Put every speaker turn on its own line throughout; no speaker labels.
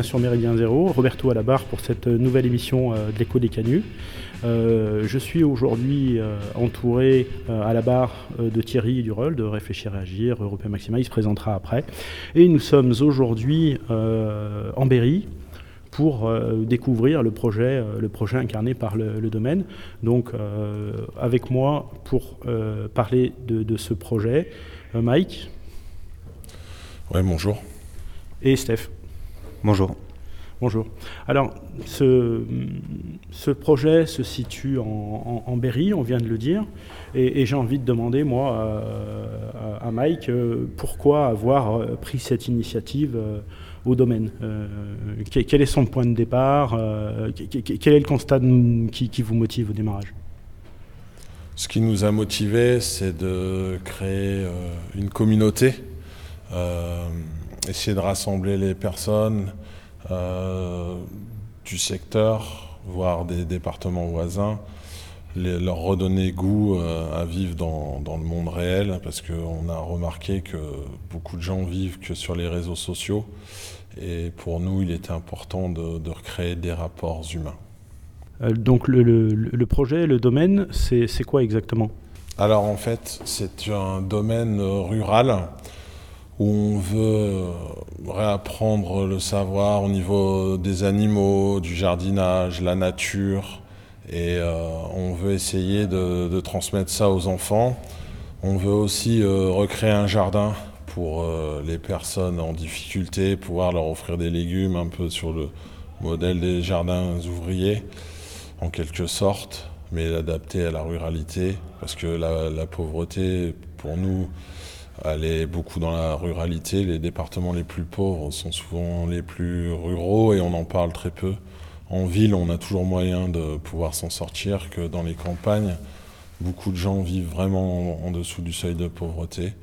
bien sur Méridien Zéro. Roberto à la barre pour cette nouvelle émission de l'écho des canuts. je suis aujourd'hui entouré à la barre de Thierry Durol de Réfléchir et Agir, Européen Maxima, il se présentera après. Et nous sommes aujourd'hui en Berry, pour euh, découvrir le projet, euh, le projet incarné par le, domaine. Donc euh, avec moi pour parler de, ce projet, Mike.
Oui, bonjour.
Et Steph.
Bonjour.
Bonjour. Alors, ce, ce, projet se situe en, Berry, on vient de le dire, et, j'ai envie de demander, moi, à Mike, pourquoi avoir pris cette initiative au domaine? Euh, Quel est son point de départ euh, Quel est le constat qui, vous motive au démarrage?
Ce qui nous a motivé, c'est de créer euh, une communauté, essayer de rassembler les personnes du secteur, voire des départements voisins, leur redonner goût à vivre dans, dans, le monde réel, parce qu'on a remarqué que beaucoup de gens vivent que sur les réseaux sociaux. Et pour nous, il était important de, recréer des rapports humains.
Euh, donc le, projet, le domaine, c'est quoi exactement?
Alors en fait, c'est un domaine rural où on veut réapprendre le savoir au niveau des animaux, du jardinage, la nature, et euh, on veut essayer de, transmettre ça aux enfants. On veut aussi euh, recréer un jardin pour euh, les personnes en difficulté, pouvoir leur offrir des légumes un peu sur le modèle des jardins ouvriers, en quelque sorte, mais adapté à la ruralité, parce que la, pauvreté, pour nous, elle est beaucoup dans la ruralité. Les départements les plus pauvres sont souvent les plus ruraux et on en parle très peu. En ville, on a toujours moyen de pouvoir s'en sortir que dans les campagnes. Beaucoup de gens vivent vraiment en dessous du seuil de pauvreté.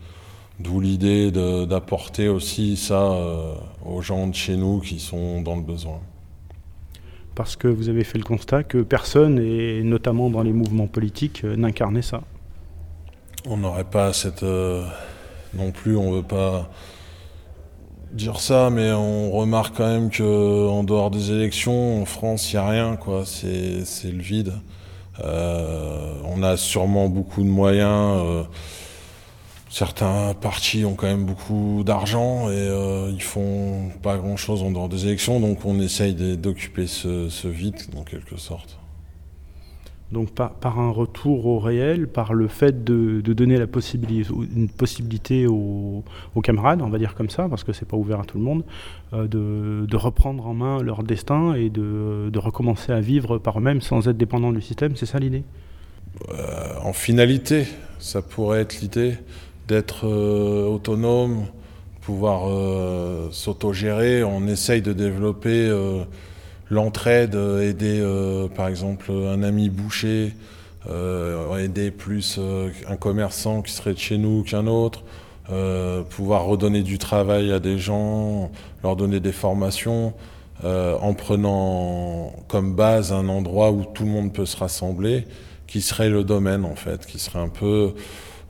D'où l'idée d'apporter aussi ça euh, aux gens de chez nous qui sont dans le besoin.
Parce que vous avez fait le constat que personne, et notamment dans les mouvements politiques, euh, n'incarnait ça.
On n'aurait pas cette... Euh, non plus, on veut pas dire ça, mais on remarque quand même qu'en dehors des élections, en France, il n'y a rien, quoi. C'est le vide. on a sûrement beaucoup de moyens certains partis ont quand même beaucoup d'argent et euh, ils font pas grand chose en dehors des élections, donc on essaye d'occuper ce, vide en quelque sorte.
Donc par, un retour au réel, par le fait de, donner la possibilité, une possibilité aux, camarades, on va dire comme ça, parce que c'est pas ouvert à tout le monde, euh, de, reprendre en main leur destin et de, recommencer à vivre par eux-mêmes sans être dépendants du système, c'est ça l'idée?
Euh, En finalité, ça pourrait être l'idée d'être euh, autonome, pouvoir s'autogérer. On essaye de développer l'entraide, aider par exemple un ami boucher, aider plus un commerçant qui serait de chez nous qu'un autre. pouvoir redonner du travail à des gens, leur donner des formations, en prenant comme base un endroit où tout le monde peut se rassembler, qui serait le domaine en fait, qui serait un peu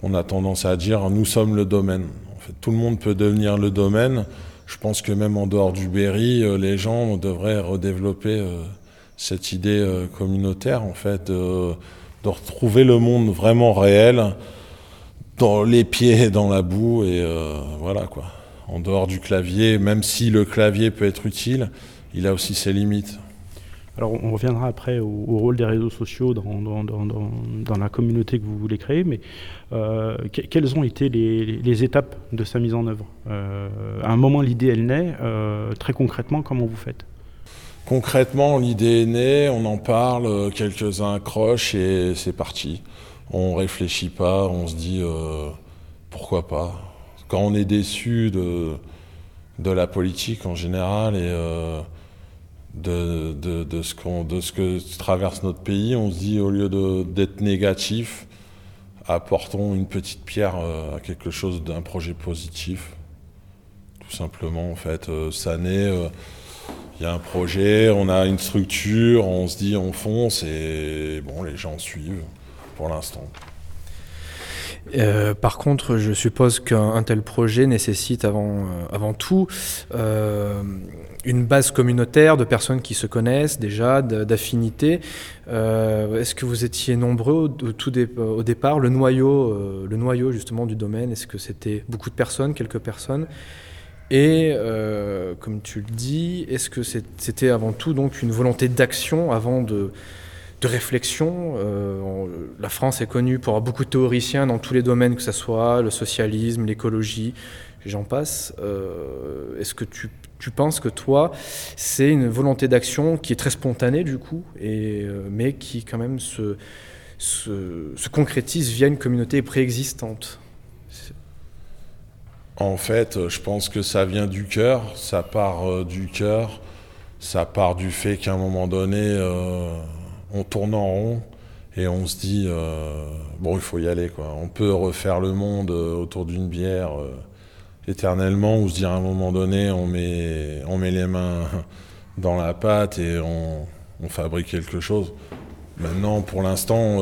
on a tendance à dire nous sommes le domaine. Tout le monde peut devenir le domaine. Je pense que même en dehors du Berry, euh, les gens devraient redévelopper euh, cette idée euh, communautaire, en fait, de, retrouver le monde vraiment réel, dans les pieds dans la boue, et voilà quoi. En dehors du clavier, même si le clavier peut être utile, il a aussi ses limites.
Alors on reviendra après au, rôle des réseaux sociaux dans, la communauté que vous voulez créer, mais euh, quelles ont été les, étapes de sa mise en œuvre? Euh, À un moment, l'idée, elle naît. Euh, très concrètement, comment vous faites?
Concrètement, l'idée est née, on en parle, quelques-uns accrochent et c'est parti. On réfléchit pas, on se dit pourquoi pas? Quand on est déçu de, de la politique en général et de, de, ce de, ce que traverse notre pays. On se dit, au lieu d'être négatif, apportons une petite pierre euh, à quelque chose d'un projet positif. Tout simplement, en fait, euh, ça naît. Euh, il y a un projet, on a une structure, on se dit, on fonce et bon, les gens suivent pour l'instant.
Par contre, je suppose qu'un tel projet nécessite avant, avant tout une base communautaire de personnes qui se connaissent déjà, d'affinités. est-ce que vous étiez nombreux au, départ? Le noyau, le noyau justement du domaine, est-ce que c'était beaucoup de personnes, quelques personnes? Et comme tu le dis, est-ce que c'était avant tout donc une volonté d'action avant de, de réflexion? Euh, la France est connue pour avoir beaucoup de théoriciens dans tous les domaines, que ce soit le socialisme, l'écologie, j'en passe. Euh, est-ce que tu, penses que toi, c'est une volonté d'action qui est très spontanée du coup, euh, mais qui quand même se, se, concrétise via une communauté préexistante?
En fait, je pense que ça vient du cœur, ça part du cœur, ça part du fait qu'à un moment donné on tourne en rond et on se dit euh, bon il faut y aller quoi. On peut refaire le monde euh, autour d'une bière euh, éternellement ou se dire à un moment donné on met on met les mains dans la pâte et on, fabrique quelque chose. Maintenant pour l'instant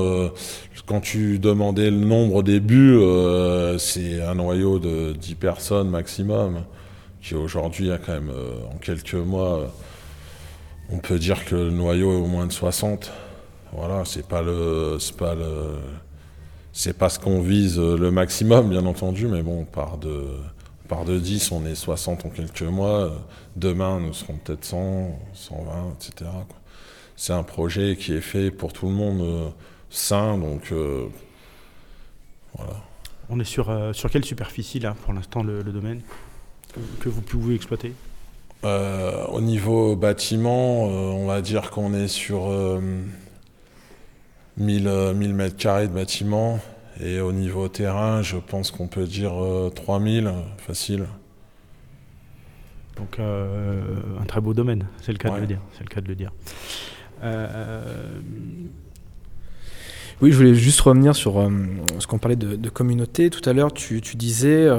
quand tu demandais le nombre des début c'est un noyau de 10 personnes maximum qui aujourd'hui a quand même en quelques mois on peut dire que le noyau est au moins de 60. Voilà, c'est pas le, c'est pas le, c'est pas ce qu'on vise le maximum, bien entendu, mais bon, par de, par de 10, on est 60 en quelques mois. Demain, nous serons peut-être 100, 120, etc. C'est un projet qui est fait pour tout le monde euh, sain, donc euh, voilà.
On est sur, euh, sur quelle superficie là pour l'instant le, domaine que vous pouvez exploiter?
Au niveau bâtiment, on va dire qu'on est sur 1000, 1000 mètres carrés de bâtiment. Et au niveau terrain, je pense qu'on peut dire 3000, euh, facile.
Donc euh, un très beau domaine, c'est le cas de le dire. C'est le cas de le dire. Euh,
oui, je voulais juste revenir sur ce qu'on parlait de, communauté. Tout à l'heure, tu, tu disais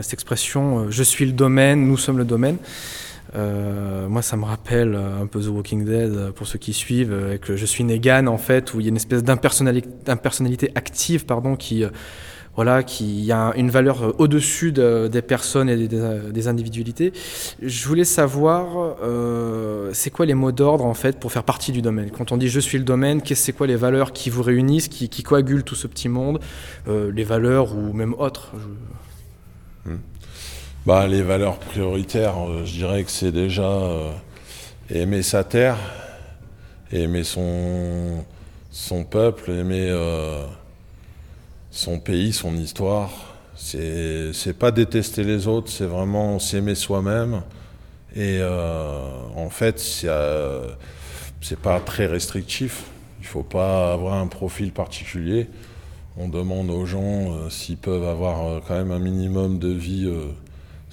cette expression je suis le domaine, nous sommes le domaine. Euh, moi, ça me rappelle euh, un peu The Walking Dead, euh, pour ceux qui suivent, avec Je suis Negan, en fait, où il y a une espèce d'impersonnalité active, pardon, qui, voilà, qui a une valeur au-dessus des personnes et des, individualités. Je voulais savoir, c'est quoi les mots d'ordre, en fait, pour faire partie du domaine? Quand on dit je suis le domaine, c'est quoi les valeurs qui vous réunissent, qui, coagulent tout ce petit monde Les valeurs ou même autres?
Bah, les valeurs prioritaires, euh, je dirais que c'est déjà euh, aimer sa terre, aimer son, peuple, aimer euh, son pays, son histoire. C'est, pas détester les autres, c'est vraiment s'aimer soi-même. Et en fait, c'est, c'est pas très restrictif. Il faut pas avoir un profil particulier. On demande aux gens s'ils peuvent avoir quand même un minimum de vie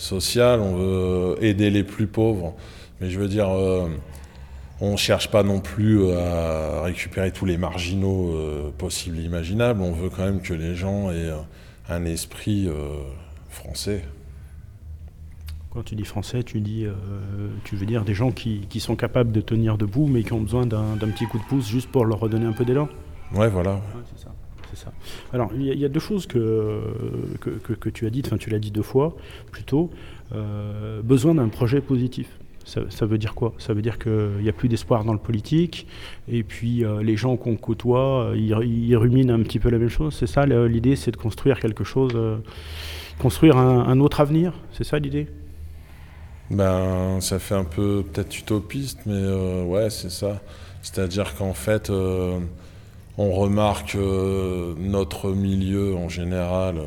social, on veut aider les plus pauvres. Mais je veux dire, euh, on ne cherche pas non plus à récupérer tous les marginaux euh, possibles et imaginables. On veut quand même que les gens aient un esprit euh, français.
Quand tu dis français, tu dis, tu veux dire des gens qui, sont capables de tenir debout, mais qui ont besoin d'un petit coup de pouce juste pour leur redonner un peu d'élan?
Ouais, voilà.
Alors, il y, a deux choses que, que, tu as dites, enfin tu l'as dit deux fois plutôt. Euh, besoin d'un projet positif. Ça, veut dire quoi? Ça veut dire qu'il n'y a plus d'espoir dans le politique, et puis euh, les gens qu'on côtoie, euh, ils, ruminent un petit peu la même chose. C'est ça l'idée, c'est de construire quelque chose, construire un, autre avenir. C'est ça l'idée?
Ben, ça fait un peu peut-être utopiste, mais ouais, c'est ça. C'est-à-dire qu'en fait, on remarque euh, notre milieu en général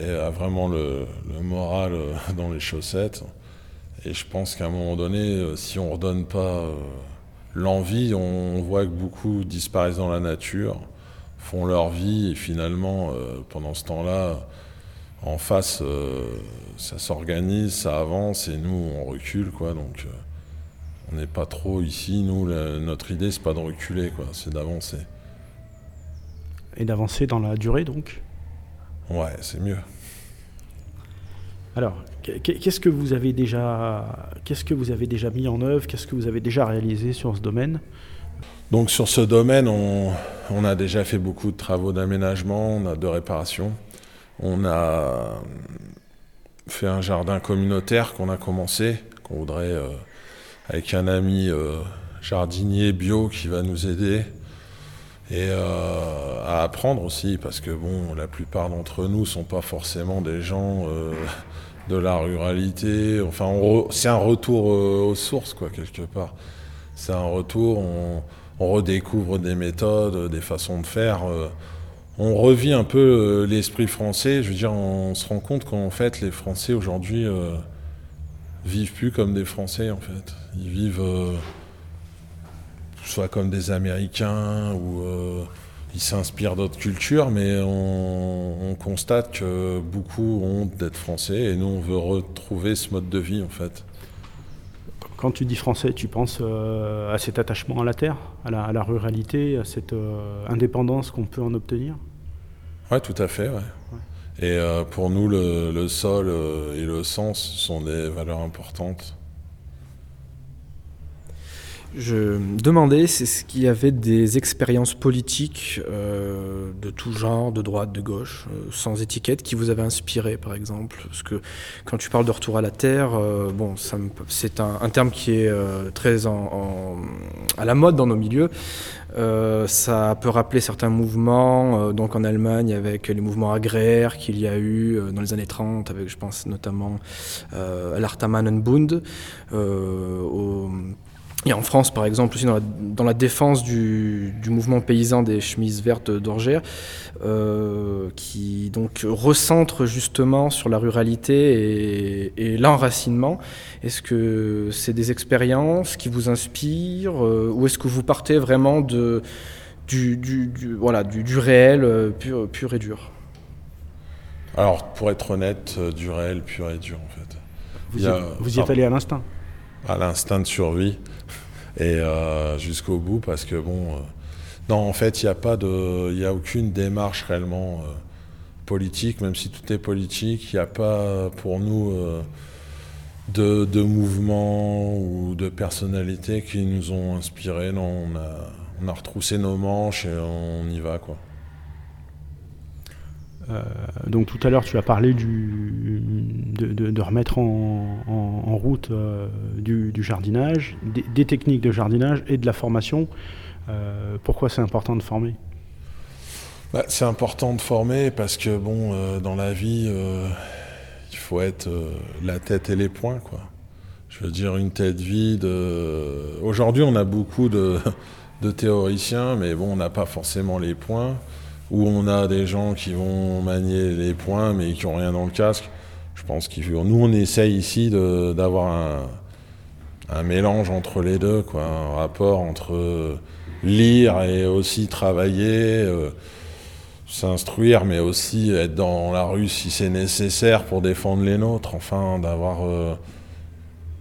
euh, a vraiment le, moral euh, dans les chaussettes. Et je pense qu'à un moment donné, si on ne redonne pas l'envie, on, voit que beaucoup disparaissent dans la nature, font leur vie et finalement, pendant ce temps-là, en face, ça s'organise, ça avance et nous, on recule. quoi. Donc, on n'est pas trop ici. Nous, notre idée, c'est pas de reculer, quoi, c'est d'avancer.
Et d'avancer dans la durée, donc?
Ouais, c'est mieux.
Alors, qu'est-ce que vous avez déjà, qu'est-ce que vous avez déjà mis en œuvre? Qu'est-ce que vous avez déjà réalisé sur ce domaine?
Donc sur ce domaine, on, on a déjà fait beaucoup de travaux d'aménagement, on a de réparation. On a fait un jardin communautaire qu'on a commencé, qu'on voudrait euh, avec un ami euh, jardinier bio qui va nous aider et euh, à apprendre aussi parce que bon la plupart d'entre nous sont pas forcément des gens de la ruralité enfin c'est un retour aux sources quoi quelque part c'est un retour on, on, redécouvre des méthodes des façons de faire on revit un peu euh, l'esprit français. Je veux dire, on se rend compte qu'en fait, les Français aujourd'hui euh, vivent plus comme des Français, en fait. Ils vivent euh, soit comme des Américains ou ils s'inspirent d'autres cultures, mais on, constate que beaucoup ont honte d'être Français et nous, on veut retrouver ce mode de vie, en fait.
Quand tu dis français, tu penses à cet attachement à la terre, à la, ruralité, à cette indépendance qu'on peut en obtenir?
Oui, tout à fait. Et euh, pour nous, le, sol euh, et le sens sont des valeurs importantes.
Je me demandais si ce qu'il y avait des expériences politiques euh, de tout genre, de droite, de gauche, sans étiquette, qui vous avaient inspiré, par exemple? Parce que quand tu parles de retour à la terre, bon, c'est un, terme qui est très à la mode dans nos milieux. Euh, ça peut rappeler certains mouvements, euh, donc en Allemagne avec les mouvements agraires qu'il y a eu euh, dans les années 30, avec je pense notamment au et en France, par exemple, aussi dans la, défense du, mouvement paysan des chemises vertes d'Orgère, euh, qui donc recentre justement sur la ruralité et, l'enracinement. Est-ce que c'est des expériences qui vous inspirent euh, ou est-ce que vous partez vraiment de, du, voilà, du, réel euh, pur, pur, et dur?
Alors, pour être honnête, du réel pur et dur en fait.
Vous, y, vous y êtes allé à l'instinct?
À l'instinct de survie et euh, jusqu'au bout parce que bon, euh, non, en fait, il n'y a pas de, il a aucune démarche réellement euh, politique, même si tout est politique, il n'y a pas pour nous de, de ou de personnalités qui nous ont inspirés. Non, on a, on a retroussé nos manches et on y va quoi.
Euh, donc tout à l'heure, tu as parlé du, de, remettre en, route euh, du, jardinage, des, techniques de jardinage et de la formation. Euh, pourquoi c'est important de former?
Bah, C'est important de former parce que bon, dans la vie, il faut être la tête et les poings, quoi. Je veux dire une tête vide. Aujourd'hui, on a beaucoup de, de théoriciens, mais bon, on n'a pas forcément les points où on a des gens qui vont manier les points mais qui n'ont rien dans le casque. Je pense qu'il nous on essaye ici d'avoir un, mélange entre les deux, un rapport entre lire et aussi travailler, euh, s'instruire, mais aussi être dans la rue si c'est nécessaire pour défendre les nôtres, enfin d'avoir euh,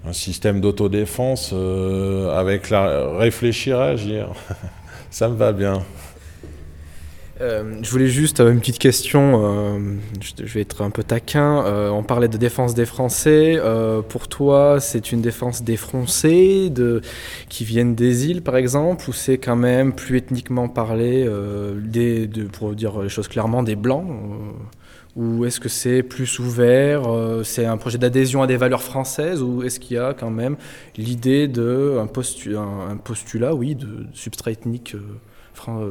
un système d'autodéfense euh, avec la réfléchir dire. Ça me va bien.
Euh, je voulais juste avoir une petite question, euh, je, vais être un peu taquin. Euh, on parlait de défense des Français. pour toi, c'est une défense des Français qui viennent des îles, par exemple, ou c'est quand même plus ethniquement parlé, pour dire les choses clairement, des Blancs ou est-ce que c'est plus ouvert C'est un projet d'adhésion à des valeurs françaises Ou est-ce qu'il y a quand même l'idée d'un postu un, postulat, oui, de substrat ethnique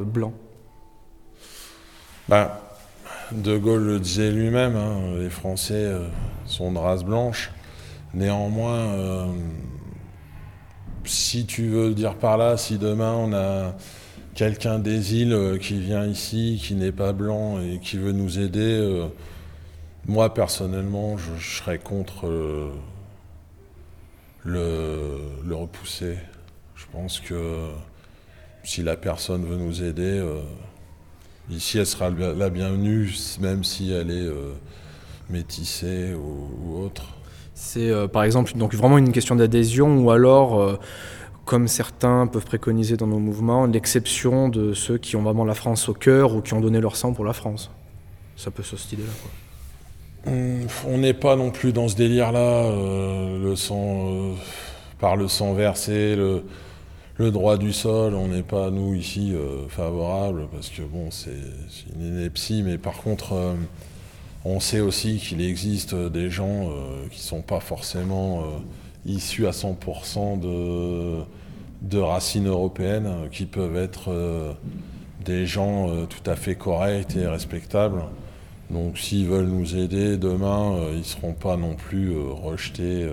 blanc?
Bah, De Gaulle le disait lui-même, hein, les Français euh, sont de race blanche. Néanmoins, euh, si tu veux dire par là, si demain on a quelqu'un des îles euh, qui vient ici, qui n'est pas blanc et qui veut nous aider, moi personnellement, je, serais contre le, le, repousser. Je pense que si la personne veut nous aider, Ici, elle sera la bienvenue, même si elle est euh, métissée ou, autre.
C'est euh, par exemple donc vraiment une question d'adhésion ou alors, euh, comme certains peuvent préconiser dans nos mouvements, l'exception de ceux qui ont vraiment la France au cœur ou qui ont donné leur sang pour la France. Ça peut se cette idée-là.
On n'est pas non plus dans ce délire-là, le sang par le sang versé, le, le droit du sol, on n'est pas, nous, ici, favorable, parce que bon, c'est une ineptie, mais par contre, on sait aussi qu'il existe des gens qui ne sont pas forcément issus à 100% de, de racines européennes, qui peuvent être des gens tout à fait corrects et respectables. Donc s'ils veulent nous aider demain, ils ne seront pas non plus rejetés,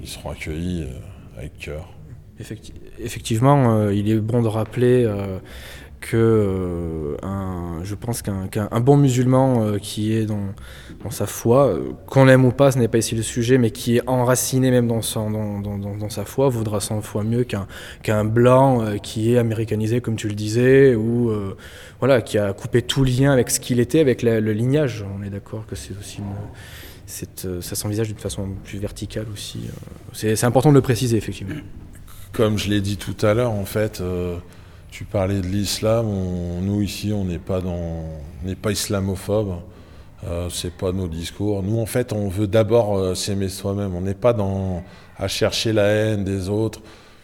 ils seront accueillis avec cœur.
Effectivement, euh, il est bon de rappeler euh, que euh, je pense qu'un bon musulman qui est dans, sa foi, qu'on l'aime ou pas, ce n'est pas ici le sujet, mais qui est enraciné même dans, sa foi, vaudra 100 fois mieux qu'un blanc qui est américanisé, comme tu le disais, ou voilà, qui a coupé tout lien avec ce qu'il était, avec le lignage. On est d'accord que c'est aussi ça s'envisage d'une façon plus verticale aussi. C'est important de le préciser, effectivement.
Comme je l'ai dit tout à l'heure, en fait, euh, tu parlais de l'islam. Nous ici, on n'est pas dans, n'est pas islamophobe. Euh, c'est pas nos discours. Nous, en fait, on veut d'abord euh, s'aimer soi-même. On n'est pas dans à chercher la haine des autres.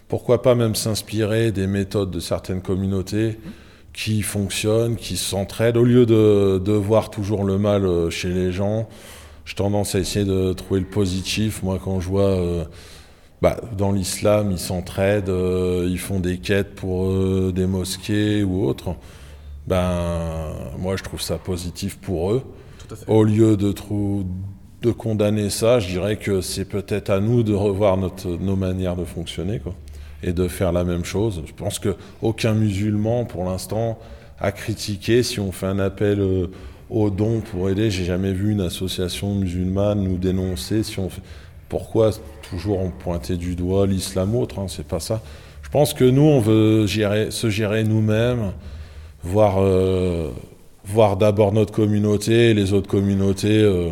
Pourquoi pas même s'inspirer des méthodes de certaines communautés qui fonctionnent, qui s'entraident, au lieu de, voir toujours le mal euh, chez les gens. J'ai tendance à essayer de trouver le positif. Moi, quand je vois bah, dans l'islam, ils s'entraident, euh, ils font des quêtes pour euh, des mosquées ou autres. Ben, moi, je trouve ça positif pour eux. Au lieu de, de condamner ça, je dirais que c'est peut-être à nous de revoir notre, nos manières de fonctionner quoi, et de faire la même chose. Je pense qu'aucun musulman, pour l'instant, a critiqué si on fait un appel euh, aux dons pour aider. J'ai jamais vu une association musulmane nous dénoncer si on fait pourquoi toujours on pointait du doigt l'islam autre, hein, c'est pas ça. Je pense que nous, on veut se gérer nous-mêmes, voir, euh, voir d'abord notre communauté et les autres communautés euh,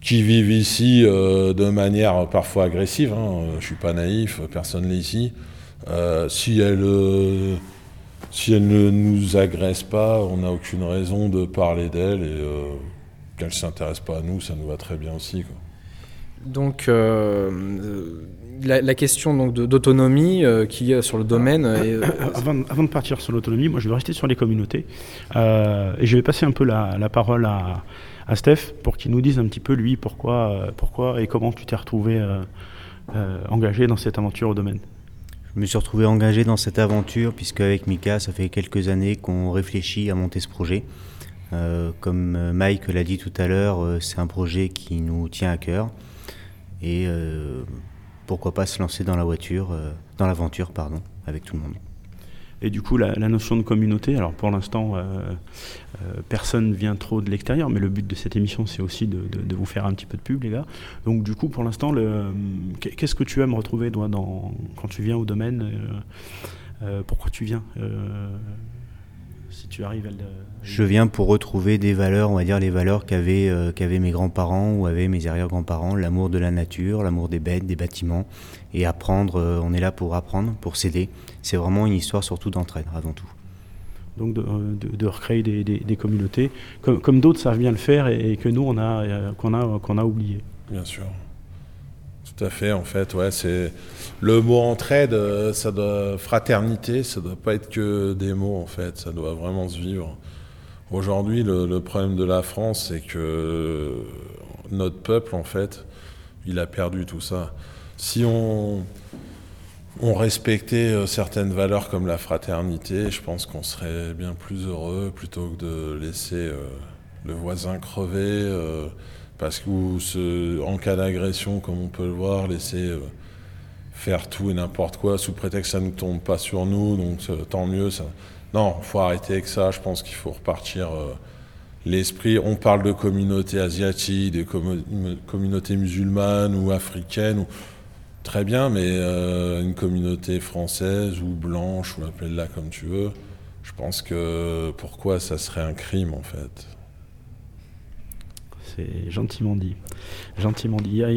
qui vivent ici euh, de manière parfois agressive. Hein. Je suis pas naïf, personne n'est ici. si elles si elle ne nous agressent pas, on n'a aucune raison de parler d'elles et qu'elles ne s'intéressent pas à nous, ça nous va très bien aussi.
Donc, euh, la, question donc d'autonomie euh, qu'il y a sur le domaine.
Euh, avant, de partir sur l'autonomie, moi je vais rester sur les communautés et je vais passer un peu la, parole à, Steph pour qu'il nous dise un petit peu lui pourquoi, pourquoi et comment tu t'es retrouvé engagé dans cette aventure au domaine.
Je me suis retrouvé engagé dans cette aventure puisque avec Mika, ça fait quelques années qu'on réfléchit à monter ce projet. comme Mike l'a dit tout à l'heure, c'est un projet qui nous tient à cœur et euh, pourquoi pas se lancer dans la voiture, euh, dans l'aventure, pardon, avec tout le monde.
Et du coup, la, notion de communauté, alors pour l'instant, euh, personne ne vient trop de l'extérieur, mais le but de cette émission, c'est aussi de, vous faire un petit peu de pub, les gars. Donc du coup, pour l'instant, qu'est-ce que tu aimes retrouver quand tu viens au domaine Pourquoi tu viens tu arrives à le...
Je viens pour retrouver des valeurs, on va dire les valeurs qu'avaient euh, mes grands-parents ou avaient mes arrière-grands-parents, l'amour de la nature, l'amour des bêtes, des bâtiments, et apprendre, euh, on est là pour apprendre, pour s'aider. C'est vraiment une histoire surtout d'entraide avant tout.
Donc de, euh, recréer des, communautés, comme, d'autres savent bien le faire et, que nous, on a, qu'on a, qu'on a oublié.
Bien sûr. Tout à fait, en fait, ouais, c'est le mot entraide, euh, ça doit fraternité, ça doit pas être que des mots en fait, ça doit vraiment se vivre. Aujourd'hui, le, problème de la France, c'est que notre peuple, en fait, il a perdu tout ça. Si on, respectait euh, certaines valeurs comme la fraternité, je pense qu'on serait bien plus heureux plutôt que de laisser euh, le voisin crever parce que en cas d'agression, comme on peut le voir, laisser euh, faire tout et n'importe quoi sous prétexte que ça ne tombe pas sur nous, donc tant mieux. Ça... Non, faut arrêter avec ça. Je pense qu'il faut repartir euh, l'esprit. On parle de communautés asiatiques, des communautés musulmanes ou africaines. Très bien, mais euh, une communauté française ou blanche, ou appelle-la comme tu veux, je pense que pourquoi ça serait un crime en fait?
C'est gentiment dit. Gentiment dit. Il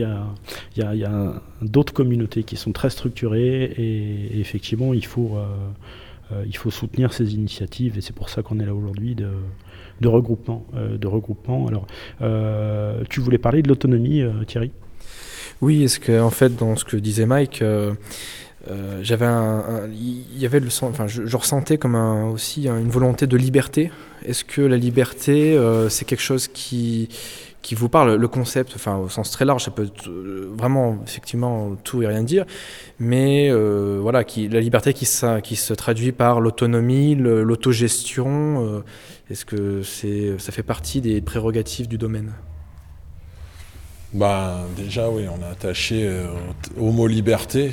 y a, d'autres communautés qui sont très structurées et, effectivement, il faut, euh, euh, il faut soutenir ces initiatives et c'est pour ça qu'on est là aujourd'hui de, regroupement. Euh, de regroupement. Alors, tu voulais parler de l'autonomie, Thierry?
Oui, est-ce que en fait, dans ce que disait Mike, j'avais un, il y avait le enfin je, ressentais comme un, aussi une volonté de liberté est-ce que la liberté c'est quelque chose qui qui vous parle. Le concept, enfin au sens très large, ça peut vraiment effectivement tout et rien dire, mais euh, voilà, la liberté qui, se traduit par l'autonomie, l'autogestion, euh, est-ce que c'est, ça fait partie des prérogatives du domaine?
Bah, Déjà, oui, on est attaché euh, au mot liberté.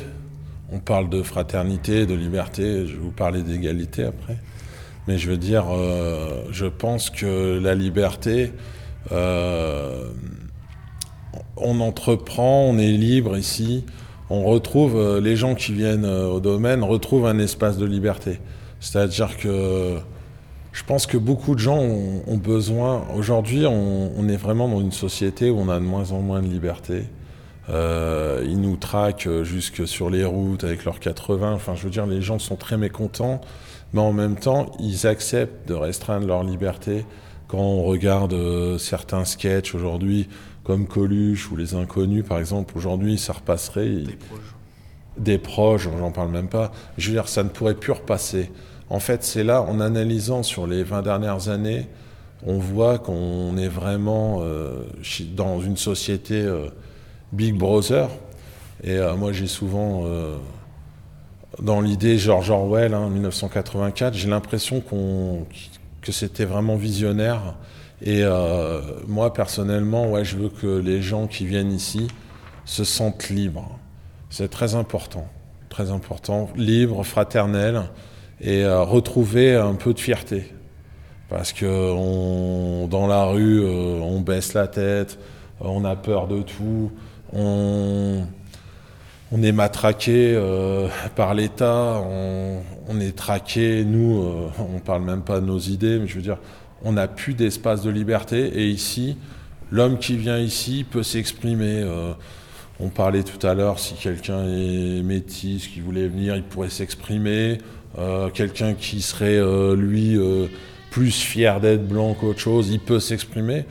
On parle de fraternité, de liberté, je vais vous parler d'égalité après. Mais je veux dire, je pense que la liberté, euh, on entreprend, on est libre ici. On retrouve, euh, les gens qui viennent euh, au domaine retrouvent un espace de liberté. C'est-à-dire que je pense que beaucoup de gens ont, besoin. Aujourd'hui, on, est vraiment dans une société où on a de moins en moins de liberté. ils nous traquent jusque sur les routes avec leurs 80. Enfin, je veux dire, les gens sont très mécontents, mais en même temps, ils acceptent de restreindre leur liberté quand on regarde euh, certains sketchs aujourd'hui, comme Coluche ou Les Inconnus, par exemple, aujourd'hui, ça repasserait. Des proches. Des proches, j'en parle même pas. Je veux dire, ça ne pourrait plus repasser. En fait, c'est là, en analysant sur les 20 dernières années, on voit qu'on est vraiment euh, dans une société euh, Big Brother. Et moi, j'ai souvent, dans l'idée George Orwell, hein, 1984, j'ai l'impression qu'on que c'était vraiment visionnaire. Et euh, moi, personnellement, ouais, je veux que les gens qui viennent ici se sentent libres. C'est très important, très important. Libre, fraternel, et euh, retrouver un peu de fierté. Parce que dans la rue, euh, on baisse la tête, on a peur de tout, on est matraqué euh, par l'État, on, est traqué, nous, euh, on parle même pas de nos idées, mais je veux dire, on n'a plus d'espace de liberté. Et ici, l'homme qui vient ici peut s'exprimer. Euh, on parlait tout à l'heure, si quelqu'un est métis, qui voulait venir, il pourrait s'exprimer. quelqu'un qui serait, lui, plus fier d'être blanc qu'autre chose, il peut s'exprimer.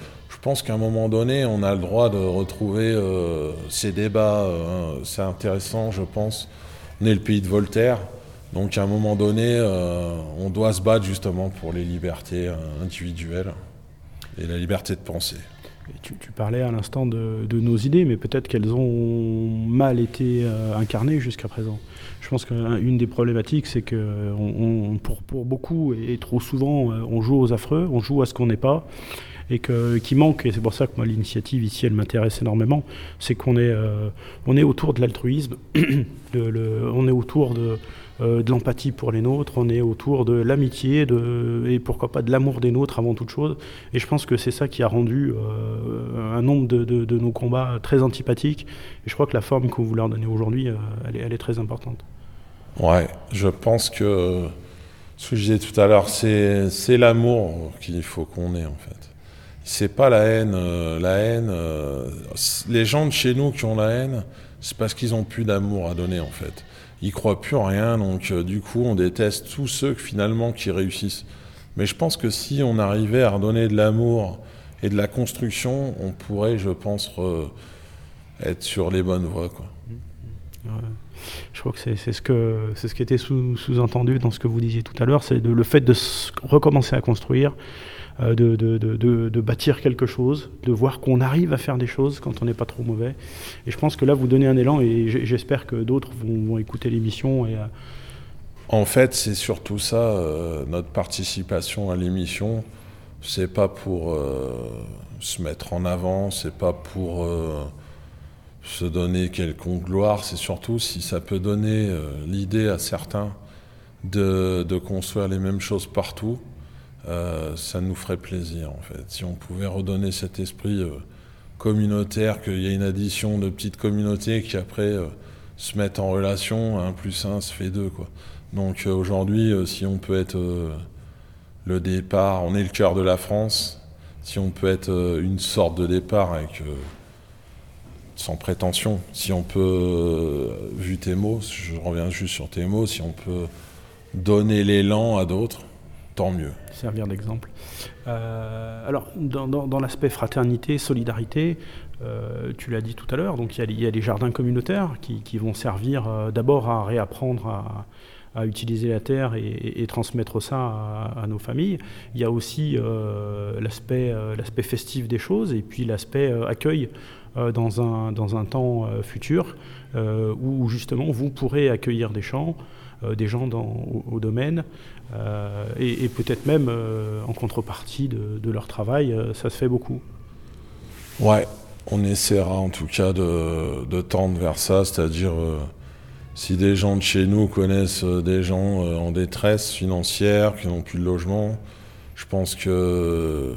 Je pense qu'à un moment donné, on a le droit de retrouver euh, ces débats. Euh, c'est intéressant, je pense. On est le pays de Voltaire. Donc à un moment donné, euh, on doit se battre justement pour les libertés individuelles et la liberté de penser.
tu, parlais à l'instant de, nos idées, mais peut-être qu'elles ont mal été incarnées jusqu'à présent. Je pense qu'une des problématiques, c'est que pour, beaucoup et trop souvent, on joue aux affreux, on joue à ce qu'on n'est pas et qui manque, et c'est pour ça que moi l'initiative ici elle m'intéresse énormément, c'est qu'on est, euh, on est autour de l'altruisme, on est autour de, euh, de l'empathie pour les nôtres, on est autour de l'amitié et pourquoi pas de l'amour des nôtres avant toute chose. Et je pense que c'est ça qui a rendu euh, un nombre de, nos combats très antipathiques. Et je crois que la forme que vous leur donnez aujourd'hui, elle, elle est très importante.
Ouais, je pense que ce que je disais tout à l'heure, c'est l'amour qu'il faut qu'on ait en fait c'est pas la haine. Euh, la haine, euh, les gens de chez nous qui ont la haine, c'est parce qu'ils ont plus d'amour à donner en fait. Ils croient plus en rien, donc euh, du coup on déteste tous ceux finalement qui réussissent. Mais je pense que si on arrivait à redonner de l'amour et de la construction, on pourrait, je pense, être sur les bonnes voies.
Je crois que c'est ce, qui était sous-entendu dans ce que vous disiez tout à l'heure, c'est le fait de recommencer à construire, de, de, bâtir quelque chose, de voir qu'on arrive à faire des choses quand on n'est pas trop mauvais. Et je pense que là, vous donnez un élan et j'espère que d'autres vont, écouter l'émission. Euh,
En fait, c'est surtout ça, euh, notre participation à l'émission. C'est pas pour se mettre en avant, c'est pas pour se donner quelconque gloire, c'est surtout si ça peut donner l'idée à certains de, de, construire les mêmes choses partout, euh, ça nous ferait plaisir en fait. Si on pouvait redonner cet esprit euh, communautaire, qu'il y ait une addition de petites communautés qui après euh, se mettent en relation, 1 plus 1 se fait 2 quoi. Donc aujourd'hui, si on peut être le départ, on est le cœur de la France, si on peut être une sorte de départ avec sans prétention, si on peut, vu tes mots, je reviens juste sur tes mots, si on peut donner l'élan à d'autres, tant mieux.
Servir d'exemple. alors, dans, l'aspect fraternité, solidarité, tu l'as dit tout à l'heure, donc il y, a les jardins communautaires qui, vont servir d'abord à réapprendre à, utiliser la terre et, transmettre ça à, nos familles. Il y a aussi euh, euh, l'aspect festif des choses et puis l'aspect euh, accueil dans, un, temps futur où justement vous pourrez accueillir des gens, des gens au, domaine et, peut-être même en contrepartie de, leur travail, ça se fait beaucoup.
Ouais, on essaiera en tout cas de, tendre vers ça, c'est-à-dire si des gens de chez nous connaissent euh, des gens euh, en détresse financière, qui n'ont plus de logement, je pense que euh,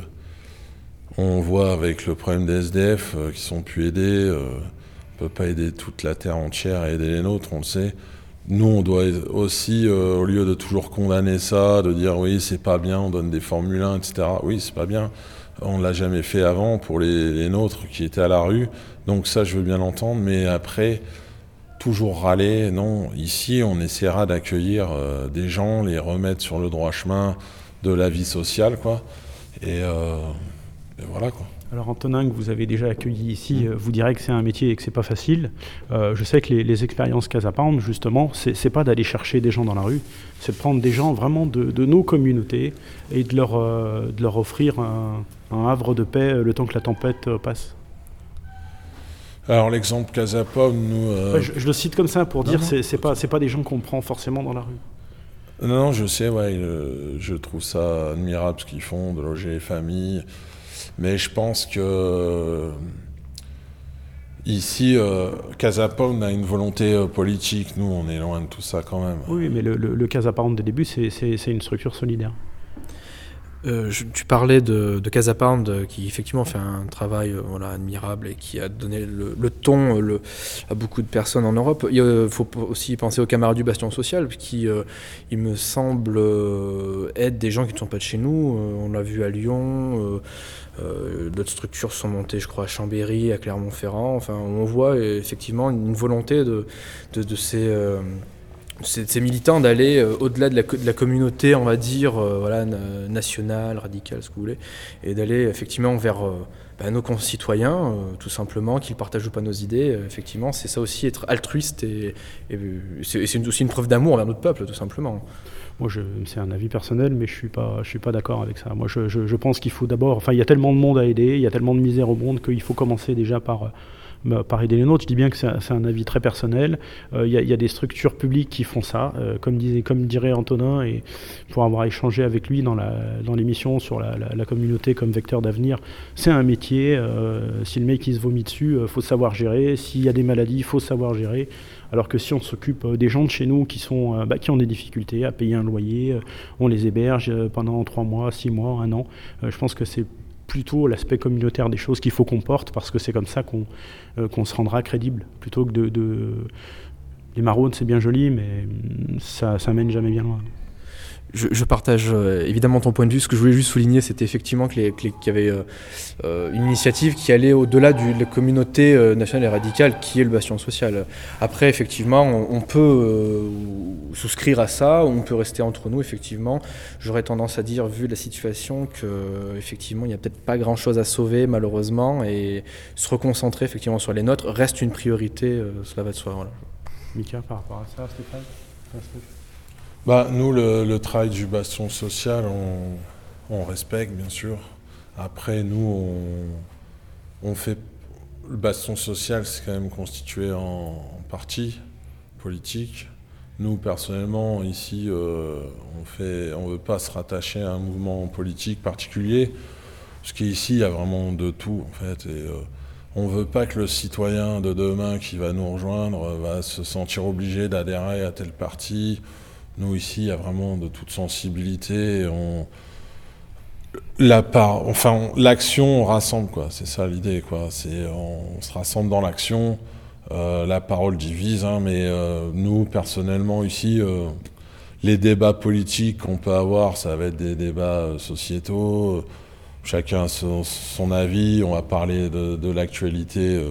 on voit avec le problème des SDF qui sont plus aidés. on peut pas aider toute la terre entière et aider les nôtres, on le sait. Nous, on doit aussi, au lieu de toujours condamner ça, de dire oui, c'est pas bien, on donne des Formule 1, etc. Oui, c'est pas bien. On l'a jamais fait avant pour les, nôtres qui étaient à la rue. Donc ça, je veux bien l'entendre. Mais après, toujours râler. Non, ici, on essaiera d'accueillir euh, des gens, les remettre sur le droit chemin de la vie sociale, quoi. Et, euh, voilà, quoi.
Alors Antonin, que vous avez déjà accueilli ici, euh, vous direz que c'est un métier et que c'est pas facile. je sais que les, expériences Casa Pound, justement, c'est pas d'aller chercher des gens dans la rue, c'est de prendre des gens vraiment de, nos communautés et de leur, de leur offrir un, un havre de paix le temps que la tempête passe.
Alors l'exemple Casapom, nous...
Euh, je, le cite comme ça pour dire que c'est pas, pas des gens qu'on prend forcément dans la rue.
Non, non, je sais, ouais, je trouve ça admirable ce qu'ils font, de loger les familles. Mais je pense que ici, euh, Casapom a une volonté euh, politique. Nous, on est loin de tout ça quand même.
Oui, mais le, le, le Casapom des débuts, c'est une structure solidaire.
Euh, tu parlais de, de Casa Pound, qui effectivement fait un travail euh, admirable et qui a donné le, ton à beaucoup de personnes en Europe. Il faut aussi penser aux camarades du Bastion Social, qui, euh, il me semble, aident des gens qui ne sont pas de chez nous. on l'a vu à Lyon. D'autres structures sont montées, je crois, à Chambéry, à Clermont-Ferrand. Enfin, on voit effectivement une volonté de ces ces, militants d'aller euh, au-delà de, la, communauté, on va dire, euh, voilà, nationale, radicale, ce que vous voulez, et d'aller effectivement vers euh, bah, nos concitoyens, tout simplement, qu'ils partagent ou pas nos idées. effectivement, c'est ça aussi être altruiste et, c'est aussi une preuve d'amour envers notre peuple, tout simplement.
Moi, c'est un avis personnel, mais je suis pas, je suis pas d'accord avec ça. Moi, je, je pense qu'il faut d'abord, enfin, il y a tellement de monde à aider, il y a tellement de misère au monde qu'il faut commencer déjà par bah, par aider les nôtres. Je dis bien que c'est un avis très personnel. Euh, il y, a des structures publiques qui font ça, euh, comme, dirait Antonin, et pour avoir échangé avec lui dans l'émission sur la, communauté comme vecteur d'avenir, c'est un métier. Euh, si le mec il se vomit dessus, il faut savoir gérer. S'il y a des maladies, il faut savoir gérer. Alors que si on s'occupe des gens de chez nous qui, sont, bah, qui ont des difficultés à payer un loyer, on les héberge pendant trois mois, six mois, un an, je pense que c'est plutôt l'aspect communautaire des choses qu'il faut qu'on porte, parce que c'est comme ça qu'on euh, se rendra crédible, plutôt que de... Les maraudes, c'est bien joli, mais ça, ça mène jamais bien loin
je, partage euh, évidemment ton point de vue. Ce que je voulais juste souligner, c'était effectivement qu'il y avait euh, euh, une initiative qui allait au-delà de la communauté nationale et radicale qui est le bastion social. Après, effectivement, on, peut souscrire à ça, on peut rester entre nous. Effectivement, j'aurais tendance à dire, vu la situation, que effectivement, il n'y a peut-être pas grand-chose à sauver malheureusement, et se reconcentrer effectivement sur les nôtres reste une priorité. cela va de soi. Voilà.
Mika, par rapport à ça, Stéphane?
Bah, Nous, le, travail du bastion social, on, respecte, bien sûr. Après, nous, on, fait. Le bastion social, c'est quand même constitué en, parti politique. Nous, personnellement, ici, euh, on ne on veut pas se rattacher à un mouvement politique particulier, parce qu'ici, il y a vraiment de tout, en fait. Et, euh, on ne veut pas que le citoyen de demain qui va nous rejoindre va se sentir obligé d'adhérer à tel parti nous, ici, il y a vraiment de toute sensibilité. La part, enfin, l'action, on rassemble, quoi. C'est ça l'idée, quoi. C'est, on, se rassemble dans l'action. Euh, la parole divise, hein, mais euh, nous, personnellement, ici, euh, les débats politiques qu'on peut avoir, ça va être des débats sociétaux. Chacun a son, avis. On va parler de l'actualité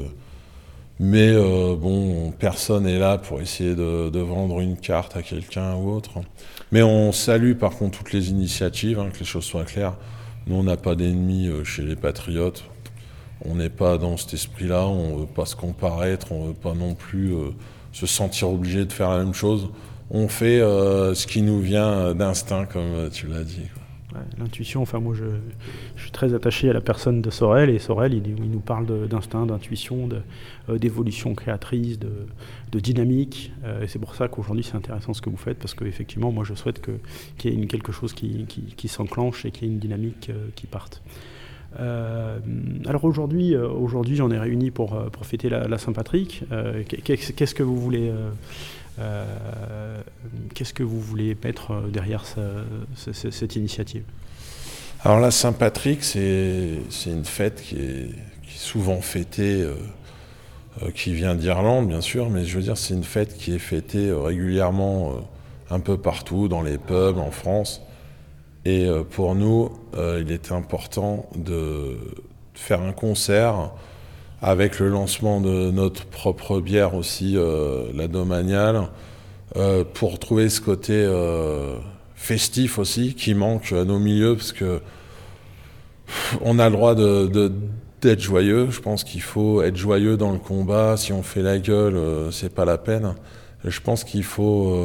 Mais euh, bon, personne n'est là pour essayer de, vendre une carte à quelqu'un ou autre. Mais on salue par contre toutes les initiatives, hein, que les choses soient claires. Nous, on n'a pas d'ennemis euh, chez les patriotes. On n'est pas dans cet esprit-là. On ne veut pas se comparaître. On ne veut pas non plus euh, se sentir obligé de faire la même chose. On fait ce qui nous vient d'instinct, comme tu l'as dit.
L'intuition, enfin moi je, suis très attaché à la personne de Sorel et Sorel il, nous parle d'instinct, d'intuition, euh, d'évolution créatrice, de, dynamique euh, et c'est pour ça qu'aujourd'hui c'est intéressant ce que vous faites parce qu'effectivement moi je souhaite qu'il y ait quelque chose qui, s'enclenche et qu'il y ait une dynamique euh, qui parte. alors aujourd'hui, j'en ai réuni pour, pour fêter la, Saint-Patrick. Qu'est-ce que vous voulez qu'est-ce que vous voulez mettre euh, derrière cette initiative?
Alors la Saint-Patrick, c'est une fête qui est, souvent fêtée, euh, qui vient d'Irlande bien sûr, mais je veux dire c'est une fête qui est fêtée régulièrement un peu partout, dans les pubs, en France. Et pour nous, il était important de faire un concert avec le lancement de notre propre bière aussi, euh, la Domaniale, euh, pour trouver ce côté euh, festif aussi qui manque à nos milieux, parce que on a le droit d'être joyeux. Je pense qu'il faut être joyeux dans le combat. Si on fait la gueule, c'est pas la peine. Je pense qu'il faut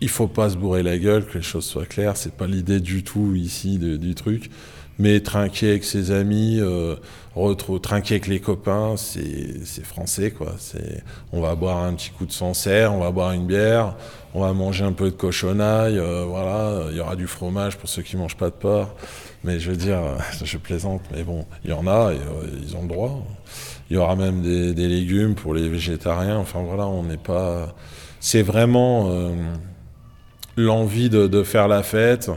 il faut pas se bourrer la gueule, que les choses soient claires. C'est pas l'idée du tout ici du truc mais trinquer avec ses amis, euh, trinquer avec les copains, c'est français quoi. On va boire un petit coup de Sancerre, on va boire une bière, on va manger un peu de cochonaille, euh, voilà. Il y aura du fromage pour ceux qui mangent pas de porc. Mais je veux dire, je plaisante, mais bon, il y en a, et, euh, ils ont le droit. Il y aura même des, légumes pour les végétariens. Enfin voilà, on n'est pas. C'est vraiment euh, l'envie de, faire la fête.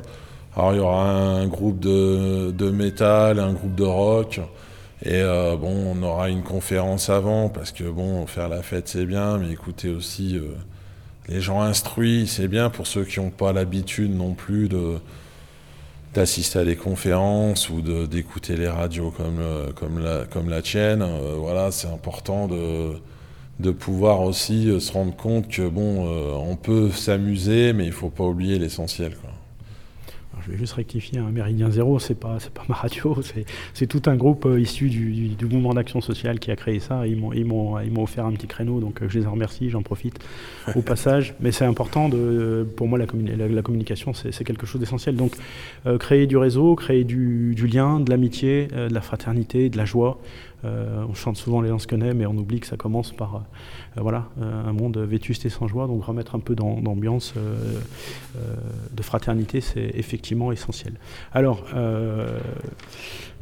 Alors il y aura un groupe de, de métal, un groupe de rock. Et euh, bon, on aura une conférence avant, parce que bon, faire la fête c'est bien, mais écouter aussi euh, les gens instruits, c'est bien pour ceux qui n'ont pas l'habitude non plus de d'assister à des conférences ou d'écouter les radios comme, la, comme la tienne. Euh, voilà, c'est important de, de pouvoir aussi se rendre compte que bon, on peut s'amuser, mais il faut pas oublier l'essentiel.
Je vais juste rectifier, un Méridien Zéro, c'est pas, pas ma radio, c'est, tout un groupe euh, issu du, mouvement d'action sociale qui a créé ça. Ils m'ont, offert un petit créneau, donc euh, je les en remercie, j'en profite au passage. Mais c'est important, de, pour moi, la, la, communication, c'est, quelque chose d'essentiel. Donc, euh, créer du réseau, créer du, lien, de l'amitié, de la fraternité, de la joie. On chante souvent les lansquenets, mais on oublie que ça commence par voilà, un monde vétuste et sans joie. Donc remettre un peu d'ambiance de fraternité, c'est effectivement essentiel. Alors, euh,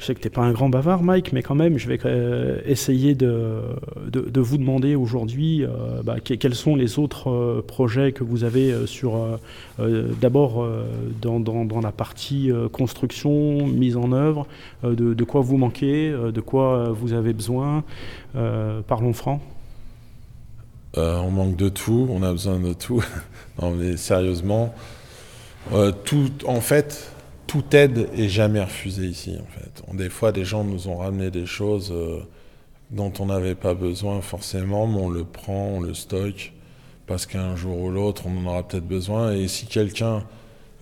je sais que tu n'es pas un grand bavard, Mike, mais quand même, je vais euh, essayer de, de, vous demander aujourd'hui euh, bah, quels sont les autres projets que vous avez sur, d'abord dans, dans, la partie construction, mise en œuvre, de, quoi vous manquez, de quoi vous avez besoin. parlons franc.
on manque de tout, on a besoin de tout. mais sérieusement, euh, tout, en fait, toute aide est jamais refusée ici. En fait. Des fois, des gens nous ont ramené des choses euh, dont on n'avait pas besoin forcément, mais on le prend, on le stocke, parce qu'un jour ou l'autre, on en aura peut-être besoin. Et si quelqu'un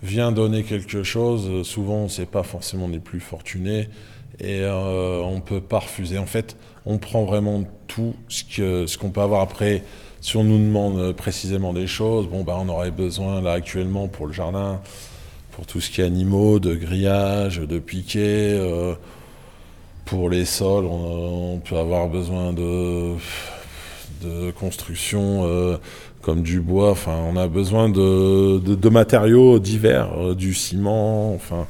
vient donner quelque chose, euh, souvent, c'est pas forcément les plus fortunés, et on ne peut pas refuser. En fait, on prend vraiment tout ce qu'on ce qu'on peut avoir après. Si on nous demande euh, précisément des choses, bon, bah, on aurait besoin là actuellement pour le jardin, pour tout ce qui est animaux, de grillage, de piquets. Euh, pour les sols, on, peut avoir besoin de, de construction euh, comme du bois. Enfin, on a besoin de, de matériaux divers, du ciment. Enfin,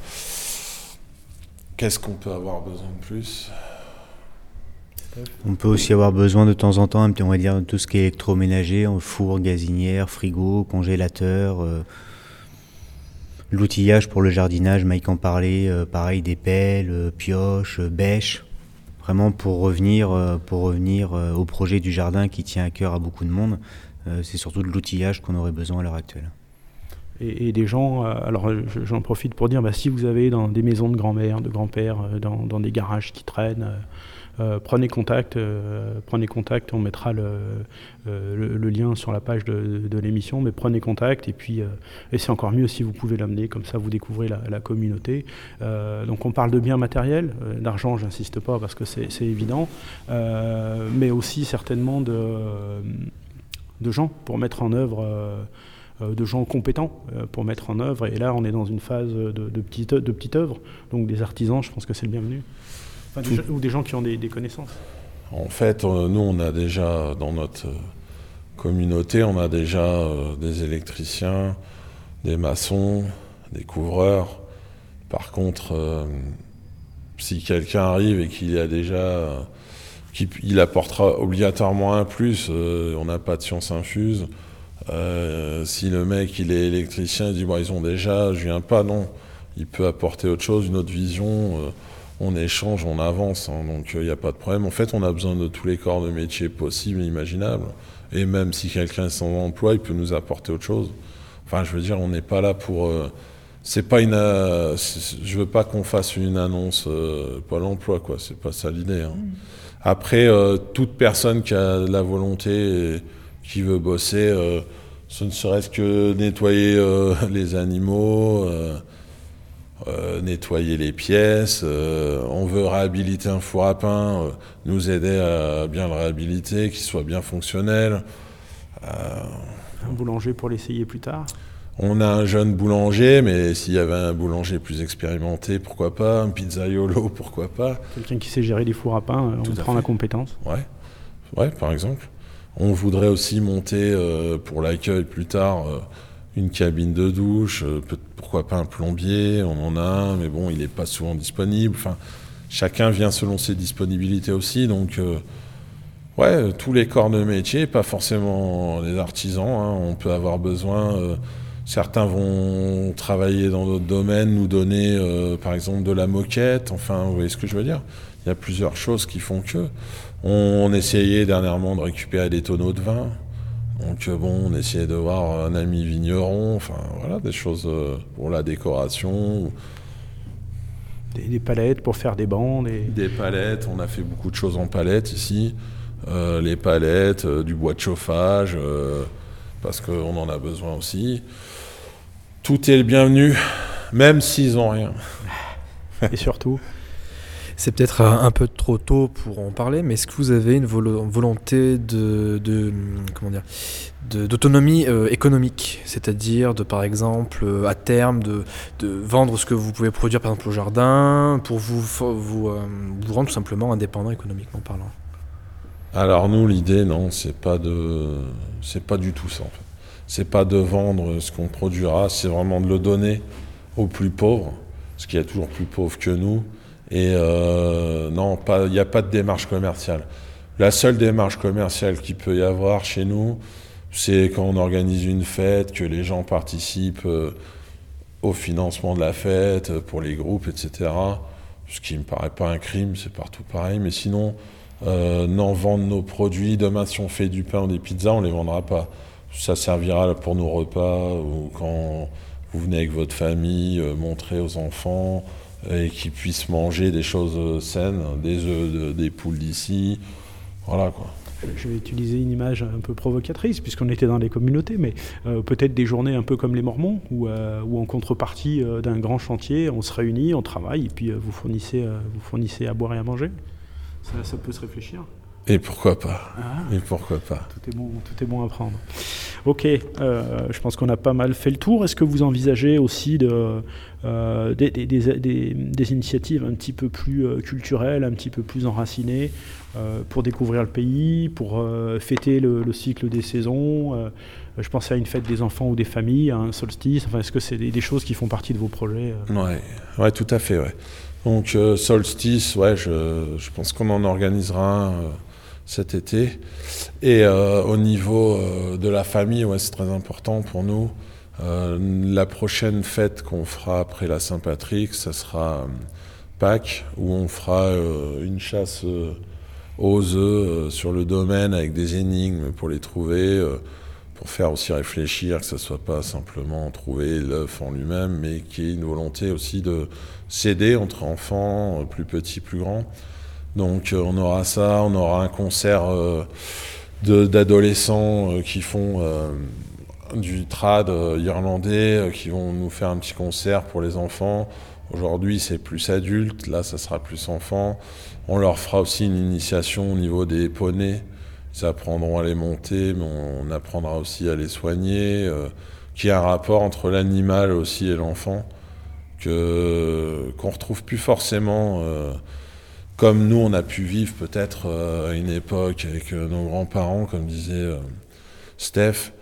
qu'est-ce qu'on peut avoir besoin de plus?
On peut aussi avoir besoin de temps en temps, on va dire, de tout ce qui est électroménager, four, gazinière, frigo, congélateur, euh, l'outillage pour le jardinage, Mike en parlait, euh, pareil, des pelles, euh, pioches, bêches, vraiment pour revenir, pour revenir au projet du jardin qui tient à cœur à beaucoup de monde. c'est surtout de l'outillage qu'on aurait besoin à l'heure actuelle.
Et, des gens, alors j'en profite pour dire, bah, si vous avez dans des maisons de grand-mère, de grand-père, dans, des garages qui traînent, prenez contact, prenez contact, on mettra le, lien sur la page de, l'émission, mais prenez contact et puis et c'est encore mieux si vous pouvez l'amener, comme ça vous découvrez la, communauté. donc on parle de biens matériels, d'argent j'insiste pas parce que c'est évident, mais aussi certainement de, gens pour mettre en œuvre euh, de gens compétents euh, pour mettre en œuvre. Et là, on est dans une phase de, de, petite, de petite œuvre. Donc des artisans, je pense que c'est le bienvenu. Ou des gens qui ont des, connaissances.
En fait, euh, nous, on a déjà, dans notre communauté, on a déjà des électriciens, des maçons, des couvreurs. Par contre, si quelqu'un arrive et qu'il a déjà, qu'il apportera obligatoirement un plus, on n'a pas de science infuse. Euh, si le mec il est électricien, il dit bon, ils ont déjà, je viens pas, non. Il peut apporter autre chose, une autre vision. Euh, on échange, on avance, hein, donc il n'y a pas de problème. En fait, on a besoin de tous les corps de métier possibles et imaginables. Et même si quelqu'un est sans emploi, il peut nous apporter autre chose. Enfin, je veux dire, on n'est pas là pour. Euh, c'est pas une. je veux pas qu'on fasse une annonce pas l'emploi, quoi. C'est pas ça l'idée. Hein. Mmh. Après, toute personne qui a la volonté qui veut bosser, euh, ce ne serait-ce que nettoyer euh, les animaux, euh, nettoyer les pièces. on veut réhabiliter un four à pain, nous aider à bien le réhabiliter, qu'il soit bien fonctionnel.
un boulanger pour l'essayer plus tard?
On a un jeune boulanger, mais s'il y avait un boulanger plus expérimenté, pourquoi pas? Un pizzaiolo, pourquoi pas?
Quelqu'un qui sait gérer des fours à pain, on prend la compétence.
Ouais, ouais, par exemple. On voudrait aussi monter euh, pour l'accueil plus tard euh, une cabine de douche, euh, pourquoi pas un plombier, on en a un, mais bon, il n'est pas souvent disponible. Chacun vient selon ses disponibilités aussi, donc ouais, tous les corps de métier, pas forcément les artisans, hein. on peut avoir besoin. certains vont travailler dans d'autres domaines, nous donner par exemple de la moquette, enfin, vous voyez ce que je veux dire? Il y a plusieurs choses qui font que. On essayait dernièrement de récupérer des tonneaux de vin. Donc euh, bon, on essayait de voir un ami vigneron, enfin voilà, des choses euh, pour la décoration.
Des, palettes pour faire des bancs
Des palettes, on a fait beaucoup de choses en palettes ici. Euh, les palettes, du bois de chauffage, parce qu'on en a besoin aussi. Tout est le bienvenu, même s'ils n'ont rien.
Et surtout
c'est peut-être un peu trop tôt pour en parler, mais est-ce que vous avez une volonté de, comment dire d'autonomie euh, économique, c'est-à-dire de par exemple euh, à terme de, vendre ce que vous pouvez produire par exemple au jardin pour euh, vous rendre tout simplement indépendant économiquement parlant?
Alors nous l'idée non c'est pas de c'est pas du tout ça en fait. C'est pas de vendre ce qu'on produira, c'est vraiment de le donner aux plus pauvres, parce qu'il y a toujours plus pauvres que nous. Et euh, non, il n'y a pas de démarche commerciale. La seule démarche commerciale qu'il peut y avoir chez nous, c'est quand on organise une fête, que les gens participent euh, au financement de la fête, euh, pour les groupes, etc. Ce qui ne me paraît pas un crime, c'est partout pareil. Mais sinon, euh, non, vendre nos produits. Demain, si on fait du pain ou des pizzas, on ne les vendra pas. Ça servira pour nos repas ou quand vous venez avec votre famille, montrer aux enfants et qui puissent manger des choses saines, des œufs, des poules d'ici. Voilà quoi.
Je vais utiliser une image un peu provocatrice, puisqu'on était dans les communautés, mais euh, peut-être des journées un peu comme les Mormons, où, euh, en contrepartie euh, d'un grand chantier, on se réunit, on travaille, et puis vous, fournissez, vous fournissez à boire et à manger. Ça peut se réfléchir.
Et pourquoi pas ah. Et pourquoi pas
Tout est bon, tout est bon à prendre. Ok, euh, je pense qu'on a pas mal fait le tour. Est-ce que vous envisagez aussi de, euh, des, des, des, des, initiatives un petit peu plus euh, culturelles, un petit peu plus enracinées, pour découvrir le pays, pour fêter le, cycle des saisons Je pensais à une fête des enfants ou des familles, un solstice. Enfin, est-ce que c'est des, choses qui font partie de vos projets
ouais. ouais, tout à fait. Ouais. Donc solstice, ouais, je, je pense qu'on en organisera un cet été. Et euh, au niveau euh, de la famille, ouais, c'est très important pour nous. Euh, la prochaine fête qu'on fera après la Saint-Patrick, ça sera Pâques, où on fera une chasse aux œufs sur le domaine avec des énigmes pour les trouver, pour faire aussi réfléchir que ce soit pas simplement trouver l'œuf en lui-même, mais qu'il y ait une volonté aussi de s'aider entre enfants, plus petits, plus grands. Donc on aura ça, on aura un concert d'adolescents qui font du trad irlandais, qui vont nous faire un petit concert pour les enfants. Aujourd'hui, c'est plus adulte, là, ça sera plus enfant. On leur fera aussi une initiation au niveau des poneys. Ils apprendront à les monter, mais on apprendra aussi à les soigner. Euh, qu'il y a un rapport entre l'animal aussi et l'enfant que qu'on retrouve plus forcément euh, comme nous on a pu vivre peut-être euh, une époque avec nos grands-parents, comme disait Steph.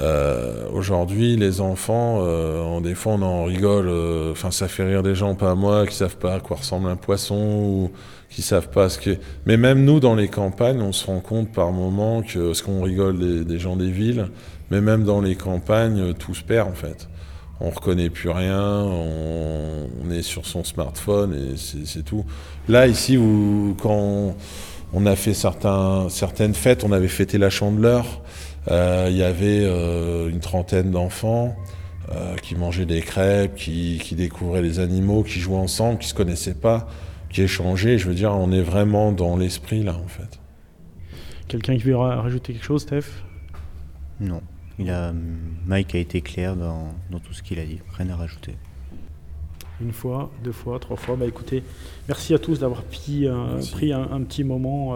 Euh, aujourd'hui, les enfants, euh, des fois on en rigole, euh, enfin ça fait rire des gens, pas moi, qui savent pas à quoi ressemble un poisson ou qui savent pas ce que. Mais même nous, dans les campagnes, on se rend compte par moments que ce qu'on rigole des, gens des villes, mais même dans les campagnes, tout se perd en fait. On reconnaît plus rien, on, sur son smartphone et c'est tout. Là, ici, où, quand on, a fait certains, certaines fêtes, on avait fêté la Chandeleur. Euh, il y avait euh, une trentaine d'enfants euh, qui mangeaient des crêpes, qui, découvraient les animaux, qui jouaient ensemble, qui se connaissaient pas, qui échangeaient. Je veux dire, on est vraiment dans l'esprit là, en fait.
Quelqu'un qui veut rajouter quelque chose, Steph?
Non. Il a, Mike a été clair dans, tout ce qu'il a dit. Rien à rajouter.
Une fois, deux fois, trois fois. Bah écoutez, merci à tous d'avoir pris, pris un, petit moment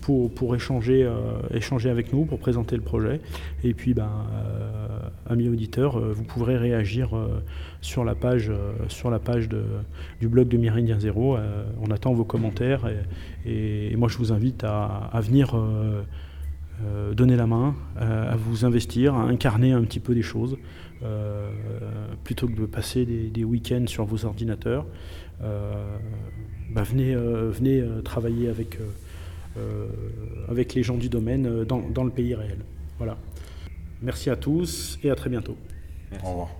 pour, pour échanger, euh, échanger avec nous, pour présenter le projet. Et puis, ben, euh, amis auditeurs, euh, vous pourrez réagir sur la page, sur la page de, du blog de Méridien Zéro. on attend vos commentaires et, moi je vous invite à, à venir donner la main, à vous investir, à incarner un petit peu des choses, plutôt que de passer des, week-ends sur vos ordinateurs. Ben, venez, venez travailler avec euh, les gens du domaine euh, dans, dans, le pays réel. Voilà. Merci à tous et à très bientôt.
Au revoir.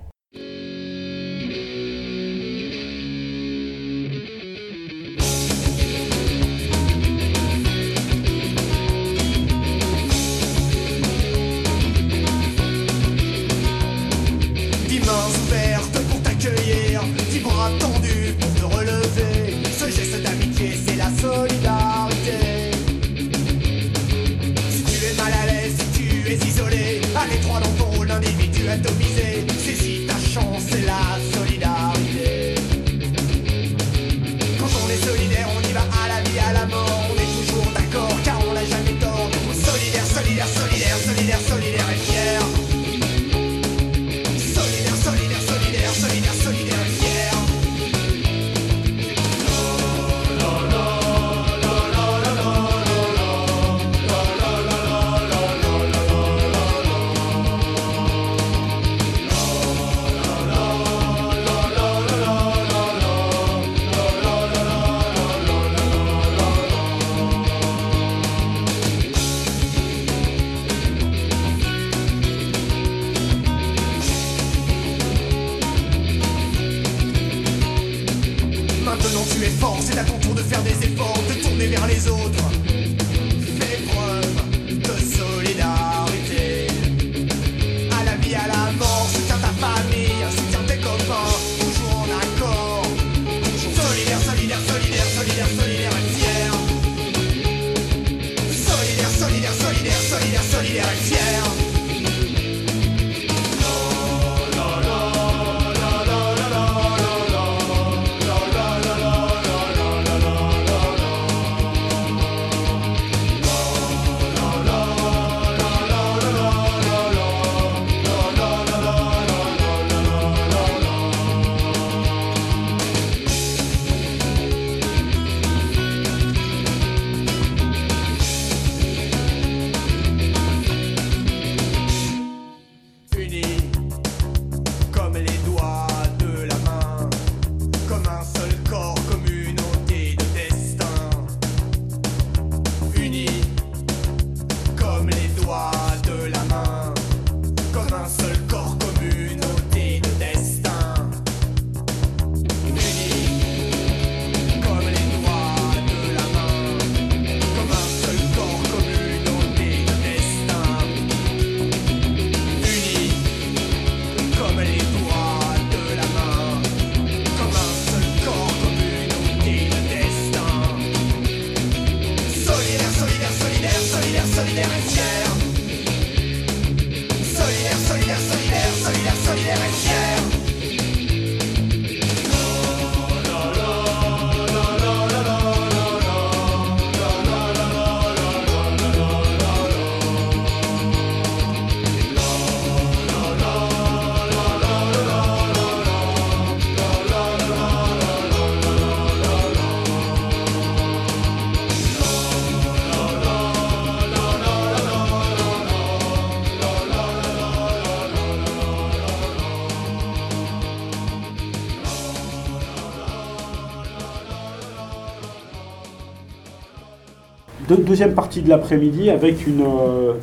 Deux- deuxième partie de l'après-midi avec une, euh,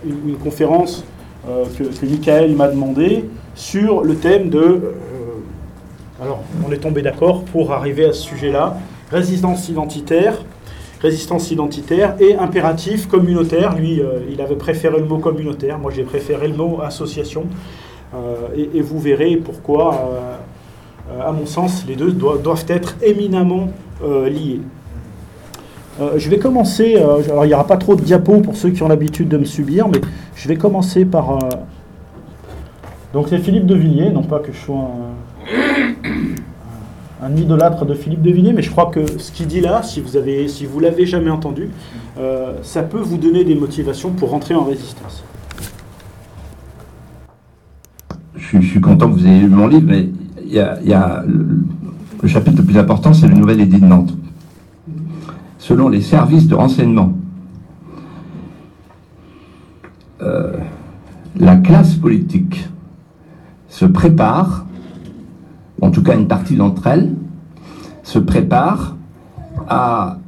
conférence euh, que, Michael m'a demandé sur le thème de... euh, alors, on est tombé d'accord pour arriver à ce sujet-là. Résistance identitaire, résistance identitaire et impératif communautaire. Lui, il avait préféré le mot communautaire. Moi, j'ai préféré le mot association. Et, vous verrez pourquoi, à mon sens, les deux doivent, être éminemment liés. Euh, je vais commencer, euh, alors il n'y aura pas trop de diapos pour ceux qui ont l'habitude de me subir, mais je vais commencer par... euh, donc c'est Philippe de Villiers, non pas que je sois un, idolâtre de Philippe de Villiers, mais je crois que ce qu'il dit là, si vous avez, si vous l'avez jamais entendu, ça peut vous donner des motivations pour rentrer en résistance.
je suis, content que vous ayez lu mon livre, mais il y a, il y a le, le chapitre le plus important, c'est le nouvel édit de Nantes. Selon les services de renseignement, euh, la classe politique se prépare, en tout cas une partie d'entre elles, se prépare à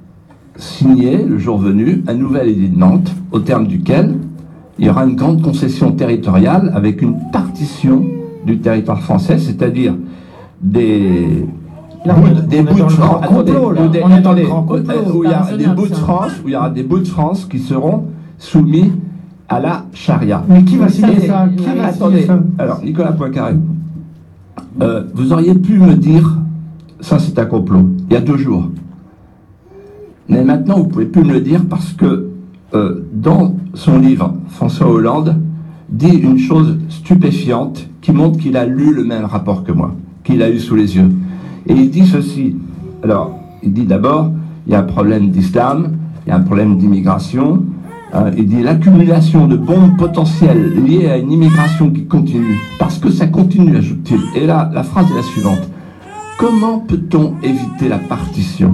signer, le jour venu, un nouvel édit de Nantes, au terme duquel il y aura une grande concession territoriale avec une partition du territoire français, c'est-à-dire des
Là, on
des bouts de France,
grand complot, là.
ou des-
On est dans le
attendez,
grand complot,
où il y a des bouts de. France, où il y aura des bouts de France qui seront soumis à la charia.
Mais qui va signer ça Qui va
Attendez,
signer ça
alors Nicolas Poincaré, euh, vous auriez pu me dire, ça c'est un complot, il y a deux jours. Mais maintenant, vous pouvez plus me le dire parce que euh, dans son livre, François Hollande dit une chose stupéfiante qui montre qu'il a lu le même rapport que moi, qu'il a eu sous les yeux. Et il dit ceci. Alors, il dit d'abord, il y a un problème d'islam, il y a un problème d'immigration. hein, il dit l'accumulation de bombes potentielles liées à une immigration qui continue. Parce que ça continue, ajoute-t-il. Et là, la phrase est la suivante. Comment peut-on éviter la partition?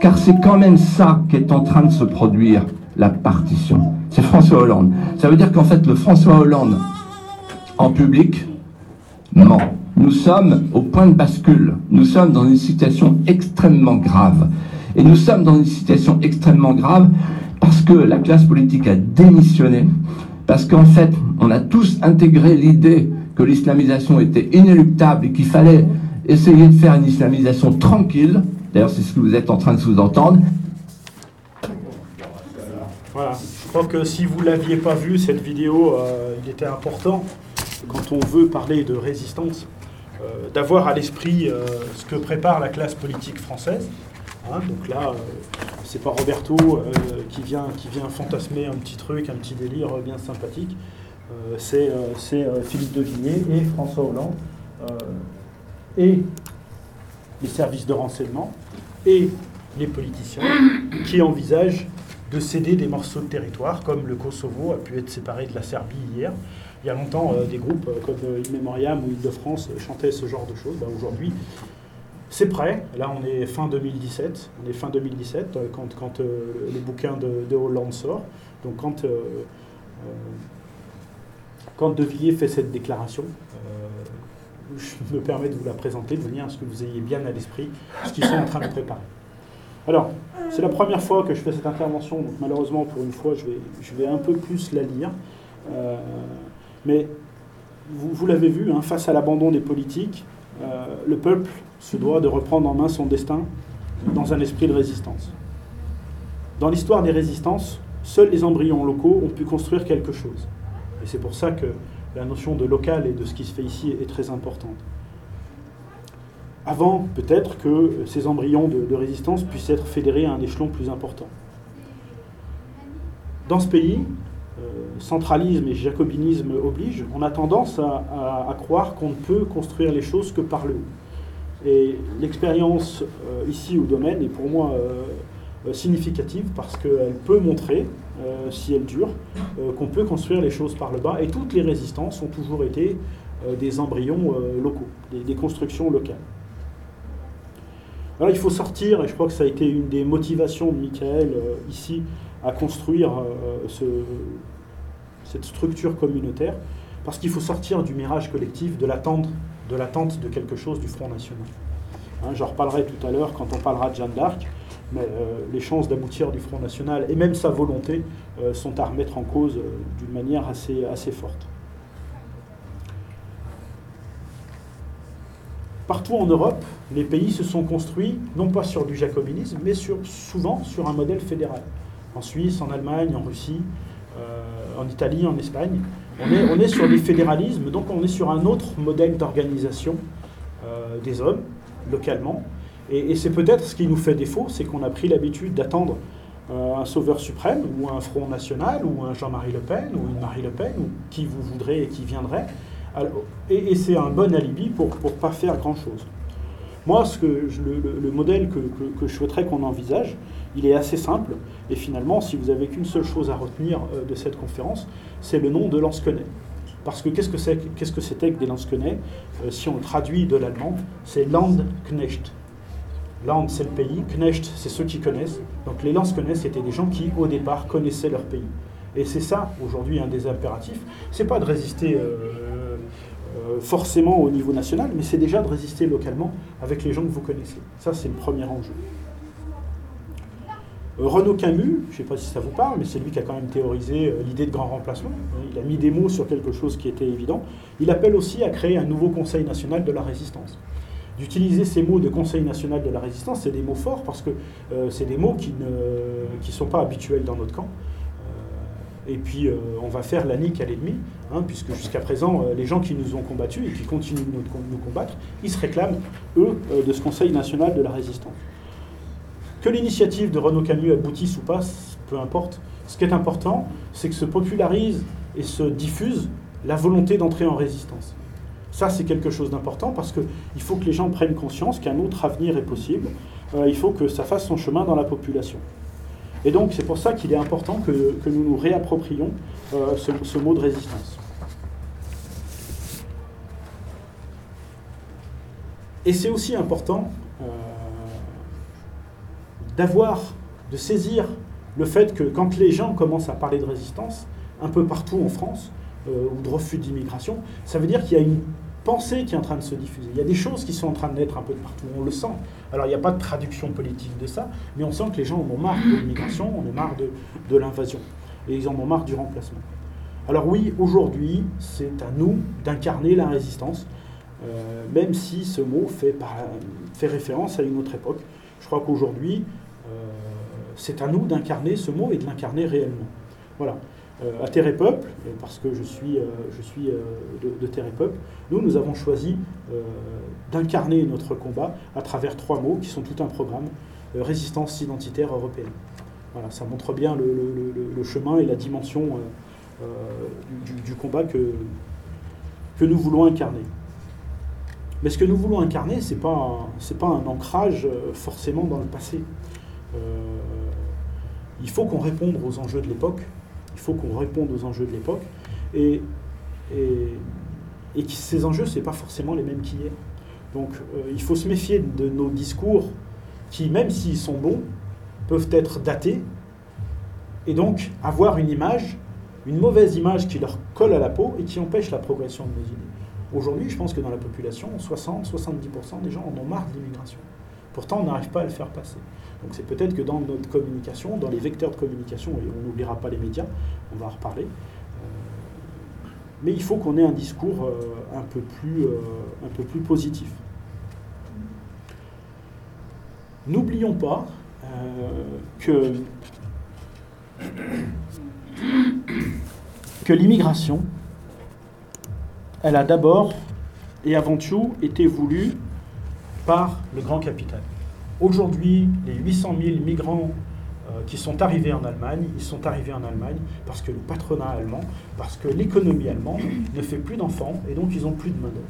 Car c'est quand même ça qui est en train de se produire, la partition. C'est François Hollande. Ça veut dire qu'en fait, le François Hollande, en public, ment. Nous sommes au point de bascule. Nous sommes dans une situation extrêmement grave. Et nous sommes dans une situation extrêmement grave parce que la classe politique a démissionné, parce qu'en fait, on a tous intégré l'idée que l'islamisation était inéluctable et qu'il fallait essayer de faire une islamisation tranquille. D'ailleurs, c'est ce que vous êtes en train de sous-entendre.
Voilà. Je crois que si vous l'aviez pas vu, cette vidéo, euh, il était important, quand on veut parler de résistance, d'avoir à l'esprit euh, ce que prépare la classe politique française. Hein, donc là, euh, c'est pas Roberto euh, qui, vient, qui vient fantasmer un petit truc, un petit délire bien sympathique. Euh, c'est euh, euh, Philippe de Villiers et François Hollande euh, et les services de renseignement et les politiciens qui envisagent de céder des morceaux de territoire, comme le Kosovo a pu être séparé de la Serbie hier. Il y a longtemps, euh, des groupes euh, comme euh, In Memoriam ou Île-de-France chantaient ce genre de choses. Bah, Aujourd'hui, c'est prêt. Là, on est fin 2017. On est fin 2017 euh, quand, le, bouquin de, de Hollande sort. Donc, quand, euh, De Villiers fait cette déclaration, je me permets de vous la présenter de manière à ce que vous ayez bien à l'esprit ce qu'ils sont en train de préparer. Alors, c'est la première fois que je fais cette intervention, donc malheureusement, pour une fois, je vais un peu plus la lire. Mais vous, l'avez vu, hein, face à l'abandon des politiques, euh, le peuple se doit de reprendre en main son destin dans un esprit de résistance. Dans l'histoire des résistances, seuls les embryons locaux ont pu construire quelque chose. Et c'est pour ça que la notion de local et de ce qui se fait ici est très importante. Avant, peut-être que ces embryons de résistance puissent être fédérés à un échelon plus important. Dans ce pays, centralisme et jacobinisme oblige, on a tendance à, croire qu'on ne peut construire les choses que par le haut. Et l'expérience euh, ici au domaine est pour moi euh, euh, significative parce qu'elle peut montrer, si elle dure, qu'on peut construire les choses par le bas. Et toutes les résistances ont toujours été des embryons locaux, des, constructions locales. Alors il faut sortir, et je crois que ça a été une des motivations de Michael ici à construire ce- cette structure communautaire, parce qu'il faut sortir du mirage collectif, de l'attente de, de quelque chose du Front National. Hein, J'en reparlerai tout à l'heure quand on parlera de Jeanne d'Arc, mais euh, les chances d'aboutir du Front National et même sa volonté euh, sont à remettre en cause euh, d'une manière assez, assez forte. Partout en Europe, les pays se sont construits non pas sur du jacobinisme, mais sur, souvent sur un modèle fédéral. En Suisse, en Allemagne, en Russie, en Italie, en Espagne. On est, sur des fédéralismes, donc on est sur un autre modèle d'organisation euh, des hommes, localement. Et, c'est peut-être ce qui nous fait défaut, c'est qu'on a pris l'habitude d'attendre euh, un sauveur suprême, ou un Front National, ou un Jean-Marie Le Pen, ou une Marie Le Pen, ou qui vous voudrez et qui viendrait. Et c'est un bon alibi pour ne pas faire grand-chose. Moi, ce que le, le- le modèle que je souhaiterais qu'on envisage, il est assez simple. Et finalement, si vous avez qu'une seule chose à retenir euh, de cette conférence, c'est le nom de Lansquenet. Parce que qu'est-ce que c'est que c'était que des Lansquenets Euh, Si on le traduit de l'allemand, c'est Landknecht. Land, c'est le pays. Knecht, c'est ceux qui connaissent. Donc les Lansquenets, c'était des gens qui, au départ, connaissaient leur pays. Et c'est ça, aujourd'hui, un des impératifs. C'est pas de résister euh, forcément au niveau national, mais c'est déjà de résister localement avec les gens que vous connaissez. Ça, c'est le premier enjeu. Euh, Renaud Camus, je ne sais pas si ça vous parle, mais c'est lui qui a quand même théorisé euh, l'idée de grand remplacement. Il a mis des mots sur quelque chose qui était évident. Il appelle aussi à créer un nouveau Conseil national de la résistance. D'utiliser ces mots de Conseil national de la résistance, c'est des mots forts parce que euh, c'est des mots qui ne sont pas habituels dans notre camp. Et puis, on va faire la nique à l'ennemi, hein, puisque jusqu'à présent, les gens qui nous ont combattus et qui continuent de nous, combattre, ils se réclament, eux, de ce Conseil national de la résistance. Que l'initiative de Renaud Camus aboutisse ou pas, peu importe. Ce qui est important, c'est que se popularise et se diffuse la volonté d'entrer en résistance. Ça, c'est quelque chose d'important parce qu'il faut que les gens prennent conscience qu'un autre avenir est possible. Euh, il faut que ça fasse son chemin dans la population. Et donc, c'est pour ça qu'il est important que, nous nous réapproprions euh, ce, ce mot de résistance. Et c'est aussi important euh, d'avoir, de saisir le fait que quand les gens commencent à parler de résistance, un peu partout en France, euh, ou de refus d'immigration, ça veut dire qu'il y a une pensée qui est en train de se diffuser. Il y a des choses qui sont en train de naître un peu partout, on le sent. Alors il n'y a pas de traduction politique de ça, mais on sent que les gens en ont marre de l'immigration, on est marre de, de l'invasion, et ils en ont marre du remplacement. Alors oui, aujourd'hui, c'est à nous d'incarner la résistance, euh, même si ce mot fait, par- fait référence à une autre époque. Je crois qu'aujourd'hui, c'est à nous d'incarner ce mot et de l'incarner réellement. Voilà. Euh, à Terre et Peuple, parce que je suis, euh, je suis euh, de, Terre et Peuple, nous, nous avons choisi d'incarner notre combat à travers trois mots qui sont tout un programme, résistance identitaire européenne. Voilà, ça montre bien le, chemin et la dimension du, combat que, que nous voulons incarner. Mais ce que nous voulons incarner, ce n'est pas, un- pas un ancrage forcément dans le passé. Il faut qu'on réponde aux enjeux de l'époque, il faut qu'on réponde aux enjeux de l'époque, et, que ces enjeux, ce n'est pas forcément les mêmes qu'hier. Donc euh, il faut se méfier de nos discours qui, même s'ils sont bons, peuvent être datés, et donc avoir une image, une mauvaise image qui leur colle à la peau et qui empêche la progression de nos idées. Aujourd'hui, je pense que dans la population, 60-70% des gens en ont marre de l'immigration. Pourtant, on n'arrive pas à le faire passer. Donc c'est peut-être que dans notre communication, dans les vecteurs de communication, et on n'oubliera pas les médias, on va en reparler, euh, mais il faut qu'on ait un discours euh, un, peu plus, euh, un peu plus positif. N'oublions pas que l'immigration, elle a d'abord et avant tout été voulue par le grand capital. Aujourd'hui, les 800 000 migrants euh, qui sont arrivés en Allemagne. Ils sont arrivés en Allemagne parce que le patronat allemand, parce que l'économie allemande ne fait plus d'enfants et donc ils ont plus de main-d'œuvre.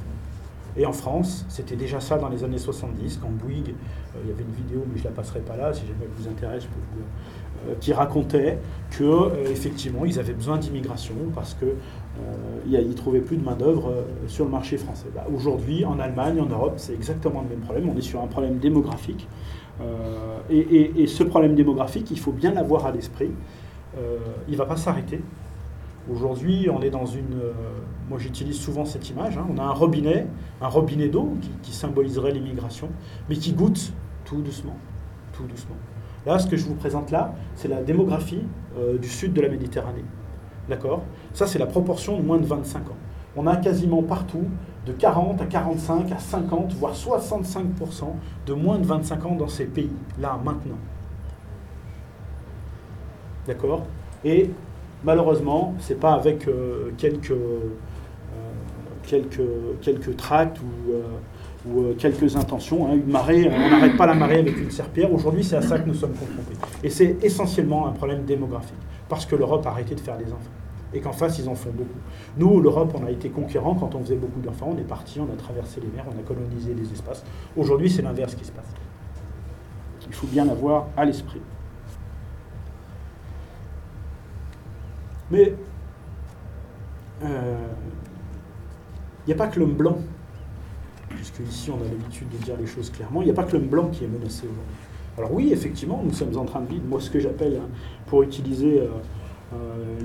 Et en France, c'était déjà ça dans les années 70, quand Bouygues, euh, il y avait une vidéo, mais je la passerai pas là, si jamais elle vous intéresse, je peux vous, euh, qui racontait que euh, effectivement ils avaient besoin d'immigration parce que ils trouvaient plus de main d'œuvre sur le marché français. Bah, Aujourd'hui, en Allemagne, en Europe, c'est exactement le même problème. On est sur un problème démographique. Euh, et, ce problème démographique, il faut bien l'avoir à l'esprit. Euh, il ne va pas s'arrêter. Aujourd'hui, on est dans une. euh, moi, j'utilise souvent cette image. hein. On a un robinet, un robinet d'eau qui, symboliserait l'immigration, mais qui goûte tout doucement, tout doucement. Là, ce que je vous présente là, c'est la démographie du sud de la Méditerranée. D'accord? Ça, c'est la proportion de moins de 25 ans. On a quasiment partout de 40 à 45 à 50, voire 65% de moins de 25 ans dans ces pays, là, maintenant. D'accord? Et malheureusement, c'est pas avec euh, quelques, euh, quelques, tracts ou, ou, euh, quelques intentions. hein. Une marée, on n'arrête pas la marée avec une serpillère. Aujourd'hui, c'est à ça que nous sommes confrontés. Et c'est essentiellement un problème démographique, parce que l'Europe a arrêté de faire des enfants. Et qu'en face, ils en font beaucoup. Nous, l'Europe, on a été conquérants quand on faisait beaucoup d'enfants. On est parti, on a traversé les mers, on a colonisé les espaces. Aujourd'hui, c'est l'inverse qui se passe. Il faut bien l'avoir à l'esprit. Mais il n'y a pas que l'homme blanc, puisque ici on a l'habitude de dire les choses clairement, il n'y a pas que l'homme blanc qui est menacé aujourd'hui. Alors oui, effectivement, nous sommes en train de vivre, moi ce que j'appelle, hein, pour utiliser euh, euh,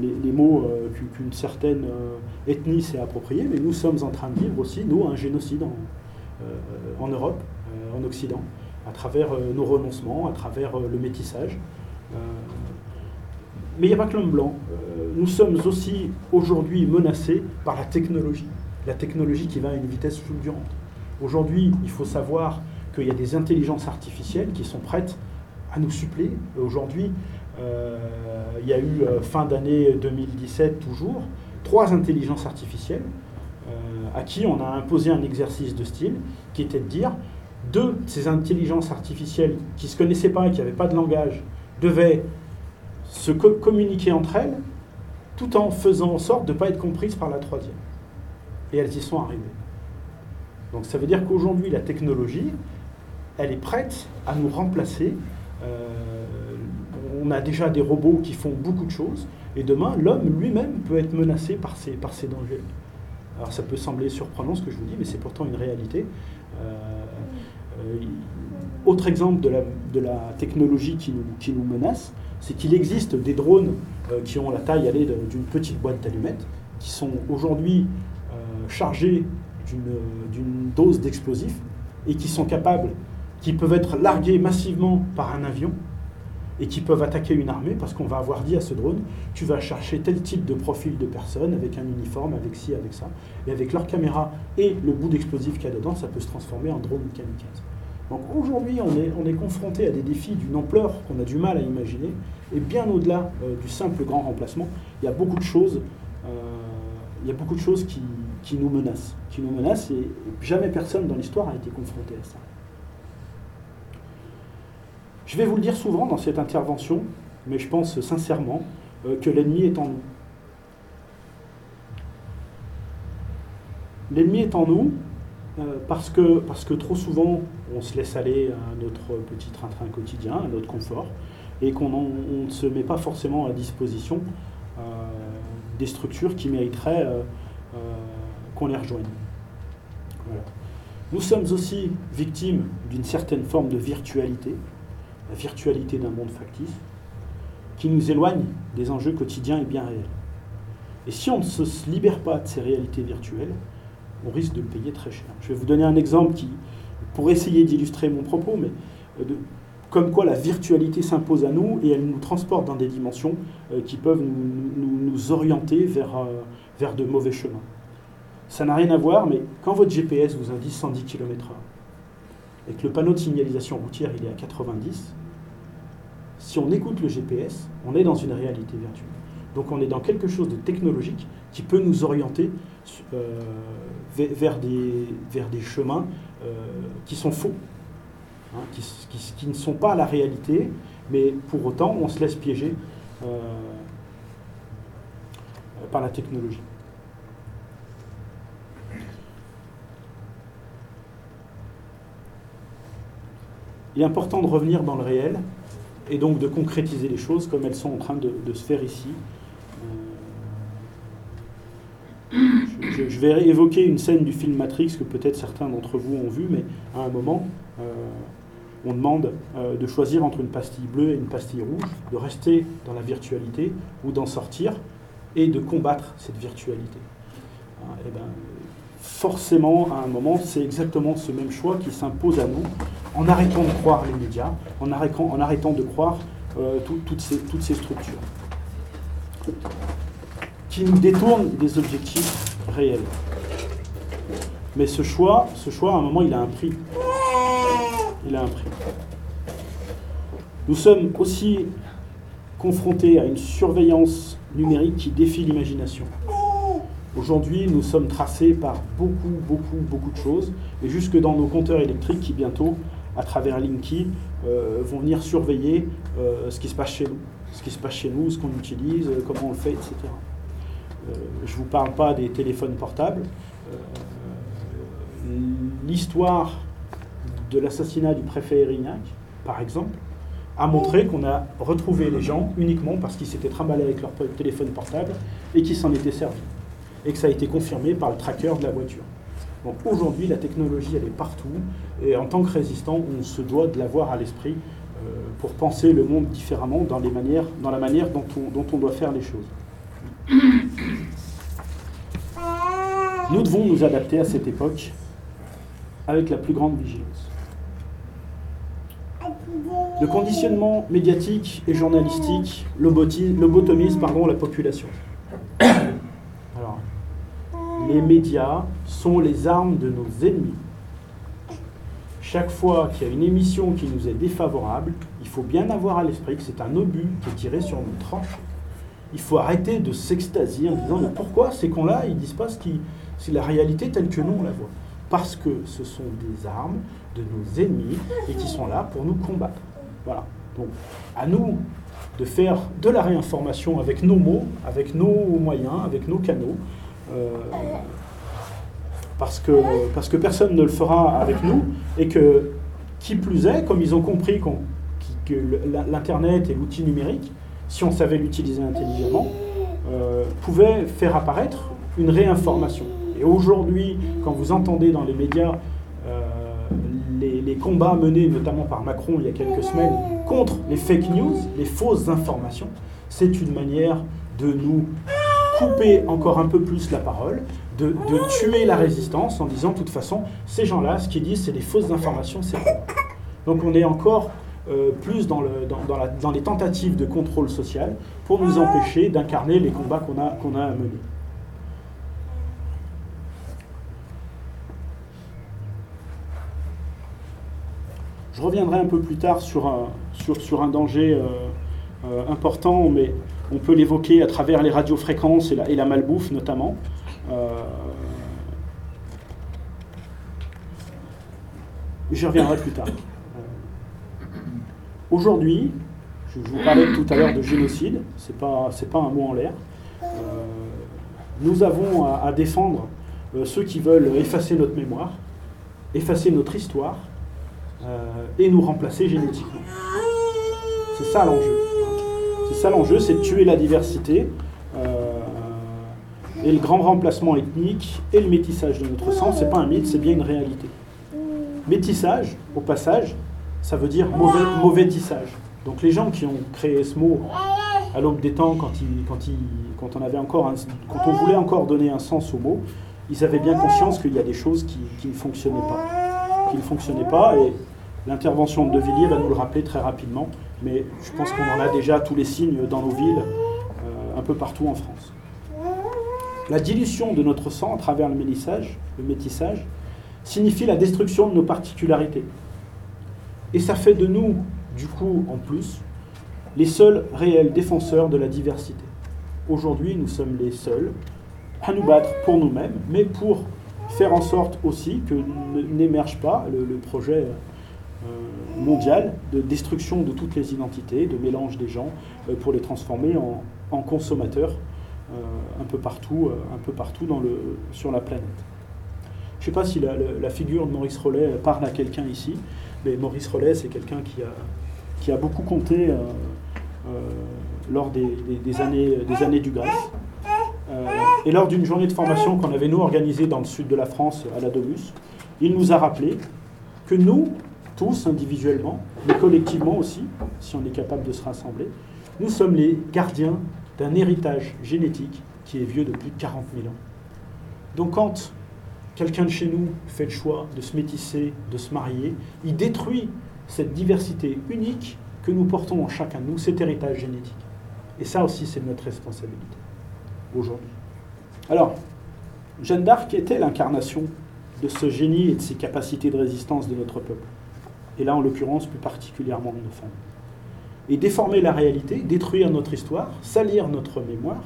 les, les mots euh, qu'u- qu'une certaine euh, ethnie s'est approprié, mais nous sommes en train de vivre aussi, nous, un génocide en, euh, Europe, euh, en Occident, à travers euh, nos renoncements, à travers euh, le métissage. Euh, mais il n'y a pas que l'homme blanc. Euh, nous sommes aussi aujourd'hui menacés par la technologie. La technologie qui va à une vitesse fulgurante. Aujourd'hui, il faut savoir qu'il y a des intelligences artificielles qui sont prêtes à nous suppléer. Aujourd'hui, euh, il y a eu euh, fin d'année 2017 toujours, trois intelligences artificielles euh, à qui on a imposé un exercice de style qui était de dire deux de ces intelligences artificielles qui ne se connaissaient pas et qui n'avaient pas de langage devaient se co- communiquer entre elles tout en faisant en sorte de ne pas être comprises par la troisième. Et elles y sont arrivées. Donc ça veut dire qu'aujourd'hui, la technologie, elle est prête à nous remplacer. Euh, on a déjà des robots qui font beaucoup de choses. Et demain, l'homme lui-même peut être menacé par ces, dangers. Alors ça peut sembler surprenant ce que je vous dis, mais c'est pourtant une réalité. Euh, euh, autre exemple de la, technologie qui nous, menace, c'est qu'il existe des drones euh, qui ont la taille d'une petite boîte d'allumettes, qui sont aujourd'hui chargés d'une dose d'explosifs et qui sont capables, qui peuvent être largués massivement par un avion et qui peuvent attaquer une armée parce qu'on va avoir dit à ce drone, tu vas chercher tel type de profil de personne avec un uniforme, avec ci, avec ça, et avec leur caméra et le bout d'explosif qu'il y a dedans, ça peut se transformer en drone kamikaze. Donc aujourd'hui, on est, on est confronté à des défis d'une ampleur qu'on a du mal à imaginer, et bien au-delà euh, du simple grand remplacement, il y a beaucoup de choses, euh, il y a beaucoup de choses qui, qui nous menacent, qui nous menacent, et jamais personne dans l'histoire a été confronté à ça. Je vais vous le dire souvent dans cette intervention, mais je pense sincèrement euh, que l'ennemi est en nous. L'ennemi est en nous euh, parce, que, parce que trop souvent on se laisse aller à notre petit train-train quotidien, à notre confort, et qu'on ne se met pas forcément à disposition euh, des structures qui mériteraient qu'on les rejoigne. Nous sommes aussi victimes d'une certaine forme de virtualité, la virtualité d'un monde factice, qui nous éloigne des enjeux quotidiens et bien réels. Et si on ne se libère pas de ces réalités virtuelles, on risque de le payer très cher. Je vais vous donner un exemple qui, pour essayer d'illustrer mon propos, mais euh, de- comme quoi la virtualité s'impose à nous et elle nous transporte dans des dimensions euh, qui peuvent nous, orienter vers, euh, vers de mauvais chemins. Ça n'a rien à voir, mais quand votre GPS vous indique 110 km/h et que le panneau de signalisation routière il est à 90, si on écoute le GPS, on est dans une réalité virtuelle. Donc on est dans quelque chose de technologique qui peut nous orienter euh, vers, des, chemins euh, qui sont faux. hein, qui ne sont pas la réalité, mais pour autant on se laisse piéger euh, par la technologie. Il est important de revenir dans le réel et donc de concrétiser les choses comme elles sont en train de, se faire ici. Euh, Je, vais évoquer une scène du film Matrix que peut-être certains d'entre vous ont vu, mais à un moment, euh, on demande euh, de choisir entre une pastille bleue et une pastille rouge, de rester dans la virtualité ou d'en sortir et de combattre cette virtualité. Eh ben, forcément, à un moment, c'est exactement ce même choix qui s'impose à nous, en arrêtant de croire les médias, en arrêtant, en arrêtant de croire euh, tout- toutes, ces, toutes ces structures, qui nous détournent des objectifs réels. Mais ce choix, ce choix, à un moment, il a un prix. Il a un prix. Nous sommes aussi confrontés à une surveillance numérique qui défie l'imagination. Aujourd'hui, nous sommes tracés par beaucoup, beaucoup, beaucoup de choses, et jusque dans nos compteurs électriques qui bientôt, à travers Linky, euh, vont venir surveiller euh, ce qui se passe chez nous, ce qui se passe chez nous, ce qu'on utilise, euh, comment on le fait, etc. Je ne vous parle pas des téléphones portables. L'histoire de l'assassinat du préfet Erignac, par exemple, a montré qu'on a retrouvé les gens uniquement parce qu'ils s'étaient trimballés avec leur téléphone portable et qu'ils s'en étaient servis. Et que ça a été confirmé par le tracker de la voiture. Aujourd'hui, la technologie, elle est partout. Et en tant que résistant, on se doit de l'avoir à l'esprit euh, pour penser le monde différemment dans, les manières, dans la manière dont on, dont on doit faire les choses. Nous devons nous adapter à cette époque avec la plus grande vigilance. Le conditionnement médiatique et journalistique lobotomise pardon, la population. Les médias sont les armes de nos ennemis. Chaque fois qu'il y a une émission qui nous est défavorable, il faut bien avoir à l'esprit que c'est un obus qui est tiré sur nos tranches. Il faut arrêter de s'extasier en disant pourquoi ces cons-là, ils disent pas ce qui, c'est la réalité telle que nous on la voit. Parce que ce sont des armes de nos ennemis et qui sont là pour nous combattre. Voilà. Donc, à nous de faire de la réinformation avec nos mots, avec nos moyens, avec nos canaux. Euh, parce, que, parce que personne ne le fera avec nous et que, qui plus est, comme ils ont compris qu'on- que l'Internet et l'outil numérique, si on savait l'utiliser intelligemment, euh, pouvait faire apparaître une réinformation. Et aujourd'hui, quand vous entendez dans les médias euh, les combats menés notamment par Macron il y a quelques semaines contre les fake news, les fausses informations, c'est une manière de nous couper encore un peu plus la parole, de, tuer la résistance en disant de toute façon, ces gens-là, ce qu'ils disent, c'est des fausses informations, c'est. Donc on est encore euh, plus dans les tentatives de contrôle social pour nous empêcher d'incarner les combats qu'on a, qu'on a à mener. Je reviendrai un peu plus tard sur un, sur, sur un danger euh, euh, important, mais on peut l'évoquer à travers les radiofréquences et la, malbouffe notamment. Euh, J'y reviendrai plus tard. Euh, Aujourd'hui, je, vous parlais tout à l'heure de génocide, c'est pas, pas un mot en l'air. Euh, nous avons à, défendre ceux qui veulent effacer notre mémoire, effacer notre histoire et nous remplacer génétiquement. C'est ça l'enjeu. L'enjeu, c'est de tuer la diversité euh, et le grand remplacement ethnique et le métissage de notre sang. C'est pas un mythe, c'est bien une réalité. Métissage, au passage, ça veut dire mauvais, mauvais tissage. Donc les gens qui ont créé ce mot à l'aube des temps, quand, on voulait encore donner un sens au mot, ils avaient bien conscience qu'il y a des choses qui, qui ne fonctionnaient pas, qui ne fonctionnaient pas, et l'intervention de De Villiers va nous le rappeler très rapidement. Mais je pense qu'on en a déjà tous les signes dans nos villes, euh, un peu partout en France. La dilution de notre sang à travers le métissage, le métissage signifie la destruction de nos particularités. Et ça fait de nous, du coup, en plus, les seuls réels défenseurs de la diversité. Aujourd'hui, nous sommes les seuls à nous battre pour nous-mêmes, mais pour faire en sorte aussi que n'émerge pas le, projet mondiale de destruction de toutes les identités, de mélange des gens euh, pour les transformer en, consommateurs euh, un peu partout, euh, un peu partout sur la planète. Je ne sais pas si la, figure de Maurice Rollet parle à quelqu'un ici, mais Maurice Rollet, c'est quelqu'un qui a, beaucoup compté euh, euh, lors des, années, du Grèce. Euh, et lors d'une journée de formation qu'on avait nous organisée dans le sud de la France, à la Domus, il nous a rappelé que nous, tous individuellement, mais collectivement aussi, si on est capable de se rassembler, nous sommes les gardiens d'un héritage génétique qui est vieux de plus de 40 000 ans. Donc quand quelqu'un de chez nous fait le choix de se métisser, de se marier, il détruit cette diversité unique que nous portons en chacun de nous, cet héritage génétique. Et ça aussi, c'est notre responsabilité aujourd'hui. Alors, Jeanne d'Arc était l'incarnation de ce génie et de ces capacités de résistance de notre peuple. Et là, en l'occurrence, plus particulièrement de nos femmes. Et déformer la réalité, détruire notre histoire, salir notre mémoire,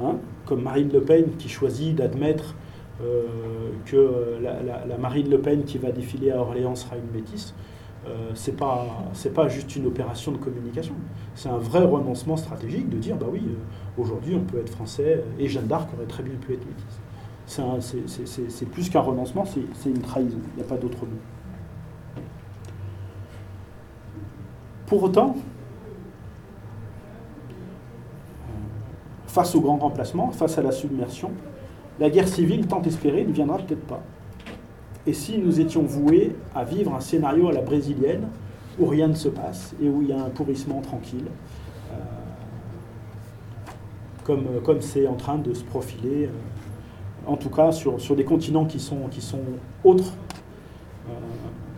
hein, comme Marine Le Pen qui choisit d'admettre euh, que la, Marine Le Pen qui va défiler à Orléans sera une métisse, euh, c'est pas pas juste une opération de communication. C'est un vrai renoncement stratégique de dire bah oui, euh, aujourd'hui on peut être français euh, et Jeanne d'Arc aurait très bien pu être métisse. C'est plus qu'un renoncement, c'est une trahison. Il n'y a pas d'autre mot. Pour autant, face au grand remplacement, face à la submersion, la guerre civile tant espérée ne viendra peut-être pas. Et si nous étions voués à vivre un scénario à la brésilienne, où rien ne se passe et où il y a un pourrissement tranquille, euh, comme comme c'est en train de se profiler, euh, en tout cas sur, sur des continents qui sont, qui sont autres. Euh,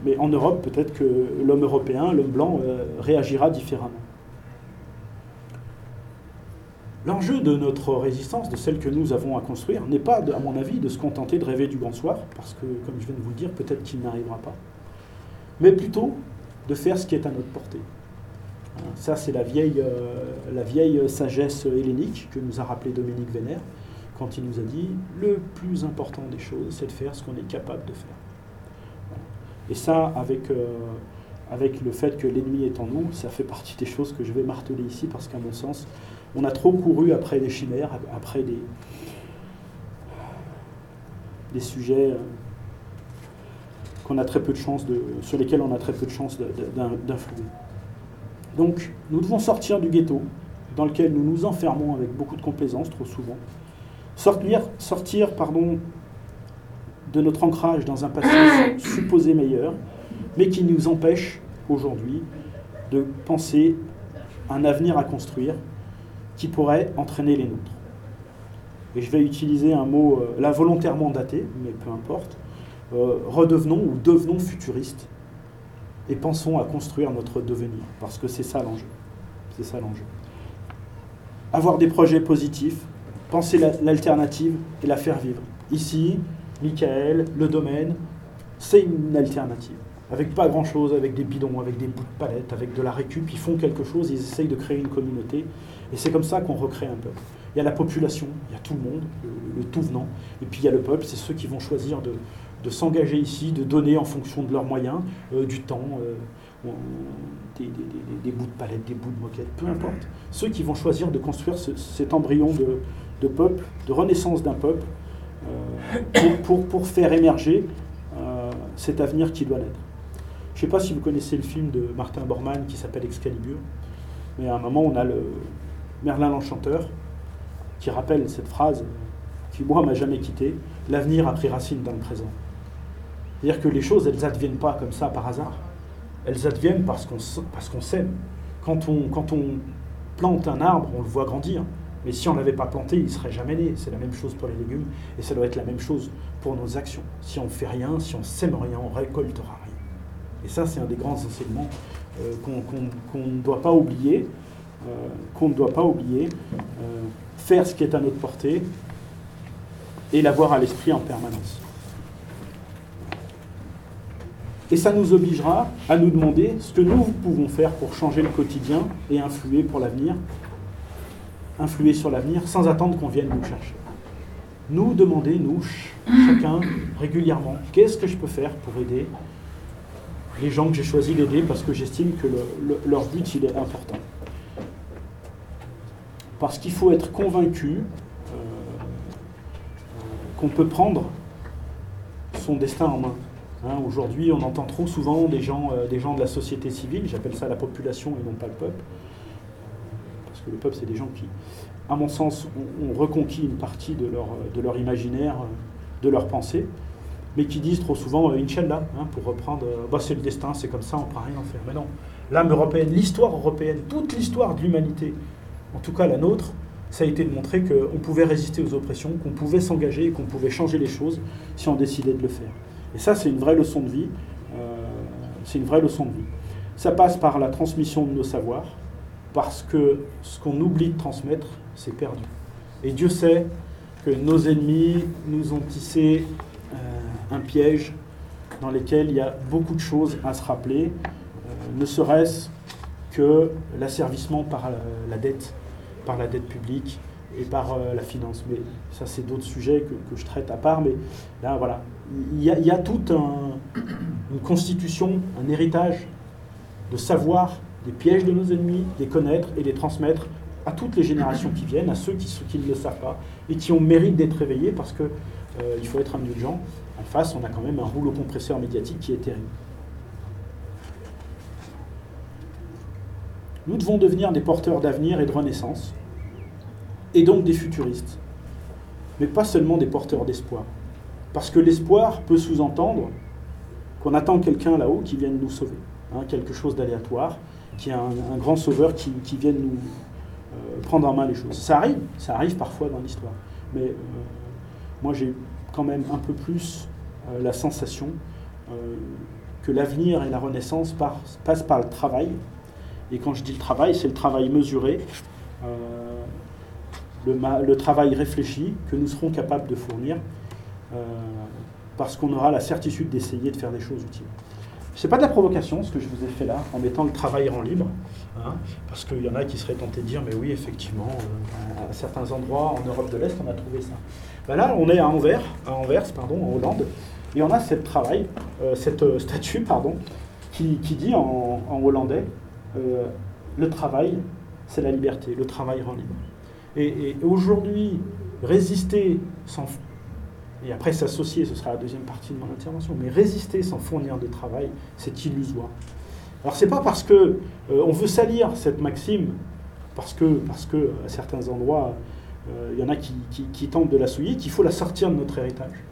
mais en Europe, peut-être que l'homme européen, l'homme blanc, euh, réagira différemment. L'enjeu de notre résistance, de celle que nous avons à construire, n'est pas, à mon avis, de se contenter de rêver du grand soir, parce que, comme je viens de vous le dire, peut-être qu'il n'arrivera pas, mais plutôt de faire ce qui est à notre portée. Ça, c'est la vieille, euh, la vieille sagesse hellénique que nous a rappelé Dominique Vénère, quand il nous a dit le plus important des choses, c'est de faire ce qu'on est capable de faire. Et ça, avec, euh, avec le fait que l'ennemi est en nous, ça fait partie des choses que je vais marteler ici, parce qu'à mon sens, on a trop couru après des chimères, après des, des sujets euh, qu'on a très peu de chance de, sur lesquels on a très peu de chance d'influer. Donc, nous devons sortir du ghetto dans lequel nous nous enfermons avec beaucoup de complaisance trop souvent. Sortir, sortir pardon, de notre ancrage dans un passé supposé meilleur, mais qui nous empêche aujourd'hui de penser un avenir à construire qui pourrait entraîner les nôtres. Et je vais utiliser un mot euh, là volontairement daté, mais peu importe. Euh, redevenons ou devenons futuristes et pensons à construire notre devenir, parce que c'est ça l'enjeu. C'est ça l'enjeu. Avoir des projets positifs, penser la- l'alternative et la faire vivre. Ici, Michael, le domaine, c'est une alternative. Avec pas grand-chose, avec des bidons, avec des bouts de palette, avec de la récup, ils font quelque chose, ils essayent de créer une communauté. Et c'est comme ça qu'on recrée un peuple. Il y a la population, il y a tout le monde, le, tout venant. Et puis il y a le peuple, c'est ceux qui vont choisir de, s'engager ici, de donner en fonction de leurs moyens, euh, du temps, euh, des, bouts de palette, des bouts de moquette, peu importe. Ceux qui vont choisir de construire ce- cet embryon de, de peuple, de renaissance d'un peuple, pour, pour- faire émerger euh, cet avenir qui doit naître. Je ne sais pas si vous connaissez le film de Martin Bormann qui s'appelle Excalibur, mais à un moment, on a le Merlin l'Enchanteur qui rappelle cette phrase qui, moi, m'a jamais quitté l'avenir a pris racine dans le présent. C'est-à-dire que les choses, elles n'adviennent pas comme ça par hasard. Elles adviennent parce qu'on parce qu'on sème. Quand on, quand on plante un arbre, on le voit grandir. Mais si on ne l'avait pas planté, il ne serait jamais né. C'est la même chose pour les légumes et ça doit être la même chose pour nos actions. Si on ne fait rien, si on ne sème rien, on récoltera rien. Et ça, c'est un des grands enseignements euh, qu'on ne doit pas oublier. euh, qu'on ne doit pas oublier. Euh, faire ce qui est à notre portée et l'avoir à l'esprit en permanence. Et ça nous obligera à nous demander ce que nous pouvons faire pour changer le quotidien et influer pour l'avenir, influer sur l'avenir sans attendre qu'on vienne nous chercher. Nous demander, nous, ch- chacun, régulièrement, qu'est-ce que je peux faire pour aider les gens que j'ai choisi d'aider parce que j'estime que le- le- leur but il est important. Parce qu'il faut être convaincu euh, qu'on peut prendre son destin en main. Hein, Aujourd'hui, on entend trop souvent des gens, euh, des gens de la société civile, j'appelle ça la population et non pas le peuple, le peuple, c'est des gens qui, à mon sens, ont, reconquis une partie de leur, de leur imaginaire, euh, de leur pensée, mais qui disent trop souvent euh, Inch'Allah, hein, pour reprendre, euh, Bah, c'est le destin, c'est comme ça, on ne peut rien en faire. Mais non, l'âme européenne, l'histoire européenne, toute l'histoire de l'humanité, en tout cas la nôtre, ça a été de montrer qu'on pouvait résister aux oppressions, qu'on pouvait s'engager et qu'on pouvait changer les choses si on décidait de le faire. Et ça, c'est une vraie leçon de vie. c'est une vraie leçon de vie. Ça passe par la transmission de nos savoirs, parce que ce qu'on oublie de transmettre, c'est perdu. Et Dieu sait que nos ennemis nous ont tissé euh, un piège dans lequel il y a beaucoup de choses à se rappeler, euh, ne serait-ce que l'asservissement par la, la dette, par la dette publique et par euh, la finance. Mais ça, c'est d'autres sujets que, je traite à part. Mais là, voilà, il y a, toute un- une constitution, un héritage de savoir des pièges de nos ennemis, les connaître et les transmettre à toutes les générations qui viennent, à ceux qui, ceux qui ne le savent pas et qui ont mérite d'être réveillés parce que euh, il faut être indulgent. En face, on a quand même un rouleau compresseur médiatique qui est terrible. Nous devons devenir des porteurs d'avenir et de renaissance, et donc des futuristes, mais pas seulement des porteurs d'espoir. Parce que l'espoir peut sous-entendre qu'on attend quelqu'un là-haut qui vienne nous sauver, hein, quelque chose d'aléatoire, qui est un, un grand sauveur qui, qui vienne nous euh, prendre en main les choses. Ça arrive, ça arrive parfois dans l'histoire, mais euh, moi j'ai quand même un peu plus euh, la sensation que l'avenir et la renaissance passent par le travail. Et quand je dis le travail, c'est le travail mesuré, le, travail réfléchi que nous serons capables de fournir, parce qu'on aura la certitude d'essayer de faire des choses utiles. C'est pas de la provocation ce que je vous ai fait là, en mettant le travail en libre, hein, parce qu'il y en a qui seraient tentés de dire, mais oui, effectivement, euh, à certains endroits en Europe de l'Est, on a trouvé ça. Ben là, on est à Anvers, à Anvers, pardon, en Hollande, et on a cette travail, euh, cette euh, statue, pardon, qui, qui dit en, en hollandais, le travail, c'est la liberté, le travail rend libre. Et, et aujourd'hui, résister sans et après s'associer, ce sera la deuxième partie de mon intervention, mais résister sans fournir de travail, c'est illusoire. Alors c'est pas parce que euh, on veut salir cette maxime, parce que, parce que à certains endroits, euh, il y en a qui, tentent de la souiller, qu'il faut la sortir de notre héritage.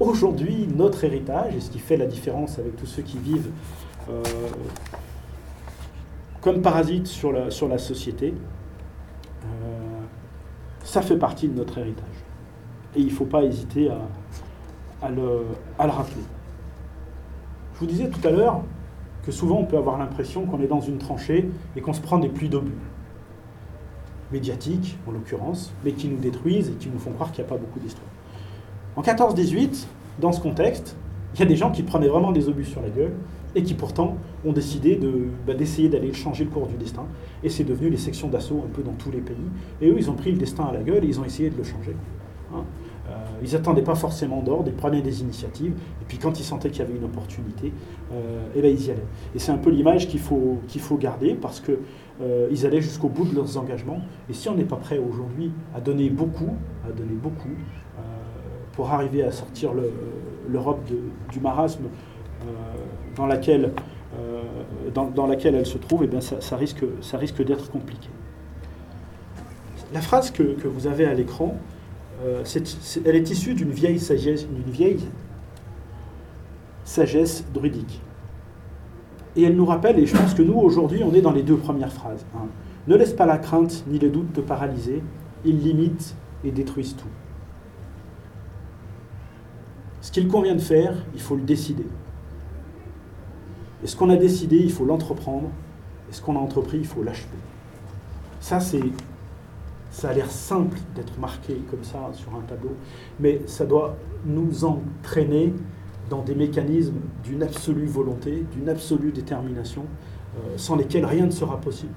Aujourd'hui, notre héritage, et ce qui fait la différence avec tous ceux qui vivent euh, comme parasites sur la, sur la société, ça fait partie de notre héritage. Et il ne faut pas hésiter à, le, rappeler. Je vous disais tout à l'heure que souvent on peut avoir l'impression qu'on est dans une tranchée et qu'on se prend des pluies d'obus. Médiatiques, en l'occurrence, mais qui nous détruisent et qui nous font croire qu'il n'y a pas beaucoup d'histoire. En 14-18, dans ce contexte, il y a des gens qui prenaient vraiment des obus sur la gueule et qui pourtant ont décidé bah, d'essayer d'aller changer le cours du destin. Et c'est devenu les sections d'assaut un peu dans tous les pays. Et eux, ils ont pris le destin à la gueule et ils ont essayé de le changer. Hein. Euh, ils n'attendaient pas forcément d'ordre, ils prenaient des initiatives. Et puis quand ils sentaient qu'il y avait une opportunité, euh, eh ben, ils y allaient. Et c'est un peu l'image qu'il faut, faut garder parce que euh, ils allaient jusqu'au bout de leurs engagements. Et si on n'est pas prêt aujourd'hui à donner beaucoup, à donner beaucoup, euh, pour arriver à sortir le- l'Europe du marasme dans, laquelle, dans, laquelle elle se trouve, eh bien ça, ça risque, ça risque d'être compliqué. La phrase que, que vous avez à l'écran, euh, elle est issue d'une vieille sagesse, d'une vieille sagesse druidique. Et elle nous rappelle, et je pense que nous, aujourd'hui, on est dans les deux premières phrases. hein. Ne laisse pas la crainte ni le doute te paralyser, ils limitent et détruisent tout. Ce qu'il convient de faire, il faut le décider. Et ce qu'on a décidé, il faut l'entreprendre. Et ce qu'on a entrepris, il faut l'achever. Ça, c'est, ça a l'air simple d'être marqué comme ça sur un tableau, mais ça doit nous entraîner dans des mécanismes d'une absolue volonté, d'une absolue détermination, euh, sans lesquels rien ne sera possible.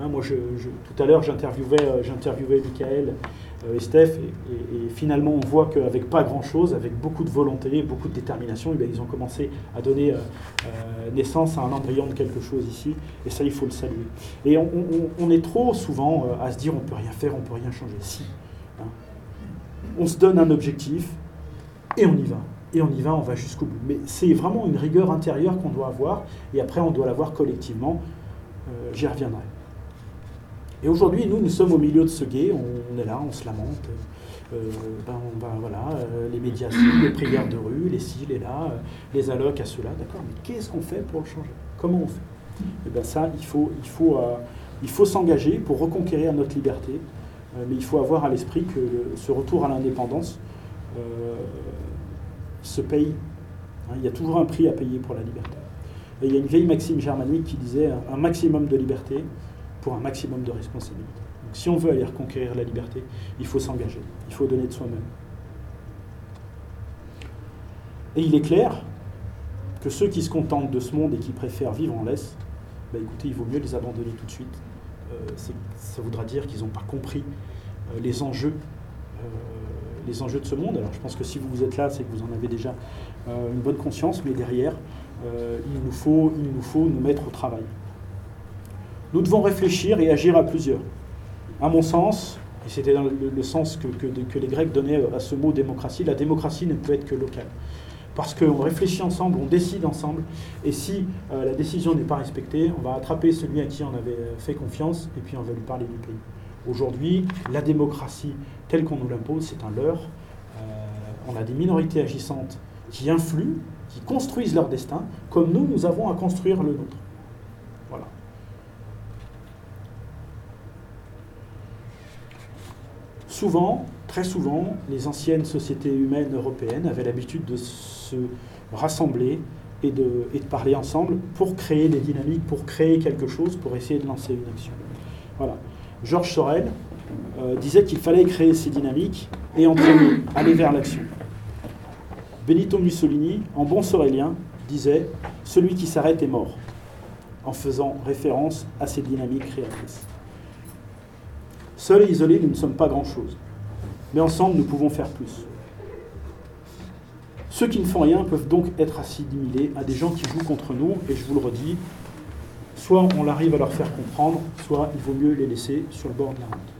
Hein, moi, tout à l'heure, j'interviewais, euh, j'interviewais Michael euh, et Steph, et, et- finalement, on voit qu'avec pas grand-chose, avec beaucoup de volonté, beaucoup de détermination, eh ils ont commencé à donner euh, euh, naissance à un embryon de quelque chose ici, et ça, il faut le saluer. Et on, est trop souvent à se dire on peut rien faire, on peut rien changer. Si. hein. On se donne un objectif, et on y va. Et on y va, on va jusqu'au bout. Mais c'est vraiment une rigueur intérieure qu'on doit avoir, et après, on doit l'avoir collectivement. J'y reviendrai. Et aujourd'hui, nous, nous sommes au milieu de ce guet, on, est là, on se lamente. Euh, ben, va, voilà, euh, les médiations, les prières de rue, les ci, les là, euh, les allocs à cela, d'accord, mais qu'est-ce qu'on fait pour le changer? Comment on fait? Et bien ça, il faut, il faut, faut s'engager pour reconquérir notre liberté, mais il faut avoir à l'esprit que ce retour à l'indépendance se paye. Hein, il y a toujours un prix à payer pour la liberté. Et il y a une vieille maxime germanique qui disait un maximum de liberté pour un maximum de responsabilité. Donc, si on veut aller reconquérir la liberté, il faut s'engager, il faut donner de soi-même. Et il est clair que ceux qui se contentent de ce monde et qui préfèrent vivre en laisse, bah écoutez, il vaut mieux les abandonner tout de suite. Euh, ça voudra dire qu'ils n'ont pas compris euh, les enjeux, euh, les enjeux de ce monde. Alors je pense que si vous êtes là, c'est que vous en avez déjà une bonne conscience, mais derrière, il, nous faut, il nous faut nous mettre au travail. Nous devons réfléchir et agir à plusieurs. À mon sens, et c'était dans le, sens que les Grecs donnaient à ce mot démocratie, la démocratie ne peut être que locale. Parce qu'on réfléchit ensemble, on décide ensemble, et si euh, la décision n'est pas respectée, on va attraper celui à qui on avait fait confiance, et puis on va lui parler du pays. Aujourd'hui, la démocratie telle qu'on nous l'impose, c'est un leurre. Euh, on a des minorités agissantes qui influent, qui construisent leur destin, comme nous, nous avons à construire le nôtre. Voilà. Souvent, très souvent, les anciennes sociétés humaines européennes avaient l'habitude de se rassembler et de, parler ensemble pour créer des dynamiques, pour créer quelque chose, pour essayer de lancer une action. Voilà. Georges Sorel euh, disait qu'il fallait créer ces dynamiques et entraîner, aller vers l'action. Benito Mussolini, en bon sorélien, disait Celui qui s'arrête est mort, en faisant référence à ces dynamiques créatrices. Seuls et isolés, nous ne sommes pas grand-chose. Mais ensemble, nous pouvons faire plus. Ceux qui ne font rien peuvent donc être assimilés à des gens qui jouent contre nous, et je vous le redis, soit on arrive à leur faire comprendre, soit il vaut mieux les laisser sur le bord de la route.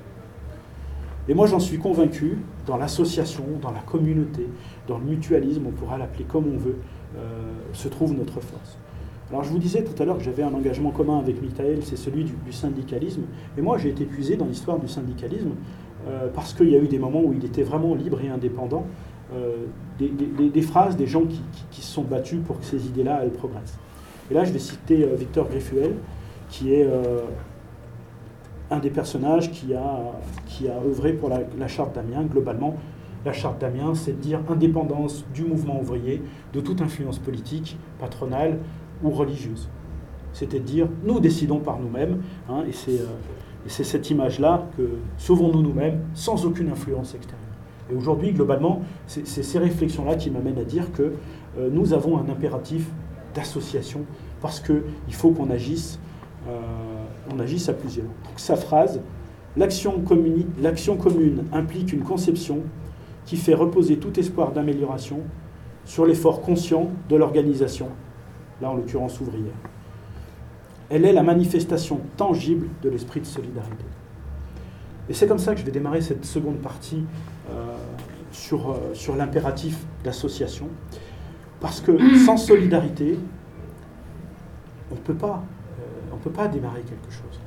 Et moi, j'en suis convaincu, dans l'association, dans la communauté, dans le mutualisme, on pourra l'appeler comme on veut, euh, se trouve notre force. Alors, je vous disais tout à l'heure que j'avais un engagement commun avec Michael, c'est celui du, syndicalisme. Et moi, j'ai été puisé dans l'histoire du syndicalisme euh, parce qu'il y a eu des moments où il était vraiment libre et indépendant. euh, des, phrases, des gens qui, se sont battus pour que ces idées-là, elles progressent. Et là, je vais citer euh, Victor Griffuel, qui est un des personnages qui a, qui a œuvré pour la charte d'Amiens. Globalement, la charte d'Amiens, c'est de dire indépendance du mouvement ouvrier de toute influence politique, patronale ou religieuse. C'était de dire nous décidons par nous-mêmes, hein, et c'est euh, et c'est cette image-là que sauvons-nous nous-mêmes sans aucune influence extérieure. Et aujourd'hui, globalement, c'est ces réflexions-là qui m'amènent à dire que euh, nous avons un impératif d'association parce qu'il faut qu'on agisse, euh, on agisse à plusieurs. Donc sa phrase, l'action commune implique une conception qui fait reposer tout espoir d'amélioration sur l'effort conscient de l'organisation, là en l'occurrence ouvrière. Elle est la manifestation tangible de l'esprit de solidarité. Et c'est comme ça que je vais démarrer cette seconde partie euh, sur, euh, sur l'impératif d'association. Parce que sans solidarité, on ne peut pas, euh, peut pas démarrer quelque chose.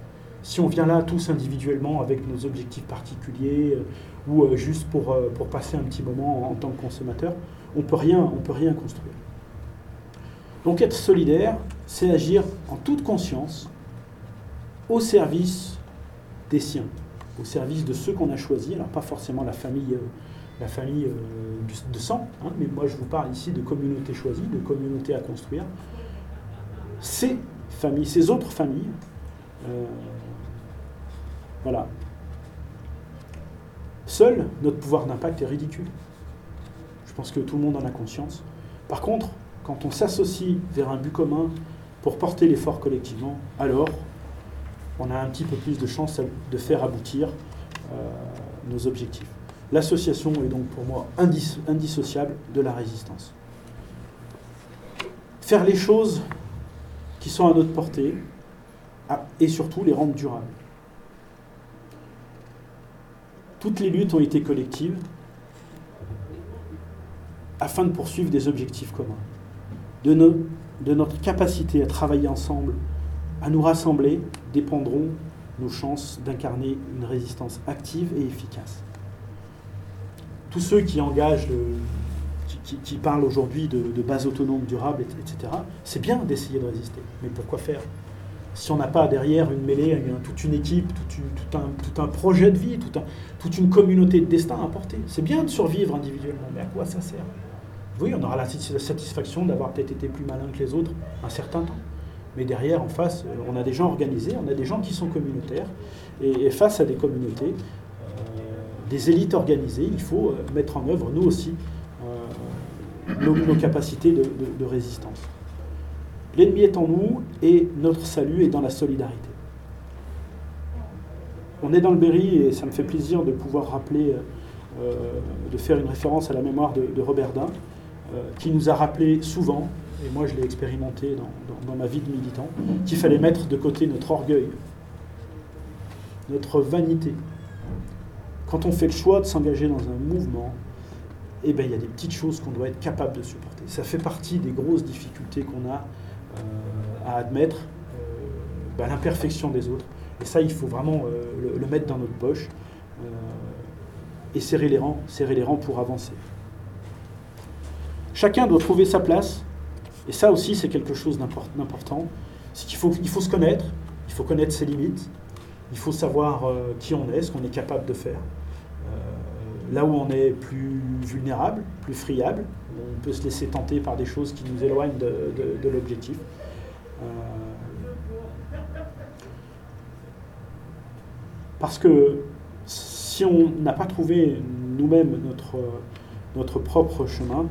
Si on vient là tous individuellement avec nos objectifs particuliers ou juste pour, pour passer un petit moment en, en tant que consommateur, on peut rien, on peut rien construire. Donc être solidaire, c'est agir en toute conscience au service des siens, au service de ceux qu'on a choisis, alors pas forcément la famille, euh, la famille euh, de sang, hein, mais moi je vous parle ici de communautés choisies, de communautés à construire. Ces familles, ces autres familles, euh, voilà. Seul, notre pouvoir d'impact est ridicule. Je pense que tout le monde en a conscience. Par contre, quand on s'associe vers un but commun pour porter l'effort collectivement, alors on a un petit peu plus de chances de faire aboutir euh, nos objectifs. L'association est donc pour moi indis- indissociable de la résistance. Faire les choses qui sont à notre portée à- et surtout les rendre durables. Toutes les luttes ont été collectives afin de poursuivre des objectifs communs. De, notre capacité à travailler ensemble, à nous rassembler, dépendront nos chances d'incarner une résistance active et efficace. Tous ceux qui engagent, qui, parlent aujourd'hui de, de base autonome durable, et- etc., c'est bien d'essayer de résister. Mais pourquoi faire? Si on n'a pas derrière une mêlée, toute une équipe, tout, un, tout un projet de vie, toute une communauté de destin à porter. C'est bien de survivre individuellement, mais à quoi ça sert? Oui, on aura la satis- satisfaction d'avoir peut-être été plus malin que les autres un certain temps. Mais derrière, en face, euh, on a des gens organisés, on a des gens qui sont communautaires. Et, face à des communautés, euh, des élites organisées, il faut euh, mettre en œuvre, nous aussi, nos, capacités de, résistance. L'ennemi est en nous et notre salut est dans la solidarité. On est dans le Berry et ça me fait plaisir de pouvoir rappeler, de faire une référence à la mémoire de, de Robert Dain, qui nous a rappelé souvent, et moi je l'ai expérimenté dans, ma vie de militant, qu'il fallait mettre de côté notre orgueil, notre vanité. Quand on fait le choix de s'engager dans un mouvement, eh ben, il y a des petites choses qu'on doit être capable de supporter. Ça fait partie des grosses difficultés qu'on a euh, à admettre, euh, ben, l'imperfection des autres. Et ça, il faut vraiment euh, le, le mettre dans notre poche euh, et serrer les rangs, serrer les rangs pour avancer. Chacun doit trouver sa place, et ça aussi, c'est quelque chose d'import- d'important. C'est qu'il faut, il faut se connaître, il faut connaître ses limites, il faut savoir euh, qui on est, ce qu'on est capable de faire. Euh, là où on est plus vulnérable, plus friable, on peut se laisser tenter par des choses qui nous éloignent de, l'objectif. Euh, parce que si on n'a pas trouvé nous-mêmes notre, propre chemin,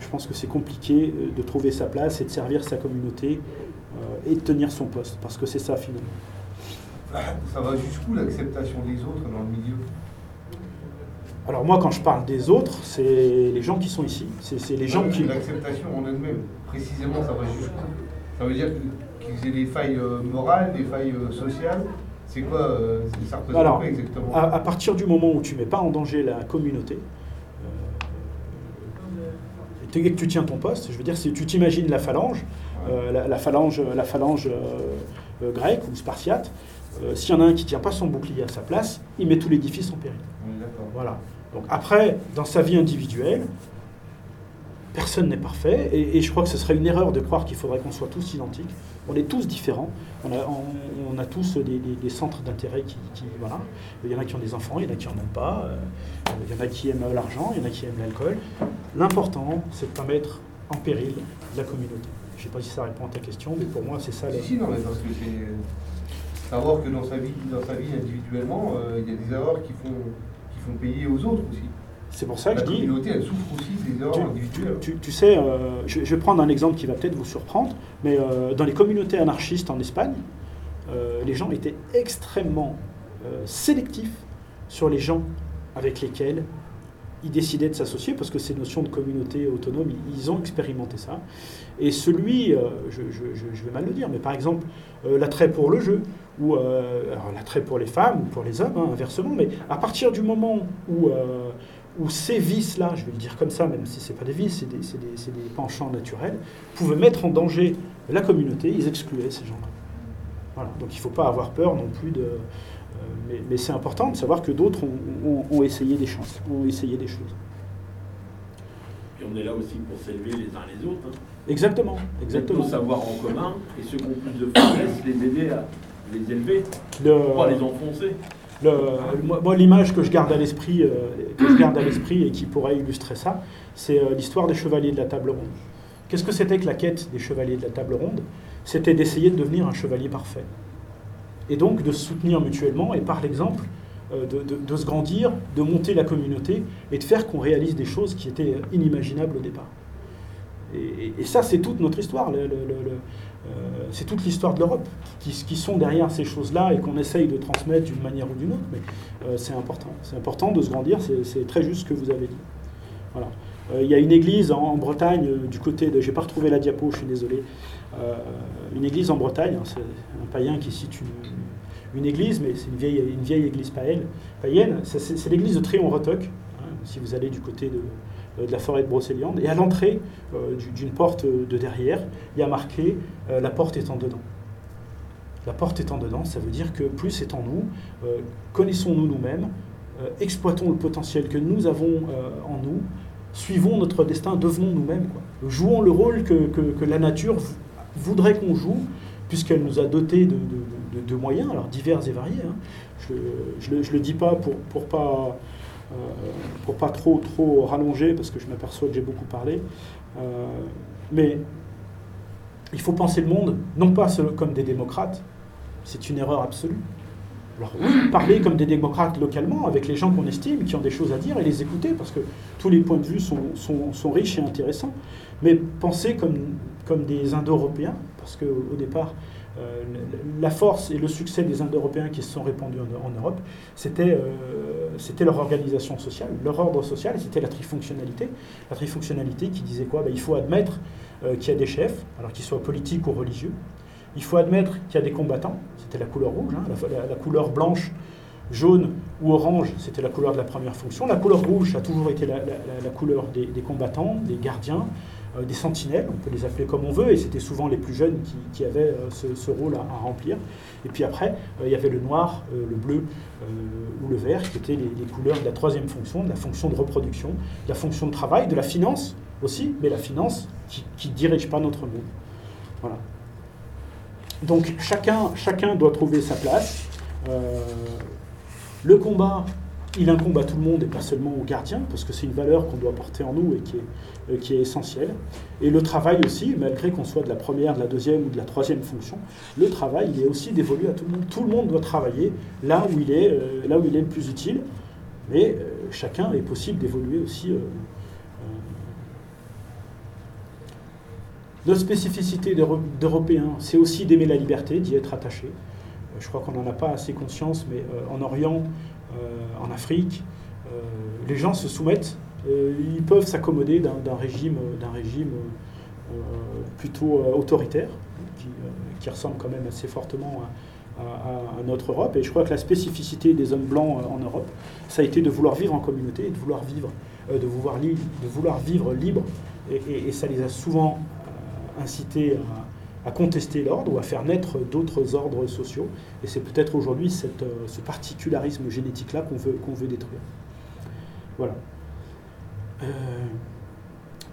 je pense que c'est compliqué euh, de trouver sa place et de servir sa communauté euh, et de tenir son poste, parce que c'est ça finalement.
Ça va jusqu'où l'acceptation des autres dans le milieu?
Alors moi, quand je parle des autres, c'est les gens qui sont ici, c'est les gens
Non,
qui...
L'acceptation en elle-même, précisément, ça va jusqu'où? Ça veut dire qu'ils aient des failles euh, morales, des failles euh, sociales? C'est quoi euh, Ça représente
Alors,
quoi exactement?
à, à partir du moment où tu ne mets pas en danger la communauté, et que tu tiens ton poste, je veux dire, si tu t'imagines la phalange, euh, la, la phalange, la phalange euh, euh, grecque ou spartiate, s'il y en a un qui ne tient pas son bouclier à sa place, il met tout l'édifice en péril. Voilà. Donc après, dans sa vie individuelle, personne n'est parfait, et, et je crois que ce serait une erreur de croire qu'il faudrait qu'on soit tous identiques. On est tous différents. On a, on, on a tous des, des- des centres d'intérêt qui, qui- voilà. Il y en a qui ont des enfants, il y en a qui en ont pas. euh, il y en a qui aiment l'argent, il y en a qui aiment l'alcool. L'important, c'est de ne pas mettre en péril la communauté. Je ne sais pas si ça répond à ta question, mais pour moi, c'est ça.
Si, non, mais parce que c'est savoir que dans sa vie, dans sa vie individuellement, euh, il y a des erreurs qui font, qui font payer aux autres aussi.
C'est pour ça que
La
je dis.
communauté, elle souffre aussi des erreurs individuelles.
Tu, tu sais, euh, je, je vais prendre un exemple qui va peut-être vous surprendre, mais euh, dans les communautés anarchistes en Espagne, euh, les gens étaient extrêmement sélectifs sur les gens avec lesquels ils décidaient de s'associer, parce que ces notions de communauté autonome, ils, ont expérimenté ça. Et celui, euh, je, je- je- je vais mal le dire, mais par exemple, euh, l'attrait pour le jeu, ou euh, l'attrait pour les femmes ou pour les hommes, hein, inversement, mais à partir du moment où, où ces vices-là, je vais le dire comme ça, même si ce n'est pas des vices, c'est des, des- des penchants naturels, pouvaient mettre en danger la communauté, ils excluaient ces gens-là. Voilà. Donc il ne faut pas avoir peur non plus de... euh, mais mais c'est important de savoir que d'autres ont, ont- ont essayé des chances, ont essayé des choses.
Et on est là aussi pour s'élever les uns les autres. hein.
Exactement, exactement.
nos savoirs en commun et ceux qui ont plus de faiblesse, les aider à les élever,
Le-
pas les enfoncer.
L'image que je garde à l'esprit, euh, que je garde à l'esprit et qui pourrait illustrer ça, c'est euh, l'histoire des chevaliers de la table ronde. Qu'est-ce que c'était que la quête des chevaliers de la table ronde? C'était d'essayer de devenir un chevalier parfait. Et donc de se soutenir mutuellement et par l'exemple, euh, de, de- se grandir, de monter la communauté et de faire qu'on réalise des choses qui étaient inimaginables au départ. Et, ça, c'est toute notre histoire. C'est toute l'histoire de l'Europe qui, sont derrière ces choses-là et qu'on essaye de transmettre d'une manière ou d'une autre. Mais euh, c'est important. C'est important de se grandir. C'est très juste ce que vous avez dit. Voilà. Euh, Il y a une église en, Bretagne, euh, du côté de. J'ai pas retrouvé la diapo, je suis désolé. Euh, une église en Bretagne, hein, c'est un païen qui cite une, église, mais c'est une vieille, église païenne. c'est l'église de Tréon-Rotoc, hein, si vous allez du côté de, de la forêt de Brocéliande. Et à l'entrée euh, du- d'une porte de derrière, il y a marqué euh, La porte étant dedans. La porte étant dedans, ça veut dire que plus est en nous, euh, connaissons-nous nous-mêmes, euh, exploitons le potentiel que nous avons euh, en nous, suivons notre destin, devenons nous-mêmes. Jouons le rôle que, que- la nature voudrait qu'on joue, puisqu'elle nous a dotés de, de- moyens, alors divers et variés. hein. Je ne le dis pas pour, pour pas, euh, pour pas trop, trop rallonger, parce que je m'aperçois que j'ai beaucoup parlé. Euh, mais il faut penser le monde, non pas comme des démocrates, c'est une erreur absolue. Parler comme des démocrates localement, avec les gens qu'on estime, qui ont des choses à dire, et les écouter, parce que tous les points de vue sont, sont- sont riches et intéressants. Mais penser comme, comme des Indo-Européens, parce qu'au départ, euh, la force et le succès des Indo-Européens qui se sont répandus en, Europe, c'était euh, c'était leur organisation sociale, leur ordre social, c'était la trifonctionnalité. La trifonctionnalité qui disait quoi? Ben, Il faut admettre euh, qu'il y a des chefs, alors qu'ils soient politiques ou religieux. Il faut admettre qu'il y a des combattants, c'était la couleur rouge, hein, la, couleur blanche, jaune ou orange, c'était la couleur de la première fonction. La couleur rouge, a toujours été la, couleur des, combattants, des gardiens, des sentinelles, on peut les appeler comme on veut, et c'était souvent les plus jeunes qui, avaient euh, ce, rôle à, remplir. Et puis après, euh, il y avait le noir, euh, le bleu euh, ou le vert, qui étaient les, couleurs de la troisième fonction, de la fonction de reproduction, de la fonction de travail, de la finance aussi, mais la finance qui ne dirige pas notre monde. Voilà. Donc chacun, chacun doit trouver sa place. Euh, le combat, il incombe à tout le monde et pas seulement aux gardiens, parce que c'est une valeur qu'on doit porter en nous et qui est, euh, qui est essentielle. Et le travail aussi, malgré qu'on soit de la première, de la deuxième ou de la troisième fonction, le travail, il est aussi dévolu à tout le monde. Tout le monde doit travailler là où il est, euh, là où il est le plus utile, mais euh, chacun est possible d'évoluer aussi. Notre spécificité d'Euro- d'Européens, c'est aussi d'aimer la liberté, d'y être attaché. Je crois qu'on n'en a pas assez conscience, mais en Orient, en Afrique, euh, les gens se soumettent, euh, ils peuvent s'accommoder d'un régime, régime euh, plutôt euh, autoritaire, qui, euh, ressemble quand même assez fortement à, notre Europe. Et je crois que la spécificité des hommes blancs euh, en Europe, ça a été de vouloir vivre en communauté, de vouloir vivre, euh, de vouloir, de vouloir vivre libre. Et, et- ça les a souvent euh, incités à, à contester l'ordre ou à faire naître d'autres ordres sociaux. Et c'est peut-être aujourd'hui euh, ce particularisme génétique-là qu'on veut, qu'on veut détruire. Voilà. Euh,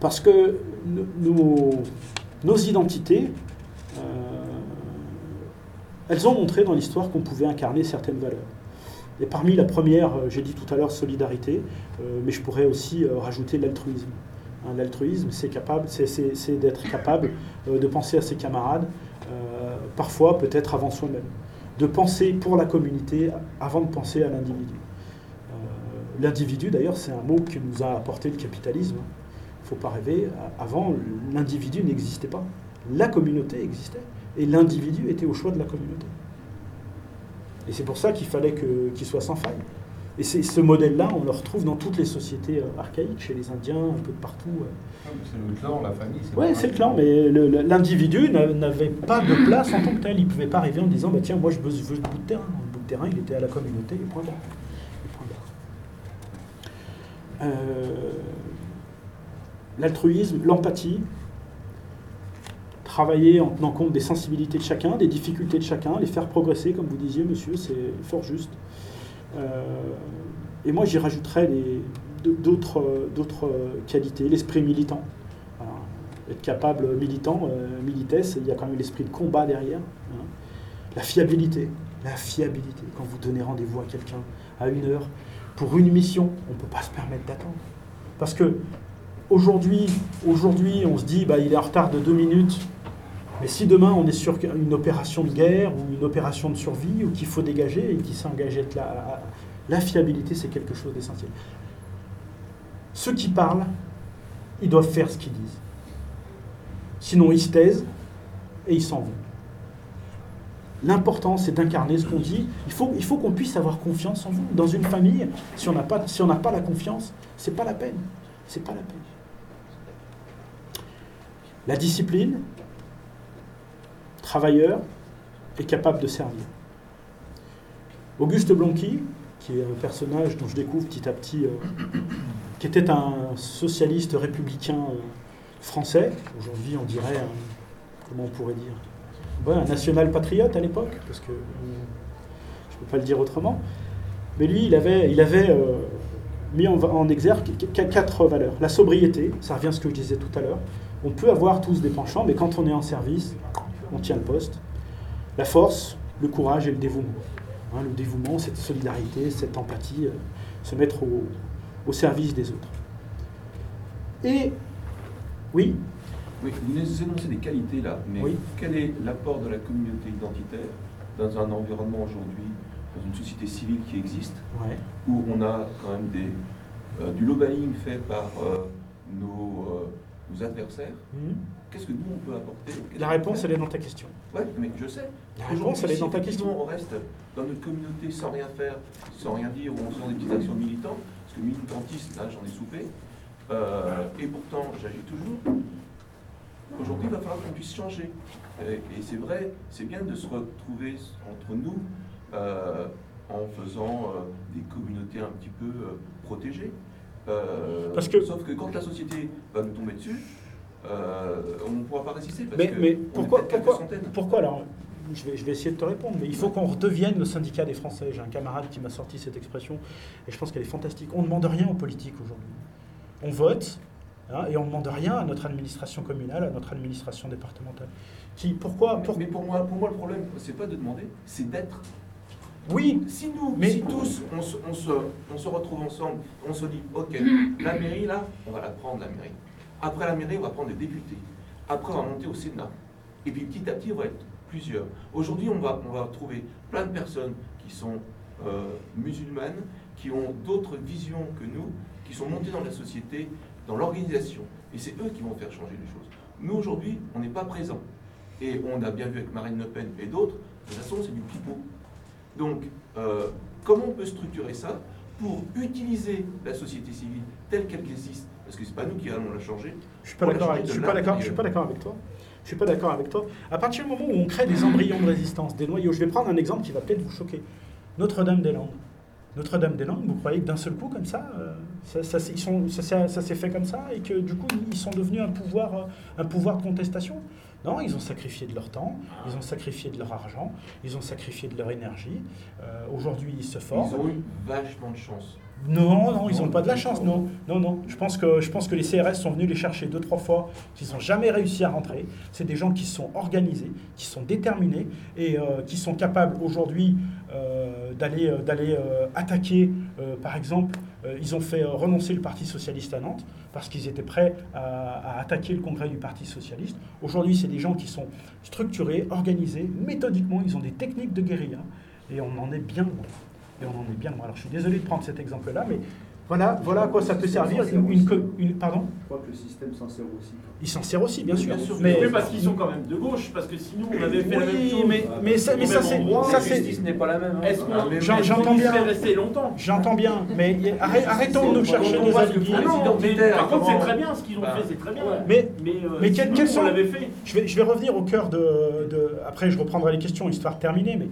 parce que no- nos, identités, euh, elles ont montré dans l'histoire qu'on pouvait incarner certaines valeurs. Et parmi la première, j'ai dit tout à l'heure solidarité, mais je pourrais aussi rajouter l'altruisme. Hein, L'altruisme, c'est capable, c'est- d'être capable euh, de penser à ses camarades, euh, parfois peut-être avant soi-même, de penser pour la communauté avant de penser à l'individu. Euh, L'individu, d'ailleurs, c'est un mot que nous a apporté le capitalisme. Il ne faut pas rêver. Avant, l'individu n'existait pas. La communauté existait. Et l'individu était au choix de la communauté. Et c'est pour ça qu'il fallait qu'il soit sans faille. Et c'est ce modèle-là, on le retrouve dans toutes les sociétés euh, archaïques, chez les Indiens, un peu de partout. euh.
C'est le clan, la famille.
Oui, c'est le clan, mais l'individu n'a- n'avait pas de place en tant que tel. Il ne pouvait pas arriver en disant bah, Tiens, moi je veux, ce bout de terrain. Le bout de terrain, il était à la communauté, et point barre. Et point barre. Euh, L'altruisme, l'empathie, travailler en tenant compte des sensibilités de chacun, des difficultés de chacun, les faire progresser, comme vous disiez, monsieur, c'est fort juste. Euh, et moi, j'y rajouterais d'autres d'autres qualités, l'esprit militant. Être capable, militant, euh, militesse, il y a quand même l'esprit de combat derrière. hein. La fiabilité, la fiabilité. Quand vous donnez rendez-vous à quelqu'un à une heure pour une mission, on ne peut pas se permettre d'attendre. Parce que aujourd'hui, aujourd'hui, on se dit, bah, il est en retard de deux minutes. Mais si demain on est sur une opération de guerre ou une opération de survie ou qu'il faut dégager et qu'il s'engage à là, la fiabilité c'est quelque chose d'essentiel. Ceux qui parlent, ils doivent faire ce qu'ils disent. Sinon ils se taisent et ils s'en vont. L'important, c'est d'incarner ce qu'on dit. Il faut, il faut qu'on puisse avoir confiance en vous. Dans une famille, si on n'a pas, si pas la confiance, c'est pas la peine. C'est pas la peine. La discipline, travailleur et capable de servir. Auguste Blanqui, qui est un personnage dont je découvre petit à petit, euh, qui était un socialiste républicain euh, français. Aujourd'hui, on dirait, un- comment on pourrait dire, un national patriote à l'époque, parce que euh, je ne peux pas le dire autrement. Mais lui, il avait, il avait mis en, exergue qu- qu- quatre valeurs. La sobriété, ça revient à ce que je disais tout à l'heure. On peut avoir tous des penchants, mais quand on est en service, on tient le poste. La force, le courage et le dévouement. Hein, le dévouement, cette solidarité, cette empathie, euh, se mettre au, au service des autres. Et, oui,
Oui, vous nous énoncez des qualités là, mais
Oui.
quel est l'apport de la communauté identitaire dans un environnement aujourd'hui, dans une société civile qui existe,
ouais.
où on a quand même des, euh, du lobbying fait par euh, nos, nos adversaires
Mhm.
Qu'est-ce que nous on peut apporter
La réponse, elle est dans ta question.
Ouais, mais je sais.
La réponse, elle est dans ta question.
on reste dans notre communauté sans rien faire, sans rien dire, ou on sort des petites actions militantes, parce que militantisme, là j'en ai soupé, euh, et pourtant j'agis toujours. Aujourd'hui, il va falloir qu'on puisse changer. Et, et c'est vrai, c'est bien de se retrouver entre nous euh, en faisant euh, des communautés un petit peu euh, protégées. Euh,
Parce que-
Sauf que quand la société va nous tomber dessus, euh, on ne pourra pas résister. Parce
Mais,
que
pourquoi, pourquoi, pourquoi alors je vais, je vais essayer de te répondre, mais il faut qu'on redevienne le syndicat des Français. J'ai un camarade qui m'a sorti cette expression et je pense qu'elle est fantastique. On ne demande rien aux politiques aujourd'hui. On vote hein, et on ne demande rien à notre administration communale, à notre administration départementale. Qui, pourquoi, pour-
Mais pour moi, pour moi, le problème, c'est pas de demander, c'est d'être.
Oui,
Si nous,
Mais-
si tous, on se, on, se, on se retrouve ensemble, on se dit, ok, la mairie, là, on va la prendre, la mairie. Après la mairie, on va prendre les députés. Après, on va monter au Sénat. Et puis petit à petit, on va être plusieurs. Aujourd'hui, on va, on va trouver plein de personnes qui sont euh, musulmanes, qui ont d'autres visions que nous, qui sont montées dans la société, dans l'organisation. Et c'est eux qui vont faire changer les choses. Nous, aujourd'hui, on n'est pas présents. Et on a bien vu avec Marine Le Pen et d'autres, de toute façon, c'est du pipeau. Donc, euh, comment on peut structurer ça pour utiliser la société civile telle qu'elle existe? Parce que c'est pas nous qui allons la changer.
je
de
suis pas d'accord. Avec toi. Je suis pas d'accord avec toi. À partir du moment où on crée des embryons de résistance, des noyaux, je vais prendre un exemple qui va peut-être vous choquer. Notre-Dame-des-Landes. Notre-Dame-des-Landes, vous croyez que d'un seul coup, comme ça, euh, ça, ça s'est- ils sont- ça s'est ça s'est fait comme ça et que du coup, ils sont devenus un pouvoir, euh, un pouvoir de contestation? Non, ils ont sacrifié de leur temps, ils ont sacrifié de leur argent, ils ont sacrifié de leur énergie. Euh, Aujourd'hui, ils se forment.
Ils ont eu vachement de chance.
Non, non, ils
Non,
n'ont pas de la chance, non. Non, non. Je pense que, je pense que les CRS sont venus les chercher deux, trois fois, qu'ils n'ont jamais réussi à rentrer. C'est des gens qui sont organisés, qui sont déterminés et euh, qui sont capables aujourd'hui euh, d'aller d'aller attaquer, par exemple, ils ont fait euh, renoncer le Parti Socialiste à Nantes parce qu'ils étaient prêts à, à attaquer le congrès du Parti Socialiste. Aujourd'hui, c'est des gens qui sont structurés, organisés, méthodiquement, ils ont des techniques de guérilla et on en est bien loin. Et on en est bien loin. Alors je suis désolé de prendre cet exemple-là, mais voilà, voilà à quoi ça peut servir. Une, une co- une- pardon
Je crois que le système s'en sert aussi.
Il s'en sert aussi, bien
Oui,
sûr.
bien sûr.
Mais,
Mais parce qu'ils sont quand même de gauche, parce que sinon on avait fait la même
oui,
chose.
mais, mais ça, mais ça, c'est,
la
c'est,
justice
n'est pas la même. hein.
Est-ce
Ah,
qu'on
oui.
j'entends bien.
longtemps
j'entends bien, mais arrêtons de nous chercher des
mais
par contre c'est très bien ce qu'ils ont
Bah,
fait, c'est très bien.
Mais,
Mais, euh,
quels
on
sont-
l'avait fait.
je vais, je vais revenir au cœur de, de- Après, je reprendrai les questions, histoire de terminer, mais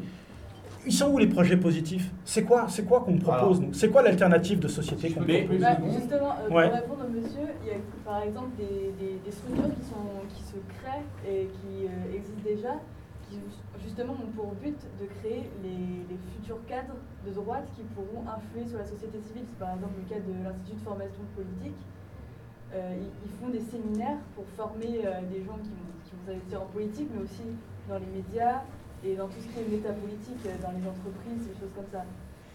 ils sont où les projets positifs C'est quoi, c'est quoi qu'on propose nous C'est quoi l'alternative de société qu'on propose
Bah, justement, euh,
Ouais.
pour répondre au monsieur, il y a par exemple des, des- des structures qui, sont, qui se créent et qui euh, existent déjà, qui justement ont pour but de créer les, les futurs cadres de droite qui pourront influer sur la société civile. C'est par exemple le cas de l'Institut de formation politique. Euh, ils, ils font des séminaires pour former euh, des gens qui vont, qui vont s'investir en politique, mais aussi dans les médias et dans tout ce qui est métapolitique, euh, dans les entreprises, des choses comme ça.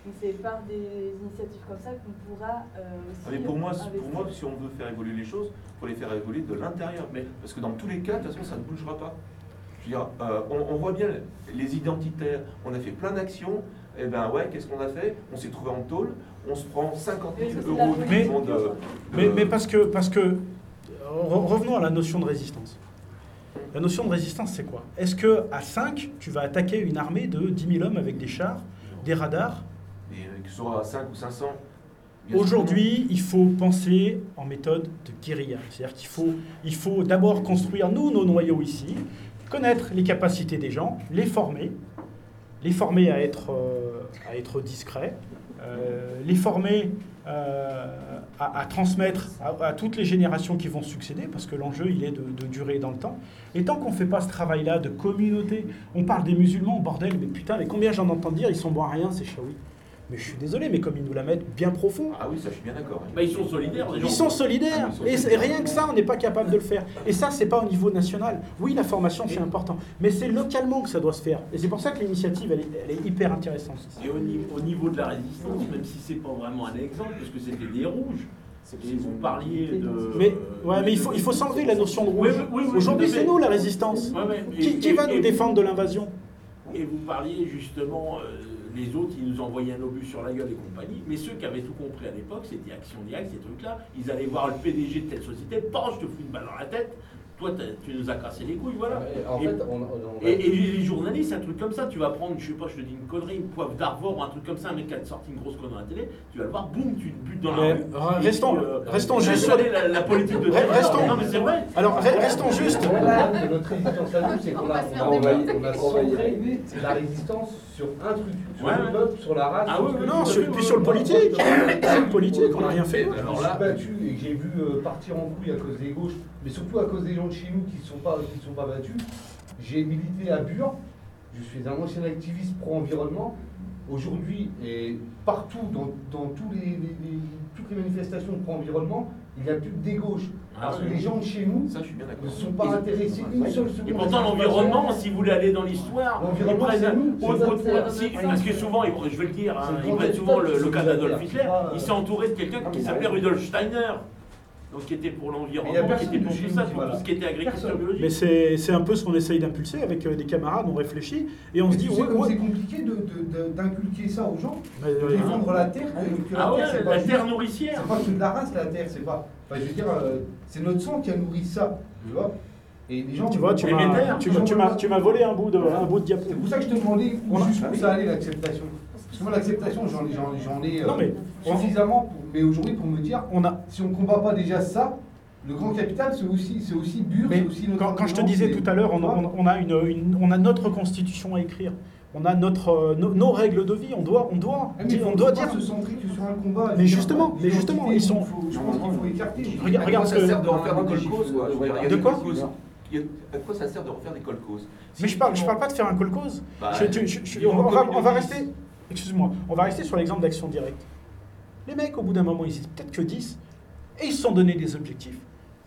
Donc c'est par des initiatives comme ça qu'on pourra euh, aussi.
Ah, Mais pour moi,
investir.
pour moi, si on veut faire évoluer les choses, il faut les faire évoluer de l'intérieur.
Mais-
Parce que dans tous les cas, de toute façon, ça ne bougera pas. Je veux dire, euh, on, on voit bien les identitaires, on a fait plein d'actions, et ben ouais, qu'est-ce qu'on a fait? On s'est trouvé en tôle, on se prend 50
Mais
000
ça, c'est la
euros de,
ça.
mais,
de-
mais parce que, parce que re- revenons à la notion de résistance. La notion de résistance, c'est quoi? Est-ce que à 5, tu vas attaquer une armée de 10 000 hommes avec des chars, des radars?
Et que ce soit à 5 ou 500. bien sûr.
Aujourd'hui, il faut penser en méthode de guérilla. C'est-à-dire qu'il faut, il faut d'abord construire, nous, nos noyaux ici, connaître les capacités des gens, les former, les former à être, euh, à être discrets, euh, les former à, à transmettre à, toutes les générations qui vont succéder, parce que l'enjeu, il est de, de durer dans le temps. Et tant qu'on ne fait pas ce travail-là de communauté, on parle des musulmans, bordel, mais putain, mais combien j'en entends dire, ils sont bons à rien, ces chaouis. Mais je suis désolé, mais comme ils nous la mettent bien profond,
Ah oui, ça je suis bien d'accord. hein.
Bah, ils sont solidaires, les gens.
ils sont solidaires.
Ah, ils sont
Et
solidaires.
rien que ça, on n'est pas capable de le faire. Et ça, c'est pas au niveau national. Oui, la formation, c'est important. Mais c'est localement que ça doit se faire. Et c'est pour ça que l'initiative, elle, est- elle est hyper intéressante.
Et au niveau, au niveau de la résistance, même si c'est pas vraiment un exemple, parce que c'était des rouges, et vous parliez de.
Mais, ouais, mais il faut, il faut s'enlever la notion de rouge.
Oui, oui, oui, oui,
Aujourd'hui, c'est nous la résistance.
Et-
Qui,
et-
va nous
et-
défendre de l'invasion?
Et vous parliez justement, euh, les autres, ils nous envoyaient un obus sur la gueule et compagnie, mais ceux qui avaient tout compris à l'époque, c'était Action Directe, ces trucs-là, ils allaient voir le PDG de telle société, pan, je te fous une balle dans la tête, toi tu nous as cassé les couilles, voilà.
En
Et-
fait, on, on- on-
Et, et les journalistes, un truc comme ça, tu vas prendre, je sais pas, je te dis une connerie, une poivre d'Arvor ou un truc comme ça, un mec qui a sorti une grosse connerie à la télé, tu vas le voir, boum, tu te butes dans
Mais,
la rue.
restons-
puis, euh,
restons juste sur-
la, la politique de
Re- restons-
Non mais c'est vrai.
Alors, re- restons juste.
Le problème de notre résistance à nous, c'est qu'on a, on a envahi, on a centré la résistance sur un truc, sur
Ouais,
le peuple, sur la race.
Ah
sur
oui,
Non, sur- puis sur le politique. Sur le politique, on n'a rien fait.
Je me suis battu et que j'ai vu euh, partir en couille à cause des gauches, mais surtout à cause des gens de chez nous qui ne sont, pas- qui sont pas battus. J'ai milité à Bure, je suis un ancien activiste pro-environnement. Aujourd'hui, et partout, dans, dans tous les, les- les- toutes les manifestations pro-environnement, il n'y a plus que des gauches.
Ah
Parce que
oui.
les gens de chez nous
Ça je suis bien d'accord.
ne sont pas intéressés une seule seconde.
Et pourtant, l'environnement, si vous voulez aller dans l'histoire,
L'environnement, c'est nous,
si- parce que souvent, je vais le dire, hein, ils prennent souvent le, le cas d'Adolf Hitler. Il
euh,
s'est entouré de quelqu'un
non,
qui
mais
s'appelait. Rudolf Steiner. Donc, qui était pour l'environnement, qui était pour tout
chez
ça, pour tout ce qui était agriculture
Personne.
biologique.
Mais c'est c'est un peu ce qu'on essaye d'impulser avec euh, des camarades, on réfléchit et on se dit
c'est compliqué de- de- de- d'inculquer ça aux gens,
Mais,
de
euh,
défendre la terre,
Ah la
pas
terre
juste-
nourricière.
C'est pas que de la race la terre, c'est pas. Enfin, je veux dire, euh, c'est notre sang qui a nourri ça, tu vois. Et les gens.
Tu vois, tu m'as
Médère,
tu, m'as- tu m'as- tu m'as volé un bout de, un bout de diapo.
C'est pour ça que je te demandais où ça allait l'acceptation. Parce que moi, l'acceptation, j'en ai, j'en, j'en ai
Non, mais on-
suffisamment, pour- mais aujourd'hui, pour me dire,
On a,
si on combat pas déjà ça, le grand capital, c'est aussi, c'est aussi Bure,
mais
c'est aussi notre.
quand, quand je te disais tout à l'heure, on, a une, une- on a notre constitution à écrire. On a notre, euh, nos, nos règles de vie. On doit, on doit,
Ah, mais
on doit dire.
se centrer que sur un combat.
Mais justement, mais justement, ils sont-
faut- Je pense qu'il faut écarter.
Regarde,
À
regarde
ça
que-
sert de refaire
Des
colcos
De quoi
colcos. Il y a- À quoi ça sert de refaire des colcos
Mais je parle, je parle pas de faire un colcose.
Bah,
Je- tu- je- je-
ils
on, va, on va
communauté.
rester. Excuse-moi. On va rester sur l'exemple d'action directe. Les mecs, au bout d'un moment, ils étaient peut-être que 10, et ils se sont donné des objectifs.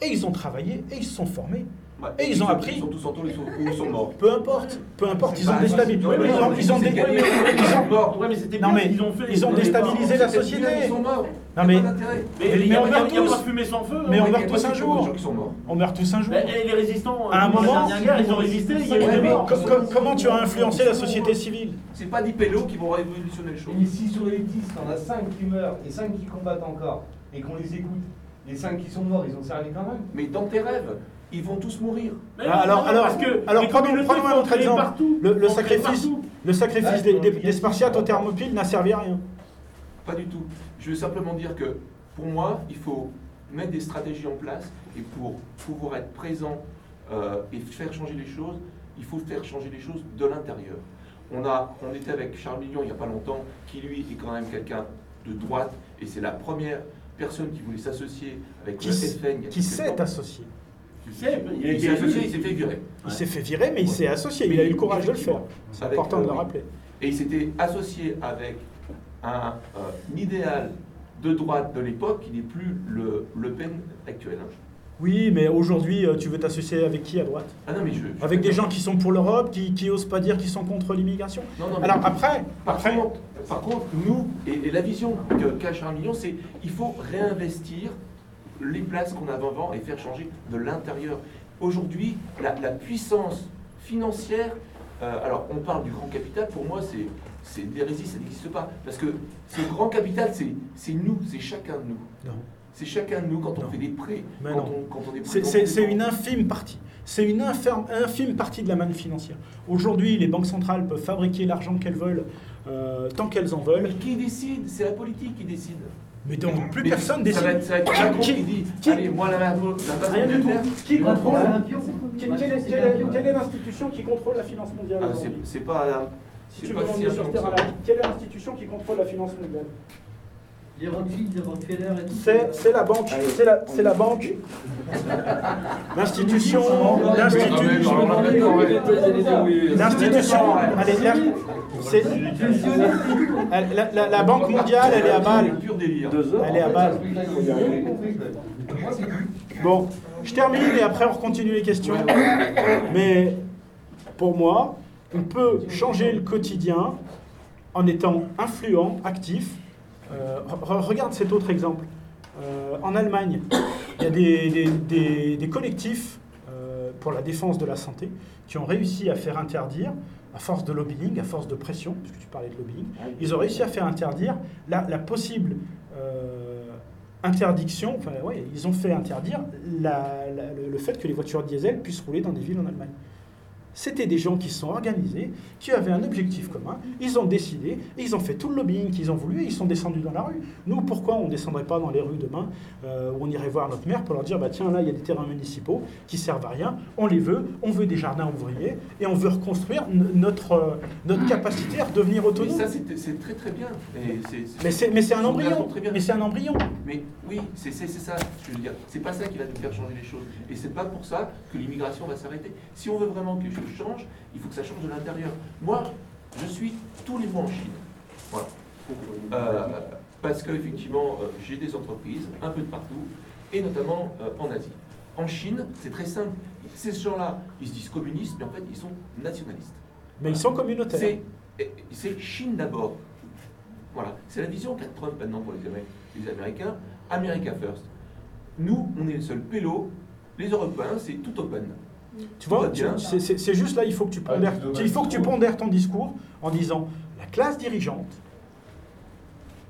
Et ils ont travaillé, et ils se sont formés.
Ouais,
Et ils ont appris.
Ils sont tous entourés, ils sont, ils sont morts.
Peu importe, peu importe, ils ont déstabilisé. Ils ont, ils ont ils ils déstabilisé la société.
Ils sont morts.
Non, mais-.
Mais,
Mais
il y a-
on meurt tous.
pas de fumée sans feu.
Mais
hein.
on meurt tous un jour. On meurt tous un jour.
Et les résistants,
À un
euh,
moment,
ils ont résisté, il y a eu
Ouais,
des
mais
morts.
co- co- comment tu as influencé la société civile
C'est pas des pélos qui vont révolutionner les choses.
Et si sur les 10, t'en as 5 qui meurent et 5 qui combattent encore, et qu'on les écoute, les 5 qui sont morts, ils ont servi quand même.
Mais dans tes rêves, ils vont tous mourir.
Mais
Ah, alors, alors,
parce que
alors prenons, un autre exemple.
partout.
Le, sacrifice,
partout.
le sacrifice
Ouais,
des,
faut-
des- des Spartiates aux Thermopyles n'a servi à rien.
Pas du tout. Je veux simplement dire que pour moi, il faut mettre des stratégies en place et pour pouvoir être présent euh, et faire changer les choses, il faut faire changer les choses de l'intérieur. On, a, on était avec Charles Million il n'y a pas longtemps, qui lui est quand même quelqu'un de droite et c'est la première personne qui voulait s'associer avec
Qui,
le FN. il y a
qui s'est associé.
Il
s'est associé, il s'est fait virer.
Il s'est fait virer, mais il s'est associé. Il a eu le courage de le faire. C'est
Avec,
important de
euh,
le
oui.
rappeler.
Et il s'était associé avec un, euh, idéal de droite de l'époque qui n'est plus le Le Pen actuel. hein.
Oui, mais aujourd'hui, euh, tu veux t'associer avec qui à droite?
Ah non, mais je, je-
Avec des gens qui sont pour l'Europe, qui, qui osent pas dire qu'ils sont contre l'immigration?
Non, non,
Alors après,
Par
après,
contre, par contre, nous, et, et la vision que- qu'a Charles Million, c'est il faut réinvestir les places qu'on avait avant et faire changer de l'intérieur. Aujourd'hui, la, la puissance financière, euh, alors on parle du grand capital, pour moi c'est c'est une hérésie, ça n'existe pas. Parce que ce grand capital, c'est c'est nous, c'est chacun de nous.
Non.
C'est chacun de nous quand on
Non.
fait des prêts,
Mais
quand
non.
on, quand on est
c'est- c'est c'est une infime partie. C'est une infirme- infime partie de la manne financière. Aujourd'hui, les banques centrales peuvent fabriquer l'argent qu'elles veulent euh, tant qu'elles en veulent.
Mais qui décide? C'est la politique qui décide.
Mais donc, plus
Mais
personne
ça
décide.
va être, ça va être Macron
Qui-
qui dit
qui-
Allez, moi la, la, la base
Rien du tout.
monétaire,
Qui contrôle?
Quelle-
est, l'institution qui contrôle la finance mondiale
ah, c'est- pas. C'est
tu
pas
veux
si
revenir sur terre à la quelle est l'institution qui contrôle la finance mondiale
Les Rothschild, les Rockefeller et tout.
C'est c'est la banque. C'est la, c'est la banque. L'institution. L'institution. L'institution. Allez, la, la, banque mondiale, elle est à Bâle. Elle est à Bâle. Bon, je termine et après on continue les questions. Mais pour moi, on peut changer le quotidien en étant influent, actif. Euh, re- regarde cet autre exemple. Euh, en Allemagne, il y a des, des- des- des collectifs euh, pour la défense de la santé qui ont réussi à faire interdire, à force de lobbying, à force de pression, puisque tu parlais de lobbying, ils ont réussi à faire interdire la, la possible interdiction, enfin ouais, ils ont fait interdire la- la- le, le fait que les voitures diesel puissent rouler dans des villes en Allemagne. C'était des gens qui se sont organisés, qui avaient un objectif commun, ils ont décidé, et ils ont fait tout le lobbying qu'ils ont voulu, et ils sont descendus dans la rue. Nous, pourquoi on ne descendrait pas dans les rues demain, euh, où on irait voir notre maire pour leur dire, bah tiens, là, il y a des terrains municipaux qui servent à rien, on les veut, on veut des jardins ouvriers, et on veut reconstruire notre, euh, notre capacité à redevenir
Mais
autonome.
ça, c'est très très bien. Et c'est-
Mais c'est, mais c'est un embryon. Mais c'est un embryon.
Mais oui, c'est ça, je veux dire. C'est pas ça qui va nous faire changer les choses. Et c'est pas pour ça que l'immigration va s'arrêter. Si on veut vraiment que changent, il faut que ça change de l'intérieur. Moi, je suis tous les mois en Chine. Voilà. Euh, parce qu'effectivement, euh, j'ai des entreprises un peu de partout, et notamment euh, en Asie. En Chine, c'est très simple. Ces gens-là, ils se disent communistes, mais en fait, ils sont nationalistes.
Mais ils sont communautaires.
C'est- C'est Chine d'abord. Voilà. C'est la vision qu'a Trump maintenant pour les, Amé- les Américains. America first. Nous, on est le seul pélo. Les Européens, c'est tout open.
Tu vois, c'est juste là, il faut que tu
Ah,
pondères, il faut que tu pondères ton discours en disant la classe dirigeante,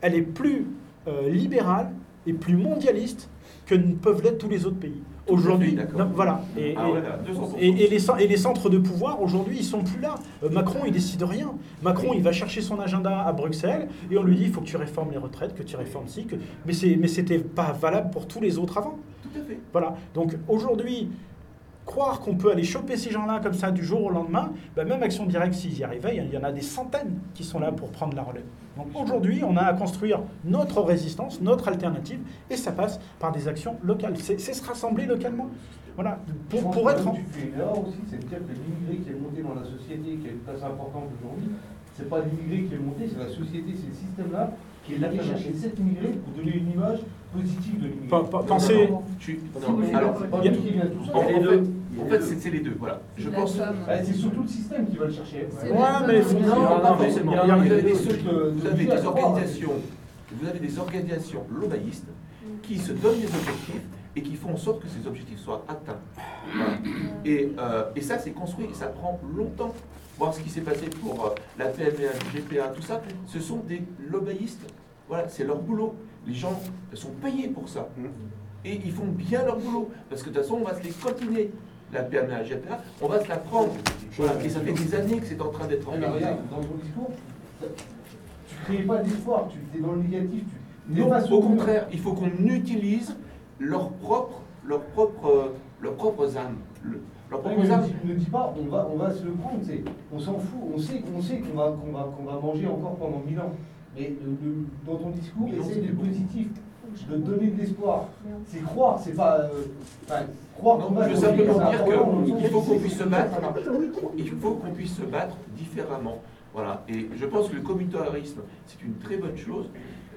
elle est plus euh, libérale et plus mondialiste que ne peuvent l'être tous les autres pays. Aujourd'hui, voilà. Et,
Ah
et-
ouais, là, 200%.
et- et les, cen- et les centres de pouvoir, aujourd'hui, ils sont plus là. Euh, Macron, il décide rien. Macron, il va chercher son agenda à Bruxelles et on lui dit il faut que tu réformes les retraites, que tu réformes ci, que... mais c'est mais c'était pas valable pour tous les autres avant.
Tout à fait.
Voilà. Donc aujourd'hui, croire qu'on peut aller choper ces gens-là comme ça du jour au lendemain, bah, même Action Directe, s'ils y arrivaient, il y en a des centaines qui sont là pour prendre la relève. Donc aujourd'hui, on a à construire notre résistance, notre alternative, et ça passe par des actions locales. C'est se rassembler localement. Voilà. Pour, pour être...
là
en-
où Tu fais une erreur aussi, c'est de dire que l'immigré qui est monté dans la société, qui a une place importante aujourd'hui, c'est pas l'immigré qui est monté, c'est la société, c'est le système-là qui est allé chercher cet immigré pour donner une image positive de Non,
pensez-
en, fait, c'est les deux. Voilà. Je pense.
somme.
Ah, C'est surtout le système qui va le chercher.
Ouais, mais
Non,
Non,
pas forcément. Vous avez des, des organisations, vous avez des organisations lobbyistes qui se donnent des objectifs et qui font en sorte que ces objectifs soient atteints. Et, euh, et ça, c'est construit et ça prend longtemps. Voir ce qui s'est passé pour euh, la PMA, le GPA, tout ça, ce sont des lobbyistes. Voilà, c'est leur boulot. Les gens sont payés pour ça. Et ils font bien leur boulot. Parce que de toute façon, on va se les cotiner. La PMA, la GPA, on va se la prendre. Voilà. Et ça fait des années que c'est en train d'être
mais
organisé.
regarde, dans ton discours, tu crées pas d'espoir, tu es dans le négatif. Tu
Non,
pas
au contraire, il faut qu'on utilise leurs propres, leurs propres, euh, leurs propres âmes. Le- leurs
Ouais,
propres
mais
âmes.
ne, dis, ne dis pas, on va, on va se le prendre, c'est- on s'en fout, on sait qu'on sait qu'on va, qu'on va, qu'on va manger encore pendant mille ans. Mais le- le- dans ton discours, d'être
beaucoup.
positif, de donner de l'espoir. C'est croire, c'est pas. euh, enfin, croire qu'on va
je veux simplement dire qu'il faut qu'on puisse se battre. Il faut qu'on puisse se battre différemment. Voilà. Et je pense que le communautarisme, c'est une très bonne chose,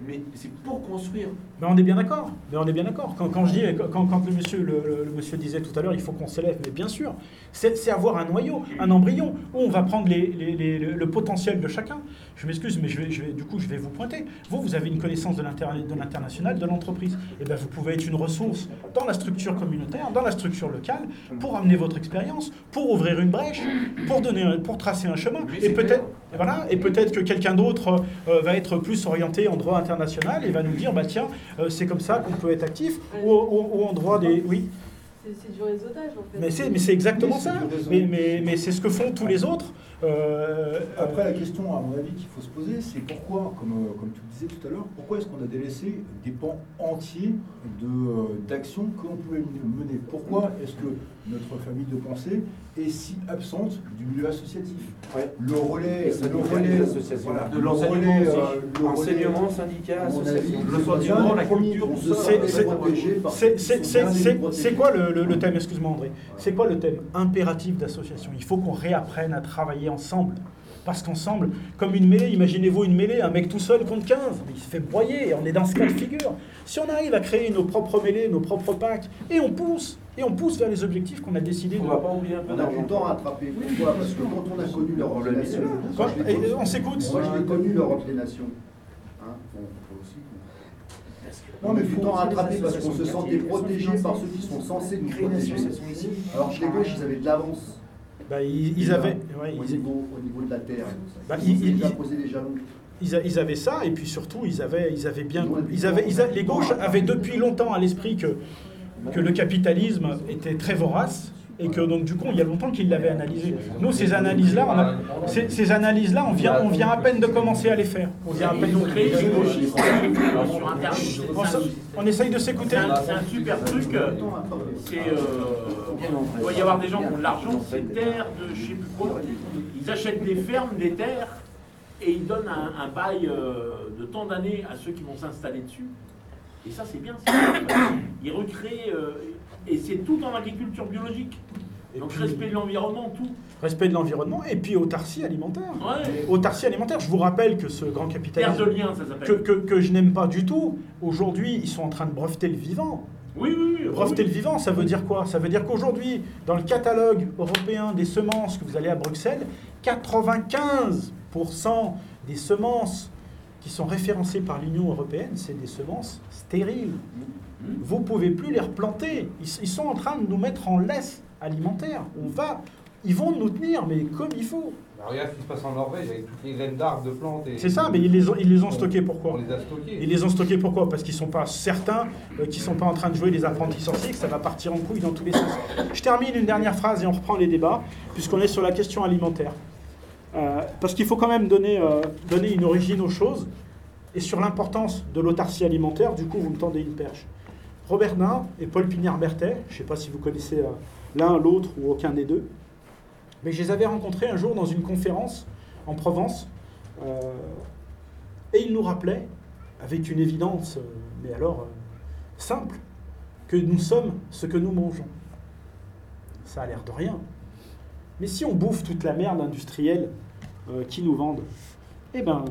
mais c'est pour construire.
Mais on est bien d'accord. Mais on est bien d'accord. Quand, quand je dis, quand, quand le monsieur, le, le- le monsieur disait tout à l'heure, il faut qu'on s'élève. Mais bien sûr, c'est avoir un noyau, un embryon où on va prendre les, les- les- le, le potentiel de chacun. Je m'excuse, mais je vais, je vais, du coup, je vais vous pointer. Vous, vous avez une connaissance de l'inter- de l'international, de l'entreprise. Et bien, vous pouvez être une ressource dans la structure communautaire, dans la structure locale, pour amener votre expérience, pour ouvrir une brèche, pour donner, pour tracer un chemin.
Oui,
et peut-être, voilà, et peut-être que quelqu'un d'autre euh, va être plus orienté en droit international et va nous dire, bah tiens, euh, c'est comme ça qu'on peut être actif, ou, ou- ou en droit des... Oui
C'est du réseautage en fait.
Mais c'est, mais c'est exactement ça. Mais, mais, mais c'est ce que font tous les autres. Euh,
Après, la question, à mon avis, qu'il faut se poser, c'est pourquoi, comme, euh, comme tu le disais tout à l'heure, pourquoi est-ce qu'on a délaissé des pans entiers de, euh, d'actions que l'on pouvait mener? Pourquoi est-ce que notre famille de pensée est si absente du milieu associatif Le relais,
Ça
le relais, voilà,
De
le
l'enseignement
euh, le
Enseignement,
relais,
syndicat, association.
avis,
Le sentiment, la culture,
C'est- quoi le, le- le thème, excuse-moi André, c'est quoi le thème impératif d'association Il faut qu'on réapprenne à travailler ensemble. Parce qu'ensemble, comme une mêlée, imaginez-vous une mêlée, un mec tout seul contre 15, il se fait broyer, on est dans ce cas de figure. Si on arrive à créer nos propres mêlées, nos propres packs, et on pousse, et on pousse vers les objectifs qu'on a décidé de...
On va pas oublier un peu
On a
d'argent.
du temps à rattraper. Pourquoi Parce que quand on a connu l'Europe des Nations,
Quand- et-
connu-
on s'écoute.
Moi, je l'ai connu l'Europe des Nations. Hein, bon, faut aussi. Non, mais à rattraper parce qu'on se sentait protégé par ceux qui sont censés nous protéger. Alors que les gauches, ils avaient de l'avance.
Bah, ils, ils avaient... ouais,
au,
ils-
niveau, au niveau de la terre.
Bah,
ils,
ils-
déjà posé des jalons.
Ils, a- ils avaient ça, et puis surtout, ils avaient, ils avaient bien. Ils avaient, ils a- les gauches avaient depuis longtemps à l'esprit que, que le capitalisme était très vorace. Et que donc du coup, il y a longtemps qu'ils l'avaient analysé. Nous, ces analyses-là, on a- ces, ces analyses-là, on vient, on vient à peine de commencer à les faire. On vient à peine
sur Internet.
On, on essaye de s'écouter.
C'est un, c'est un super truc. euh, C'est, euh, il doit y avoir des gens qui ont de l'argent, des terres, de je sais plus quoi. Ils achètent des fermes, des terres, et ils donnent un, un bail euh, de tant d'années à ceux qui vont s'installer dessus. Et ça, c'est bien. ça. Ils recréent, euh, et c'est tout en agriculture biologique. Donc respect de l'environnement, tout.
Respect de l'environnement et puis autarcie alimentaire.
Ouais.
Autarcie alimentaire. Je vous rappelle que ce grand capitalisme
liens, ça s'appelle.
que, que- que je n'aime pas du tout. Aujourd'hui, ils sont en train de breveter le vivant.
Oui, oui, oui.
Breveter
oui.
le vivant, ça veut dire quoi? Ça veut dire qu'aujourd'hui, dans le catalogue européen des semences que vous allez à Bruxelles, 95% des semences qui sont référencées par l'Union européenne, c'est des semences stériles. Vous ne pouvez plus les replanter. Ils, ils sont en train de nous mettre en laisse alimentaire. On va, ils vont nous tenir, mais comme il faut.
Regarde ce qui se passe en Norvège avec toutes les graines d'arbres, de plantes. et-
C'est ça, mais ils les ont, ils les ont stockés pourquoi
On les a stockés.
Ils les ont stockés pourquoi? Parce qu'ils sont pas certains, euh, qu'ils sont pas en train de jouer les apprentis sorciers, que ça va partir en couille dans tous les sens. Je termine une dernière phrase et on reprend les débats, puisqu'on est sur la question alimentaire. Euh, parce qu'il faut quand même donner, euh, donner une origine aux choses, et sur l'importance de l'autarcie alimentaire, du coup vous me tendez une perche. Robert Nain et Paul Pignard-Berthet, je ne sais pas si vous connaissez euh, l'un, l'autre ou aucun des deux, mais je les avais rencontrés un jour dans une conférence en Provence, et ils nous rappelaient, avec une évidence, mais alors simple, que nous sommes ce que nous mangeons. Ça a l'air de rien. Mais si on bouffe toute la merde industrielle euh, qui nous vendent, eh ben,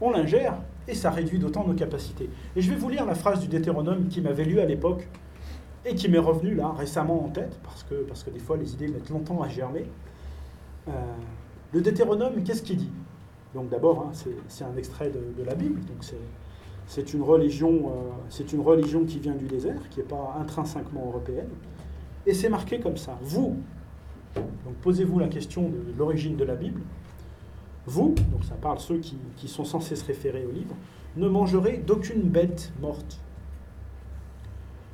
on l'ingère et ça réduit d'autant nos capacités. Et je vais vous lire la phrase du Deutéronome qui m'avait lu à l'époque et qui m'est revenue là récemment en tête, parce que, parce que des fois les idées mettent longtemps à germer. Euh, le Deutéronome, qu'est-ce qu'il dit? Donc d'abord, hein, c'est- un extrait de, la Bible, donc c'est une religion, euh, c'est une religion qui vient du désert, qui n'est pas intrinsèquement européenne, et c'est marqué comme ça. Vous, donc posez-vous la question de l'origine de la Bible. Vous, donc ça parle ceux qui, sont censés se référer au livre, ne mangerez d'aucune bête morte.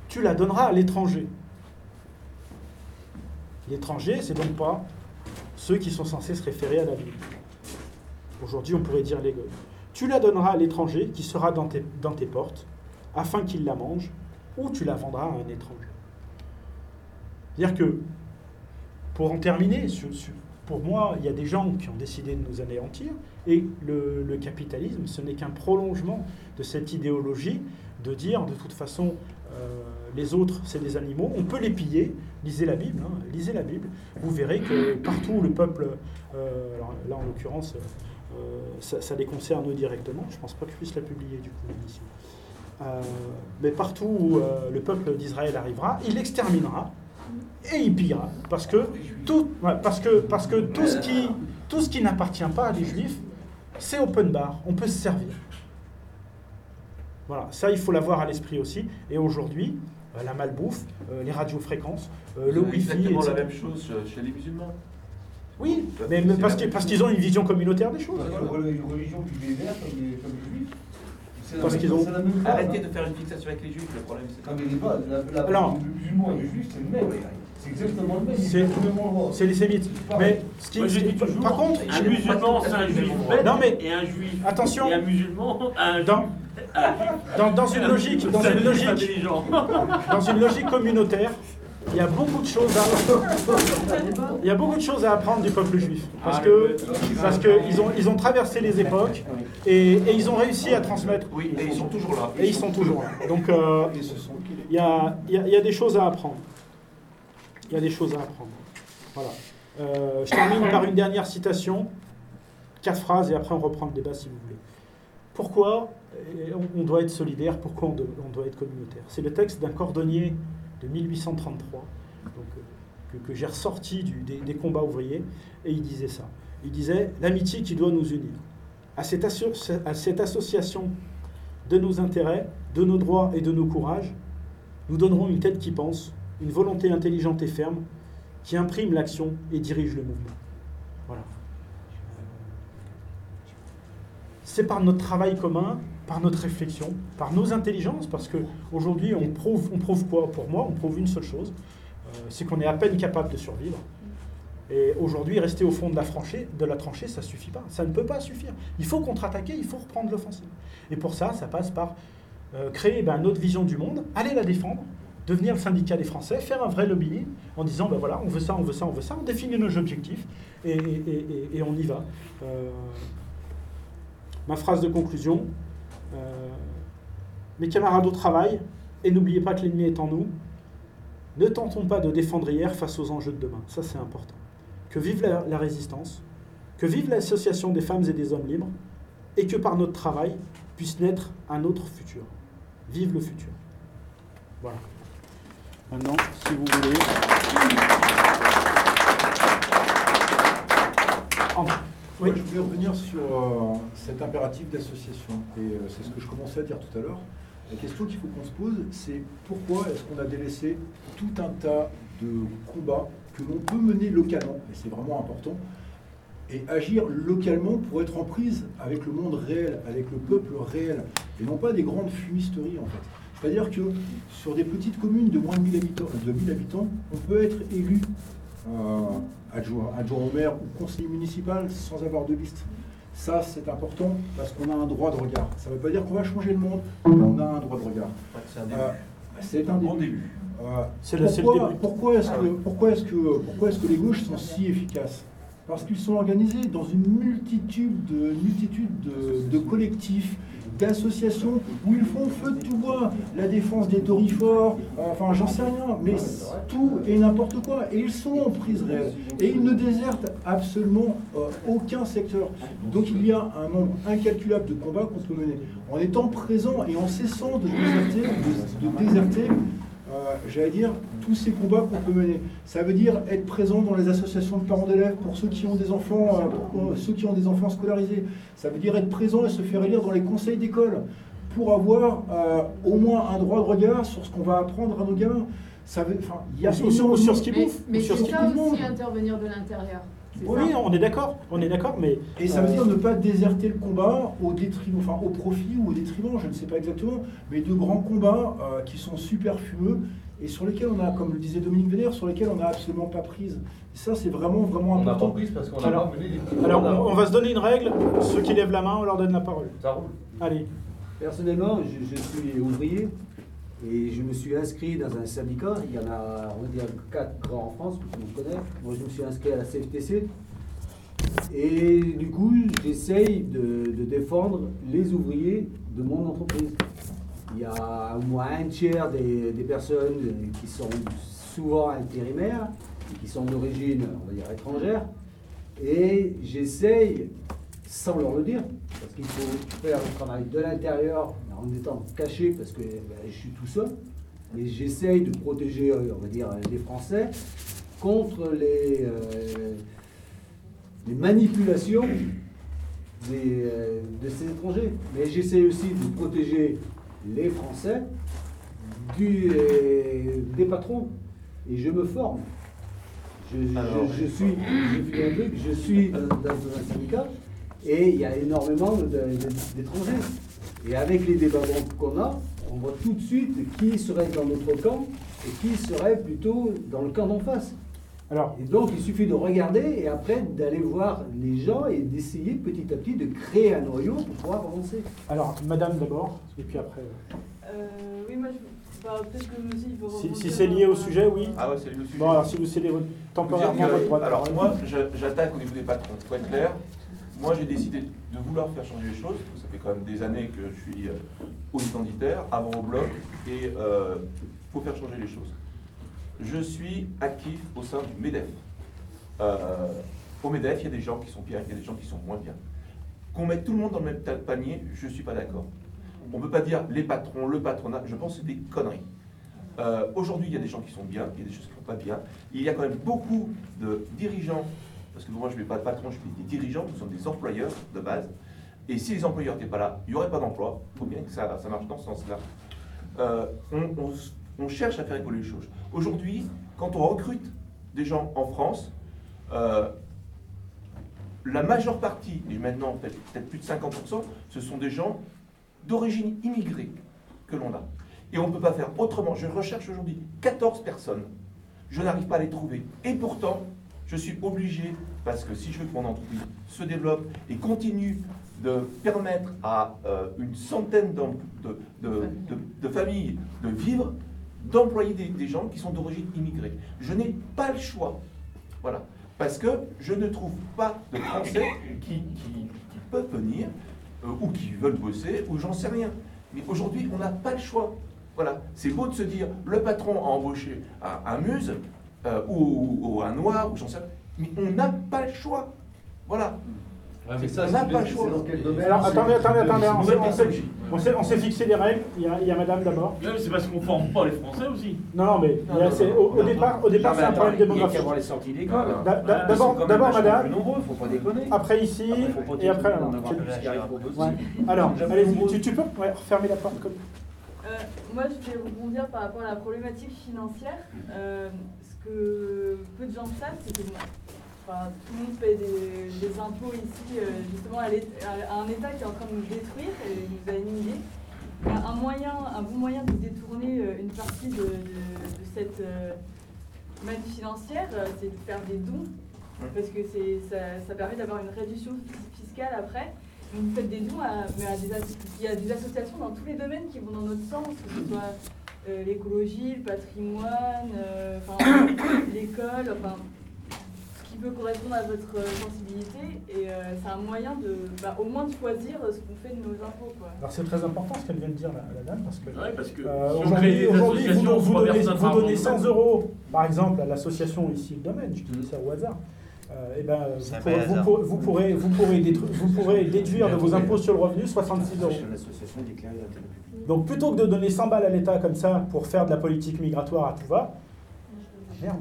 Tu la donneras à l'étranger. L'étranger, c'est donc pas ceux qui sont censés se référer à la Bible. Aujourd'hui, on pourrait dire les. Tu la donneras à l'étranger qui sera dans tes, portes, afin qu'il la mange, ou tu la vendras à un étranger. C'est-à-dire que, pour en terminer, sur- pour moi, il y a des gens qui ont décidé de nous anéantir, et le, capitalisme, ce n'est qu'un prolongement de cette idéologie de dire, de toute façon, euh, les autres, c'est des animaux, on peut les piller, lisez la Bible, hein, lisez la Bible, vous verrez que partout le peuple, euh, alors là en l'occurrence, euh, ça, les concerne directement, je ne pense pas que je puisse la publier du coup mais partout où le peuple d'Israël arrivera, il exterminera et il pillera. Parce que tout, parce que, parce que tout ce qui, tout ce qui n'appartient pas à des juifs, c'est open bar, on peut se servir. Voilà, ça il faut l'avoir à l'esprit aussi. Et aujourd'hui, euh, la malbouffe, euh, les radiofréquences, euh, le
C'est
wifi,
exactement la même chose chez les musulmans.
Oui, mais, mais parce qu'ils parce qu'ils ont une vision communautaire des choses.
Une religion qui les, comme les juifs.
Parce qu'ils ont.
Arrêtez de faire une fixation avec les juifs, le problème c'est
Non, mais les bases, la, la,
Alors.
le musulman et le juif, c'est le même. C'est exactement le même.
C'est les sémites. Mais ce qui, par contre,
un musulman, c'est un juif bête,
Non, mais-
et un juif,
Attention.
et un musulman, un
Dans- dans, dans une logique, dans une logique, dans une logique communautaire, il y a beaucoup de choses à il y a beaucoup de choses à apprendre du peuple juif parce que parce que ils ont ils ont traversé les époques et, et ils ont réussi à transmettre.
Oui, et ils sont toujours là.
Et ils sont toujours là. Donc euh, il y a, il y a- il y a des choses à apprendre. Il y a des choses à apprendre. Voilà. Euh, je termine par une dernière citation, quatre phrases et après on reprend le débat si vous voulez. Pourquoi on, doit être solidaire Pourquoi on doit être communautaire? C'est le texte d'un cordonnier de 1833 donc, euh, que, j'ai ressorti des, combats ouvriers et il disait ça. Il disait l'amitié qui doit nous unir. À cette, à cette association de nos intérêts, de nos droits et de nos courages, nous donnerons une tête qui pense, une volonté intelligente et ferme, qui imprime l'action et dirige le mouvement. Voilà. C'est par notre travail commun, par notre réflexion, par nos intelligences, parce qu'aujourd'hui, on prouve, on prouve quoi Pour moi, on prouve une seule chose, euh, c'est qu'on est à peine capable de survivre. Et aujourd'hui, rester au fond de la, tranchée, ça ne suffit pas. Ça ne peut pas suffire. Il faut contre-attaquer, il faut reprendre l'offensive. Et pour ça, ça passe par euh, créer ben, notre vision du monde, aller la défendre, devenir le syndicat des Français, faire un vrai lobbying en disant, ben voilà, on veut ça, on veut ça, on veut ça, on définit nos objectifs et, on y va. Euh, ma phrase de conclusion, mes camarades au travail, et n'oubliez pas que l'ennemi est en nous, ne tentons pas de défendre hier face aux enjeux de demain. Ça, c'est important. Que vive la, résistance, que vive l'association des femmes et des hommes libres, et que par notre travail puisse naître un autre futur. Vive le futur. Voilà. Maintenant, si vous voulez.
Oui. je voulais revenir sur euh, cet impératif d'association. Et euh, c'est ce que je commençais à dire tout à l'heure. La question qu'il faut qu'on se pose, c'est pourquoi est-ce qu'on a délaissé tout un tas de combats que l'on peut mener localement, et c'est vraiment important, et agir localement pour être en prise avec le monde réel, avec le peuple réel, et non pas des grandes fumisteries en fait. C'est-à-dire que sur des petites communes de moins de 1000 habitants, de 1000 habitants on peut être élu euh, adjoint, adjoint au maire ou conseiller municipal sans avoir de liste. Ça, c'est important parce qu'on a un droit de regard. Ça ne veut pas dire qu'on va changer le monde, mais on a un droit de regard. C'est un début. Euh,
C'est le- c'est le
pourquoi,
début.
pourquoi est-ce que, pourquoi est-ce que, pourquoi est-ce que les gauches sont si efficaces? Parce qu'ils sont organisés dans une multitude de, multitude de, de collectifs, d'associations où ils font feu de tout bois, la défense des torifores, euh, enfin j'en sais rien, mais tout et n'importe quoi. Et ils sont en prise réelle. Et ils ne désertent absolument euh, aucun secteur. Donc il y a un nombre incalculable de combats qu'on peut mener. En étant présent et en cessant de déserter, j'allais dire, tous ces combats qu'on peut mener. Ça veut dire être présent dans les associations de parents d'élèves pour ceux qui ont des enfants, euh, pour euh, ceux qui ont des enfants scolarisés. Ça veut dire être présent et se faire élire dans les conseils d'école pour avoir euh, au moins un droit de regard sur ce qu'on va apprendre à nos gamins. Ça veut, enfin, il y a
sur- ce qu'ils
Mais,
bouffent,
mais
ou sur
c'est
ce
ça aussi intervenir de l'intérieur.
Oui,
ça.
on est d'accord, on est d'accord, mais.
Et ça veut
euh,
dire ne pas déserter le combat au détriment, enfin au profit ou au détriment, je ne sais pas exactement, mais de grands combats euh, qui sont super fumeux et sur lesquels on a, comme le disait Dominique Vénère, sur lesquels on n'a absolument pas prise. Et ça, c'est vraiment, vraiment
On n'a
important.
pas prise parce qu'on n'a
Alors,
pas mené les
alors on, on va se donner une règle. Ceux qui lèvent la main, on leur donne la parole.
Ça roule.
Allez.
Personnellement, je, je suis ouvrier et je me suis inscrit dans un syndicat. Il y en a, on va dire, quatre grands en France, que tout le monde connaît. Moi, je me suis inscrit à la CFTC. Et du coup, j'essaye de, défendre les ouvriers de mon entreprise. Il y a au moins un tiers des, des personnes qui sont souvent intérimaires, et qui sont d'origine, on va dire, étrangère. Et j'essaye, sans leur le dire, parce qu'il faut faire le travail de l'intérieur en étant caché parce que ben, je suis tout seul, mais j'essaye de protéger, euh, on va dire, les Français contre les, euh, les manipulations des, euh, de ces étrangers. Mais j'essaie aussi de protéger les Français du, euh, des patrons. Et je me forme. Je, je- je suis, je suis dans, dans un syndicat et il y a énormément d'étrangers. Et avec les débats qu'on a, on voit tout de suite qui serait dans notre camp et qui serait plutôt dans le camp d'en face.
Alors,
et donc, il suffit de regarder et après d'aller voir les gens et d'essayer petit à petit de créer un noyau pour pouvoir avancer.
Alors, madame d'abord, et puis après.
Euh, oui, moi, je, bah, peut-être que il faut
Si, si c'est lié au sujet, oui.
Ah ouais, c'est lié au sujet.
Bon, alors si vous cédez votre- temporairement votre droit de
Alors moi, j'attaque au niveau des patrons. Faut être clair. Moi, j'ai décidé de vouloir faire changer les choses. Ça fait quand même des années que je suis euh, au identitaire, avant au bloc, et il faut faire changer les choses. Je suis actif au sein du MEDEF. Euh, au MEDEF, il y a des gens qui sont bien, il y a des gens qui sont moins bien. Qu'on mette tout le monde dans le même panier, je ne suis pas d'accord. On ne peut pas dire les patrons, le patronat, je pense que c'est des conneries. Euh, Aujourd'hui, il y a des gens qui sont bien, il y a des choses qui ne vont pas bien. Il y a quand même beaucoup de dirigeants, parce que moi je ne suis pas de patron, je suis des dirigeants, nous sommes des employeurs de base. Et si les employeurs n'étaient pas là, il n'y aurait pas d'emploi. Il faut bien que ça, marche dans ce sens-là. Euh, on, cherche à faire évoluer les choses. Aujourd'hui, quand on recrute des gens en France, euh, la majeure partie, et maintenant peut-être plus de 50%, ce sont des gens d'origine immigrée que l'on a. Et on ne peut pas faire autrement. Je recherche aujourd'hui 14 personnes. Je n'arrive pas à les trouver. Et pourtant, je suis obligé, parce que si je veux que mon entreprise se développe et continue de permettre à euh, une centaine de, familles de vivre, d'employer des, gens qui sont d'origine immigrée. Je n'ai pas le choix. Voilà. Parce que je ne trouve pas de Français qui, qui- qui peuvent venir euh, ou qui veulent bosser ou j'en sais rien. Mais aujourd'hui, on n'a pas le choix. Voilà. C'est beau de se dire le patron a embauché un, un muse euh, ou, ou un noir ou j'en sais rien. Mais on n'a pas le choix. Voilà.
mais ça,
on n'a pas le choix.
dans quel domaine
Alors, attendez, attendez, attendez. On s'est- fixé des règles. Il y a, il y a madame d'abord.
Mais c'est parce qu'on ne forme pas les Français aussi.
Non, non, mais au, au départ, au départ c'est un problème
attends, il y a
démographique.
les sorties d'école.
D'a- d'a- D'abord, d'abord madame.
plus nombreux, faut pas déconner.
Après ici, et après. Alors, allez-y, tu, tu peux refermer la porte comme.
Euh, moi, je vais rebondir par rapport à la problématique financière. Que peu de gens savent, c'est que tout le monde paie des, impôts ici, euh, justement, à, à un État qui est en train de nous détruire et nous a inhibés. Un moyen, un bon moyen de détourner euh, une partie de, cette euh, financière, euh, c'est de faire des dons, parce que ça, ça permet d'avoir une réduction fiscale après. Vous faites des dons à, mais il y a des associations dans tous les domaines qui vont dans notre sens, que ce soit euh, l'écologie, le patrimoine, euh, enfin, l'école, enfin, ce qui peut correspondre à votre euh, sensibilité. Et euh, c'est un moyen de, bah, au moins de choisir ce qu'on fait de nos impôts. Quoi.
Alors c'est très important ce qu'elle vient de dire la, la dame parce que,
Ouais, parce que
euh,
si
aujourd'hui, vous, donnez, vous
par
donnez
rapport
100
au
euros par exemple à l'association ici le domaine, je dis ça au hasard. Euh, eh ben, vous, pourrez, vous, pourrez, vous, pourrez, vous, pourrez détru- vous pourrez déduire de vos impôts sur le revenu 66 euros.
L'association est déclarée d'intérêt public.
Donc plutôt que de donner 100 balles à l'État comme ça pour faire de la politique migratoire à tout va, merde,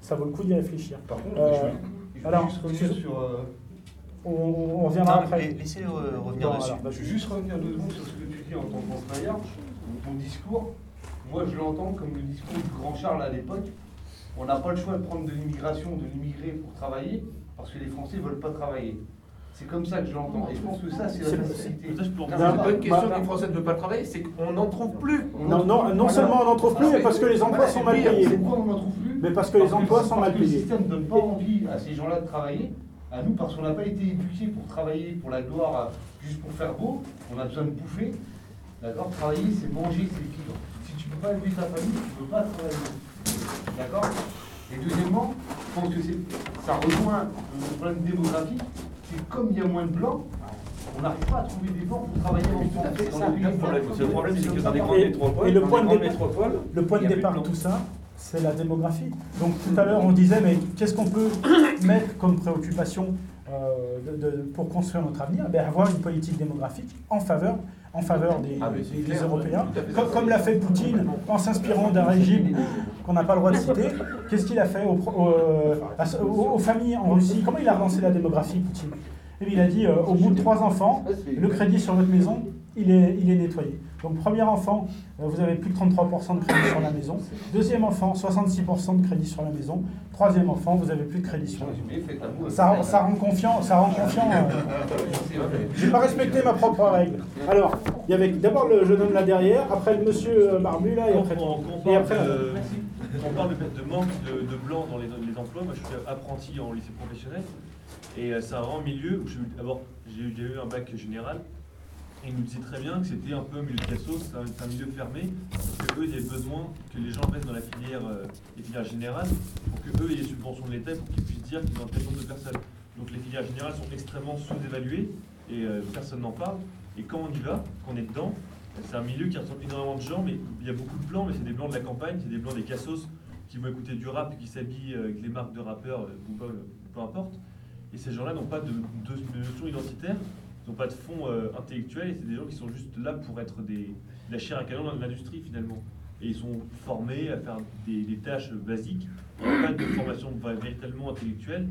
ça vaut le coup d'y réfléchir.
Par contre,
Euh,
je vais- je vais
alors,
juste revenir sur. euh,
on, on reviendra
Non,
après.
mais laissez-le, euh, revenir
Non,
dessus.
alors,
Bah, je vais juste revenir deux secondes sur ce que tu dis en tant qu'employeur. Ton discours, moi je l'entends comme le discours du grand Charles à l'époque. On n'a pas le choix de prendre de l'immigration, de l'immigrer pour travailler, parce que les Français ne veulent pas travailler. C'est comme ça que je l'entends. Et je pense que ça, c'est la facilité.
Non, c'est pas une
bah,
question
bah,
que les Français ne veulent pas travailler, c'est qu'on n'en trouve plus.
Non, non, non seulement on n'en trouve plus, mais parce que les emplois sont mal payés.
C'est pourquoi on n'en trouve plus
Mais parce que les emplois
le-
sont
parce
mal
que Le
payés.
système ne donne pas envie à ces gens-là de travailler. À nous, parce qu'on n'a pas été éduqués pour travailler, pour la gloire, juste pour faire beau. On a besoin de bouffer. D'accord? Travailler, c'est manger, c'est vivre. Si tu ne peux pas élever ta famille, tu ne peux pas travailler. D'accord? Et deuxièmement, je pense que ça rejoint le problème démographique. C'est comme il y a moins de blancs, on n'arrive pas à trouver des blancs pour travailler en France. les
le problème. C'est que dans
comme
grandes métropoles,
Et le point de départ, le point de départ tout ça, c'est la démographie. Donc tout à l'heure, on disait, mais qu'est-ce qu'on peut mettre comme préoccupation euh, de- de- pour construire notre avenir? Ben, Avoir une politique démographique en faveur, en faveur des,
Ah,
des- Européens, comme, l'a fait Poutine en s'inspirant d'un régime qu'on n'a pas le droit de citer. Qu'est-ce qu'il a fait aux, euh, aux familles en Russie? Comment il a relancé la démographie, Poutine? Eh bien, Il a dit, euh, au bout de trois enfants, le crédit sur votre maison, il est, il est nettoyé. Donc premier enfant, euh, vous avez plus de 33% de crédit sur la maison. Deuxième enfant, 66% de crédit sur la maison. Troisième enfant, vous avez plus de crédit sur la maison. Ça, ça rend confiant, ça rend confiant. euh, J'ai pas respecté ma propre règle. Alors, il y avait d'abord le jeune homme là derrière, après le monsieur euh, barbu là, et après, et après
Euh, on parle de, de manque de, de blanc dans les, les emplois. Moi, je suis apprenti en lycée professionnel. Et c'est un grand milieu où, je- d'abord, j'ai eu- j'ai eu un bac général. Et ils nous disaient très bien que c'était un peu un milieu de cassos, c'est un, milieu fermé. Qu'eux, il y avait besoin que les gens restent dans la filière, euh, filières générales pour qu'eux aient les subventions de l'État pour qu'ils puissent dire qu'ils ont un tel nombre de personnes. Donc les filières générales sont extrêmement sous-évaluées et euh, personne n'en parle. Et quand on y va, quand on est dedans, c'est un milieu qui ressemble énormément de gens, mais il y a beaucoup de blancs, mais c'est des blancs de la campagne, c'est des blancs des cassos qui vont écouter du rap, qui s'habillent avec les marques de rappeurs, euh, ou euh, peu importe. Et ces gens-là n'ont pas de notion identitaire, ils n'ont pas de fond euh, intellectuel, et c'est des gens qui sont juste là pour être des, de la chair à canon dans l'industrie finalement. Et ils sont formés à faire des, tâches basiques, pas de formation véritablement intellectuelle,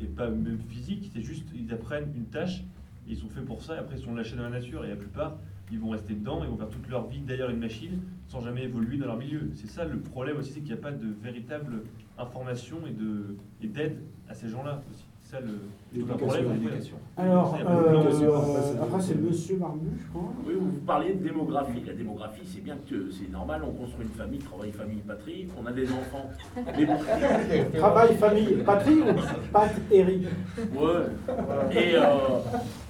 et pas même physique, c'est juste, ils apprennent une tâche, et ils sont faits pour ça, et après ils sont lâchés dans la nature, et la plupart, ils vont rester dedans, ils vont faire toute leur vie derrière une machine, sans jamais évoluer dans leur milieu. C'est ça le problème aussi, c'est qu'il n'y a pas de véritable information et et d'aide à ces gens-là aussi. C'est ça le, tout le problème.
Alors,
Il y a pas de
euh, euh, après c'est monsieur barbu, je crois.
Oui, vous parliez de démographie. La démographie, c'est bien que c'est normal, on construit une famille, travail, famille, patrie, on a des enfants. Mais-
Travail, famille, patrie ou Pat Eric
Ouais. Et, euh,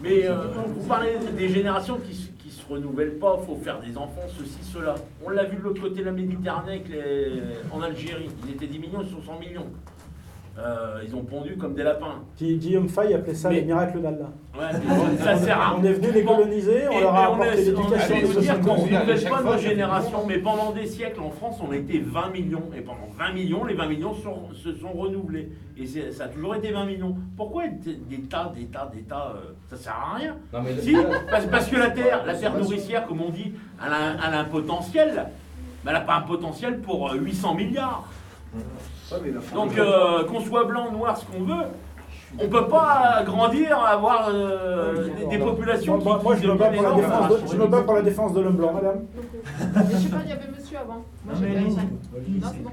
mais euh, vous parlez des générations qui, se- qui se renouvellent pas, faut faire des enfants, ceci, cela. On l'a vu de l'autre côté de la Méditerranée avec les- en Algérie. Ils étaient 10 millions, ils sont 100 millions. Euh, ils ont pondu comme des lapins.
Gui- Guillaume Fay appelait ça
Mais-
les miracles d'Allah.
Ouais, ça sert à
On est venu les coloniser, on
Et-
leur a apporté
est-
l'éducation
vous dire
60
qu'on ne renouvelle pas nos générations, mais pendant des siècles, en France, on était 20 millions. Et pendant 20 millions, les 20 millions sont- se sont renouvelés. Et ça a toujours été 20 millions. Pourquoi des tas, des tas, des tas euh, Ça sert à rien?
Non, mais le-
si, parce, parce que la Terre, la Terre nourricière, comme on dit, elle a, un- elle a un potentiel, mais elle n'a pas un potentiel pour euh, 800 milliards. Donc euh, qu'on soit blanc, noir, ce qu'on veut, on peut pas grandir, avoir euh, des, des populations
moi,
qui,
moi, je me bats pour la défense de, je me bats pour la défense de l'homme blanc, madame.
Mais je sais pas, il y avait monsieur avant. Moi,
Non, mais
Non, bon.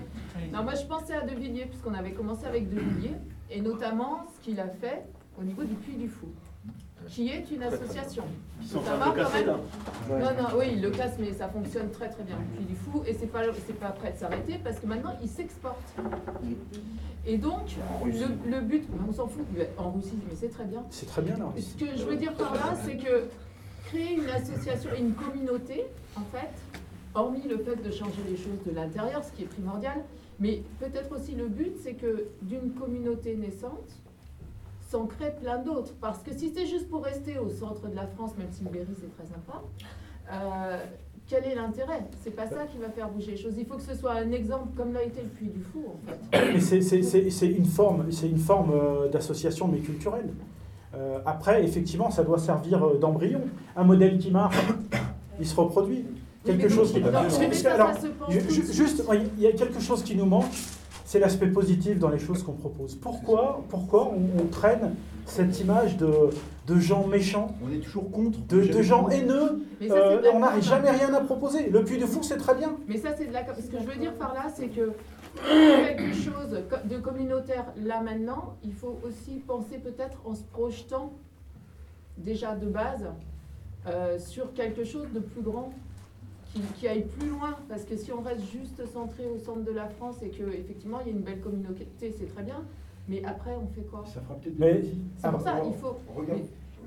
Non, moi, je pensais à De Villiers, puisqu'on avait commencé avec De Villiers, et notamment ce qu'il a fait au niveau du Puy du Fou, qui est une association.
Ils sont
savoir
le
quand même-
là.
Non, non, oui, il le casse, mais ça fonctionne très très bien, Puy du Fou, et c'est pas, c'est pas prêt de s'arrêter, parce que maintenant, il s'exporte. Et donc, le, le but, on s'en fout, en Russie, mais c'est très bien.
C'est très bien là.
Ce que je veux dire par là, c'est que créer une association et une communauté, en fait, hormis le fait de changer les choses de l'intérieur, ce qui est primordial, mais peut-être aussi le but, c'est que d'une communauté naissante, s'en crée plein d'autres. Parce que si c'est juste pour rester au centre de la France, même si le Berry c'est très sympa, euh, quel est l'intérêt? C'est pas ça qui va faire bouger les choses. Il faut que ce soit un exemple, comme l'a été le Puy du Fou, en fait.
C'est- une forme, c'est une forme euh, d'association mais culturelle. Euh, après, effectivement, ça doit servir d'embryon. Un modèle qui marche, il se reproduit. Quelque chose qui. alors, juste, il y a quelque chose qui nous manque, c'est l'aspect positif dans les choses qu'on propose. Pourquoi, pourquoi on, on traîne cette image de, de gens méchants
On est toujours contre.
de, de gens haineux
Mais ça,
euh, On n'arrive
com.
jamais rien à proposer. Le Puy de Fou, c'est très bien.
Mais ça, c'est de la. Ce que je veux dire par là, c'est que quelque chose de communautaire là maintenant, il faut aussi penser peut-être en se projetant déjà de base euh, sur quelque chose de plus grand. Qui, qui aille plus loin, parce que si on reste juste centré au centre de la France et que effectivement il y a une belle communauté, c'est très bien, mais après on fait quoi?
Ça fera peut-être
Mais-
C'est pour ça,
alors,
il faut.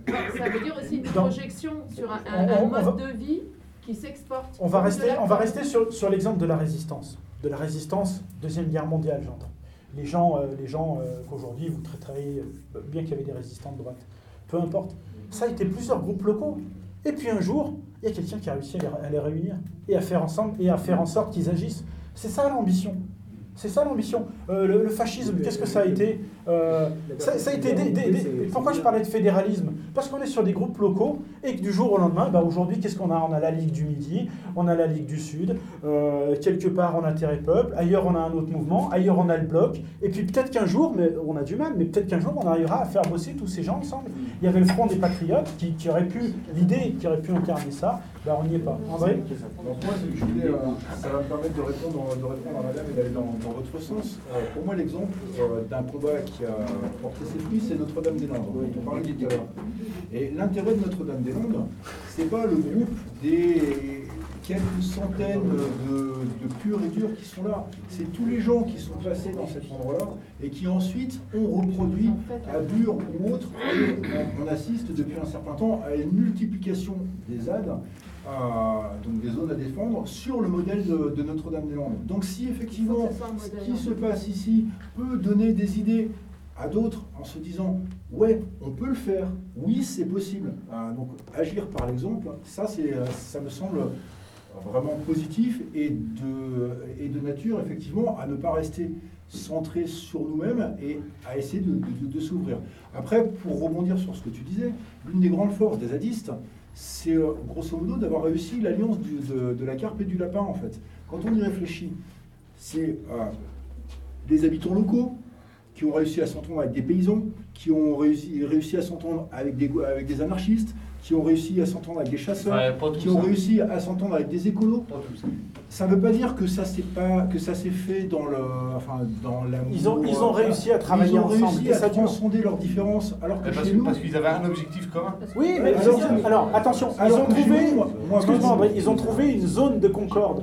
Mais- ça veut dire aussi une
Dans-
projection sur un, mode
va-
de vie qui s'exporte.
On va rester, on va rester sur, sur l'exemple de la résistance. De la résistance, Deuxième Guerre mondiale, j'entends. Les gens, euh, les gens euh, qu'aujourd'hui vous traiterez, euh, bien qu'il y avait des résistants de droite, peu importe. Ça a été plusieurs groupes locaux. Et puis un jour, il y a quelqu'un qui a réussi à les, réunir et à faire ensemble et à faire en sorte qu'ils agissent. C'est ça l'ambition. C'est ça l'ambition. Euh, le, le fascisme, qu'est-ce que ça a été Euh, ça, ça a été des- des- des- pourquoi je parlais de fédéralisme? Parce qu'on est sur des groupes locaux et que du jour au lendemain, bah aujourd'hui, qu'est-ce qu'on a? On a la Ligue du Midi, on a la Ligue du Sud, euh, quelque part on a Terre et Peuple, ailleurs on a un autre mouvement, ailleurs on a le Bloc, et puis peut-être qu'un jour, mais on a du mal, mais peut-être qu'un jour on arrivera à faire bosser tous ces gens ensemble. Il y avait le Front des Patriotes qui, qui aurait pu, l'idée qui aurait pu incarner ça, bah on n'y est pas. André?
Moi, euh, ça va me permettre de répondre, de répondre à madame et d'aller dans, dans votre sens. Euh, pour moi, l'exemple d'un combat qui a porté ses fruits, c'est Notre-Dame-des-Landes, dont on parlait tout à l'heure. Et l'intérêt de Notre-Dame-des-Landes, c'est pas le groupe des quelques centaines de, de purs et durs qui sont là. C'est tous les gens qui sont passés dans cet endroit-là et qui ensuite ont reproduit à Bure ou autre. Et on, assiste depuis un certain temps à une multiplication des ZAD, euh, donc des zones à défendre, sur le modèle de, de Notre-Dame-des-Landes. Donc si effectivement ce qui se passe ici peut donner des idées à d'autres en se disant ouais on peut le faire oui c'est possible Euh, donc agir par l'exemple ça c'est euh, ça me semble vraiment positif et de, et de nature effectivement à ne pas rester centré sur nous-mêmes et à essayer de, s'ouvrir. Après, pour rebondir sur ce que tu disais, l'une des grandes forces des zadistes, c'est euh, grosso modo d'avoir réussi l'alliance de, la carpe et du lapin en fait. Quand on y réfléchit, c'est euh, des habitants locaux qui ont réussi à s'entendre avec des paysans, qui ont réussi, réussi à s'entendre avec des, avec des anarchistes, qui ont réussi à s'entendre avec des chasseurs,
Ouais,
qui ont
ça.
réussi à s'entendre avec des écolos. Ça ne veut pas dire que ça s'est pas que ça s'est fait dans le enfin dans la
Ils ont- ils ont réussi à travailler
ils ont
ensemble,
réussi
et
à
ça
transcender leurs différences alors que
parce
chez nous
parce qu'ils avaient un objectif commun.
Oui, mais
Alors,
ils ont- alors attention, ils ont trouvé,
nous, moi- moi,
ils ont trouvé une zone de concorde.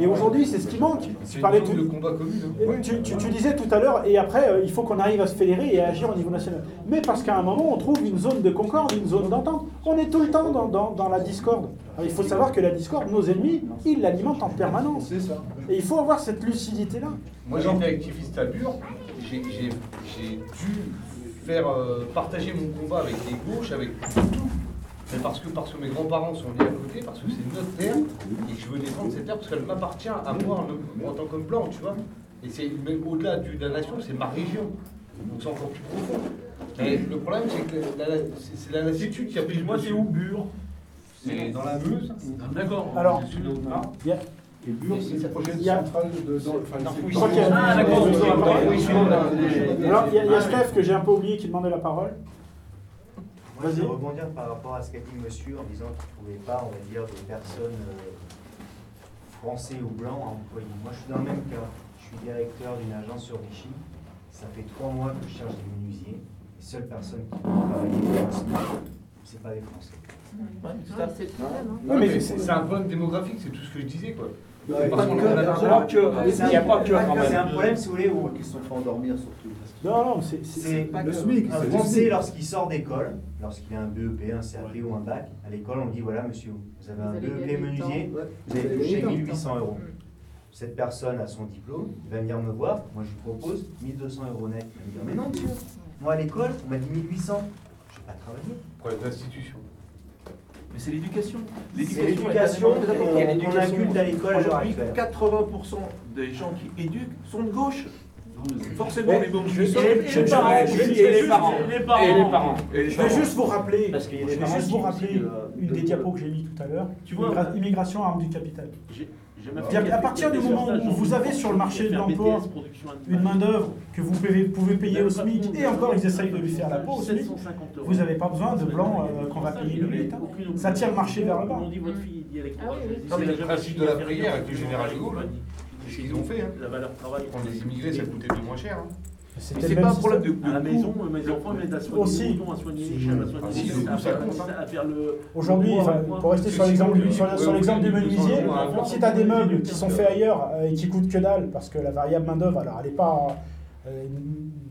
Et aujourd'hui, c'est ce qui manque. Tu parlais tout-
de combat commune. hein.
Tu, tu- tu disais tout à l'heure, et après, euh, il faut qu'on arrive à se fédérer et à agir au niveau national. Mais parce qu'à un moment, on trouve une zone de concorde, une zone d'entente. On est tout le temps dans, dans- dans la discorde. Alors, il faut savoir que la discorde, nos ennemis, ils l'alimentent en permanence.
C'est ça.
Et il faut avoir cette lucidité-là.
Moi j'étais activiste à Bure, j'ai j'ai- j'ai dû faire euh, partager mon combat avec les gauches, avec tout. Mais parce que, parce que mes grands-parents sont nés à côté, parce que c'est notre terre, et je veux défendre cette terre parce qu'elle m'appartient à moi en, en tant qu'homme blanc, tu vois. Et c'est même au-delà de la nation, c'est ma région. Donc c'est encore plus profond. Et le problème, c'est que la, la- c'est la lassitude qui a pris
Moi, c'est où Bure?
C'est dans la Meuse.
D'accord.
Alors,
et Bure, c'est le projet
Il y a-
central de dans, enfin, c'est-
je crois qu'il y a-
Ah, d'accord,
Alors, il y a Steph que j'ai un peu oublié qui demandait la parole.
Moi, je vais rebondir par rapport à ce qu'a dit monsieur en disant qu'il ne trouvait pas, on va dire, des personnes euh, français ou blancs à employer. Moi, je suis dans le même cas. Je suis directeur d'une agence sur Vichy. Ça fait trois mois que je cherche des menuisiers. Les seules personnes qui vont travailler pour l'instant, ce pas des Français.
Ouais, c'est problème. hein.
Ouais, mais c'est c'est un problème démographique, c'est tout ce que je disais quoi.
Pas
C'est
il n'y a
un-
pas que
C'est un problème, si vous voulez, où
Qui se sont fait endormir surtout.
Non, non, c'est. c'est-
c'est
pas
le SMIC.
c'est
Un Français, lorsqu'il sort d'école, lorsqu'il a un BEP, un CAP ou un bac, à l'école, on dit voilà, monsieur, vous avez
Vous
un BEP menuisier,
temps.
vous
gagner du
1800 euros. Cette personne a son diplôme, il va venir me voir, moi je lui propose 1200 euros net. Il va me dire mais non, monsieur, moi à l'école, on m'a dit 1800. Je vais pas travailler.
Problème d'institution.
Mais c'est l'éducation.
C'est l'éducation
tellement-
qu'on inculte à l'école
Aujourd'hui,
actuelle.
80% des gens qui éduquent sont de gauche. Forcément, les bons
je- les parents, et les parents. Je vais juste vous rappeler,
Parce qu'il y a des
je vais juste vous rappeler
euh,
une des
de-
diapos que j'ai mis tout à l'heure.
Tu vois,
Immigra- immigration, arme du capital.
J'ai- j'ai
qu'à partir du moment où vous avez sur le marché de l'emploi une main-d'œuvre que vous pouvez, pouvez payer au SMIC, et encore ils essayent de lui faire la peau au SMIC, vous n'avez pas besoin de blanc euh, qu'on va payer hein. Ça tire le marché vers le bas.
Non, mais le principe de la prière avec le général de Gaulle, c'est ce qu'ils ont fait. Hein.
La valeur travail.
Prendre des immigrés, ça coûtait bien moins cher. Hein.
Mais c'est pas un problème de, de
À la maison, mes enfants m'aident à soigner
Aussi.
les moutons, à soigner les chiens, à soigner
Ah, si,
les
le
à
coût, ça
faire-
compte,
à faire le.
Aujourd'hui, pour rester sur l'exemple du, menuisier, si tu as des meubles qui sont faits ailleurs euh, et qui coûtent que dalle, parce que la variable main-d'œuvre, alors elle n'est pas. euh,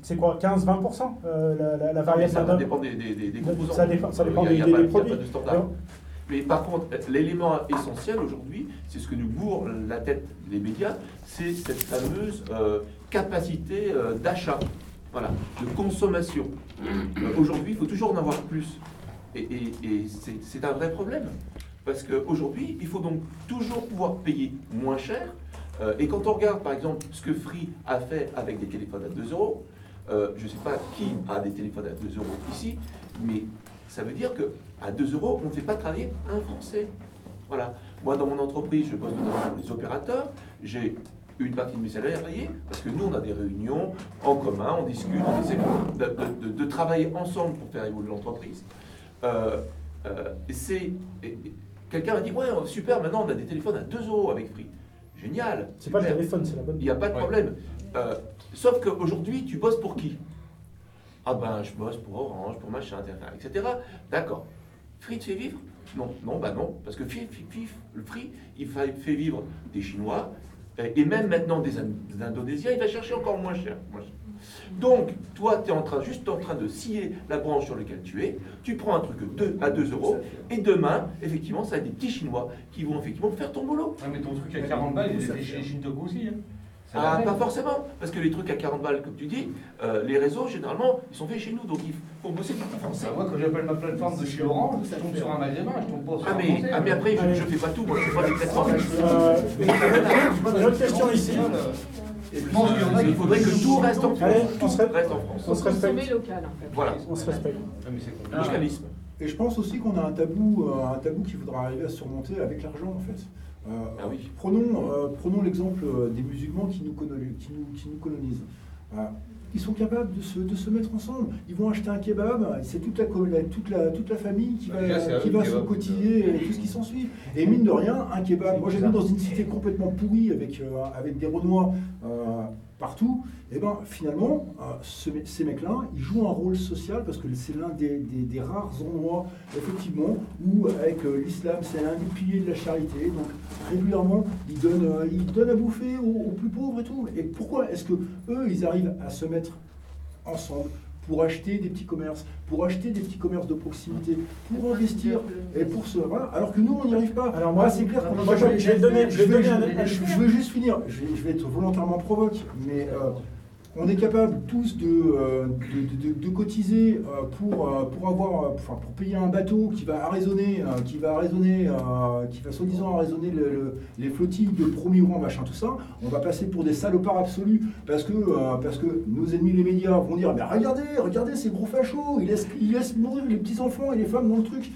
c'est quoi 15-20% euh, la, la, la variable
Ça va
main-d'œuvre?
dépendre des, composants.
Ça dépend, ça dépend des, produits.
Mais par contre, l'élément essentiel aujourd'hui, c'est ce que nous bourre la tête des médias, c'est cette fameuse euh, capacité euh, d'achat, voilà, de consommation. Euh, aujourd'hui, il faut toujours en avoir plus. Et, et- c'est- un vrai problème. Parce qu'aujourd'hui, il faut donc toujours pouvoir payer moins cher. Et quand on regarde, par exemple, ce que Free a fait avec des téléphones à 2 euros, je ne sais pas qui a des téléphones à 2 euros ici, mais ça veut dire que à 2 euros, on ne fait pas travailler un Français. Voilà. Moi, dans mon entreprise, je bosse notamment pour les opérateurs. J'ai une partie de mes salaires payés parce que nous, on a des réunions en commun, on discute, on essaie de, de- de- de travailler ensemble pour faire évoluer l'entreprise. Euh, euh, c'est quelqu'un m'a dit ouais super maintenant on a des téléphones à 2 euros avec Free génial
C'est pas le téléphone, c'est la bonne.
il n'y a pas de problème Euh, sauf qu'aujourd'hui tu bosses pour qui? Ah ben je bosse pour Orange pour machin etc d'accord Free te fait vivre? Non non bah non parce que Free, Free- Free- le Free il fait, vivre des Chinois euh, et même maintenant des, Ind- des Indonésiens il va chercher encore moins cher, moins cher. Donc, toi, tu es en train, juste en train de scier la branche sur laquelle tu es. Tu prends un truc de- à 2 euros, et demain, effectivement, ça va être des petits Chinois qui vont effectivement faire ton boulot.
mais ton truc à 40 balles, il était chez Shintoku aussi. Hein.
Ah, pas forcément, parce que les trucs à 40 balles, comme tu dis, euh, les réseaux, généralement, ils sont faits chez nous, donc il faut bosser pour les Français.
Moi, quand j'appelle ma plateforme de chez Orange, je tombe sur un maghrébin, je tombe pas sur
Ah
un
mais,
français.
ah, mais après, je, je fais pas tout, moi, je fais pas des traitements.
Euh, une autre question ici.
Et puis, euh, il faudrait que tout reste en France.
On
Tout
se,
reste en France.
on se respecte.
Consommer local, en fait.
Voilà.
On se respecte.
Localisme.
Et je pense aussi qu'on a un tabou, euh, un tabou qu'il faudra arriver à surmonter avec l'argent en fait. Euh,
Ah oui.
Prenons, euh, prenons l'exemple euh, des musulmans qui nous, qui nous, qui nous colonisent. Euh, ils sont capables de se, de se mettre ensemble. Ils vont acheter un kebab, c'est toute la, toute, la, toute la famille qui va,
Déjà, c'est à
qui va se cotiser et tout ce qui s'ensuit. Et mine de rien, un kebab. Moi j'habite dans une cité complètement pourrie avec, avec des Renois partout. Et ben finalement, euh, ce- ces mecs-là, ils jouent un rôle social parce que c'est l'un des, rares endroits, effectivement, où avec euh, l'islam, c'est l'un des piliers de la charité. Donc régulièrement, ils donnent, euh, ils donnent à bouffer aux, aux plus pauvres et tout. Et pourquoi est-ce que eux, ils arrivent à se mettre ensemble pour acheter des petits commerces, pour acheter des petits commerces de proximité, pour investir et pour se voilà. Alors que nous on n'y arrive pas.
Alors moi,
c'est clair qu'on
moi, je, je vais je vais
je, veux juste finir, je vais, je vais être volontairement provoque, mais euh, on est capable tous de, euh, cotiser euh, pour, euh, pour, avoir, payer un bateau qui va arraisonner, soi-disant les flottilles de premier rang, machin, tout ça. On va passer pour des salopards absolus parce que, parce que nos ennemis les médias vont dire Mais regardez, regardez ces gros fachos, ils laissent, ils laissent mourir les petits enfants et les femmes dans le truc.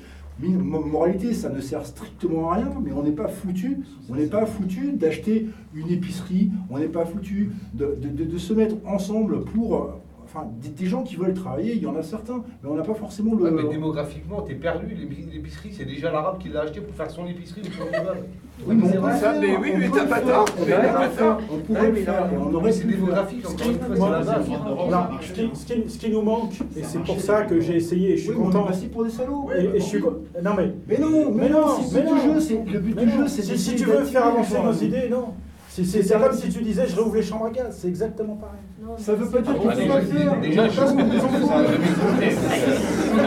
Moralité, ça ne sert strictement à rien, mais on n'est pas foutu, on n'est pas foutu d'acheter une épicerie, on n'est pas foutu de- de se mettre ensemble pour, euh, enfin, des, des gens qui veulent travailler, il y en a certains, mais on n'a pas forcément le.
Ouais, mais démographiquement, t'es perdu. L'épi- L'épicerie, c'est déjà l'arabe qui l'a acheté pour faire son épicerie ou son.
Oui, mais on faire,
mais oui, mais t'as pas tort.
on
Mais
pourrait le faire, on
mais là,
on aurait
c'est
pu le faire.
démographique, encore une fois, c'est
Moi,
la base.
non, ce, qui, nous manque, et c'est pour ça que j'ai essayé, et je suis
mais
content.
passé pour des salauds.
Et, et je suis co- non mais.
Mais non, mais non, le but
mais
du jeu, c'est- le but
Mais
du
non.
jeu, c'est
Si, tu veux faire avancer nos idées, non. C'est c'est- c'est comme si tu disais je réouvre les chambres à gaz, c'est exactement pareil.
Ça veut pas dire
bon,
faut pas le faire.
déjà, je-
qu'on
jamais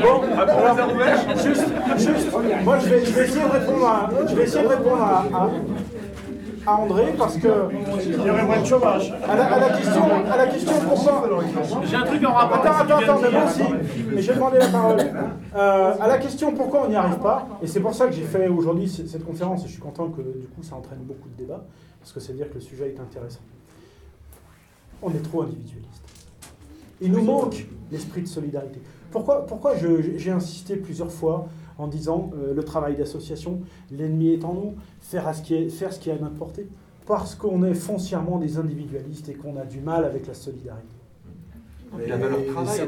Bon, alors, juste, juste, moi je vais, je vais essayer de répondre à, je vais essayer de répondre à, à- à André parce que il y aurait moins de chômage. À la, à la question, à la question pourquoi.
J'ai un truc en rapport
Attends, attends, attends, mais moi aussi. Mais j'ai demandé la parole. Euh, à la question pourquoi on n'y arrive pas, et c'est pour ça que j'ai fait aujourd'hui cette conférence, et je suis content que du coup ça entraîne beaucoup de débats, parce que ça veut dire que le sujet est intéressant. On est trop individualiste. Il nous manque l'esprit de solidarité. Pourquoi, pourquoi j'ai insisté plusieurs fois en disant euh, le travail d'association, l'ennemi est en nous, faire, à ce qui est, faire ce qui est à notre portée Parce qu'on est foncièrement des individualistes et qu'on a du mal avec la solidarité.
Mais la valeur travail,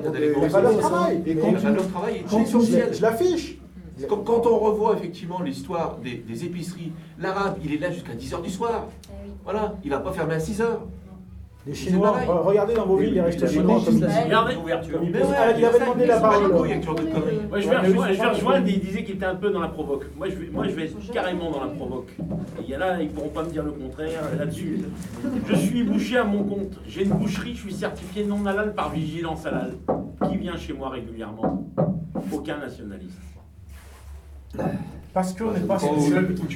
La valeur travail.
Et
Mais
quand
je-
la valeur travail est essentielle.
je l'affiche.
Quand, quand on revoit effectivement l'histoire des, des épiceries, l'arabe, il est là jusqu'à 10h du soir. Voilà, il va pas fermer à 6h.
Les Chinois, re- regardez dans vos villes les restos chinois
Regardez.
posent.
ouais,
Ah, il avait demandé la parole.
Moi, je vais rejoindre, il disait qu'il était un peu dans la provoque. Moi, je vais, moi, je vais être carrément dans la provoque. Et il y en a, ils pourront pas me dire le contraire là-dessus. Je suis boucher à mon compte. J'ai une boucherie, je suis certifié non halal par vigilance halal. Qui vient chez moi régulièrement Aucun nationaliste.
Parce qu'on n'est pas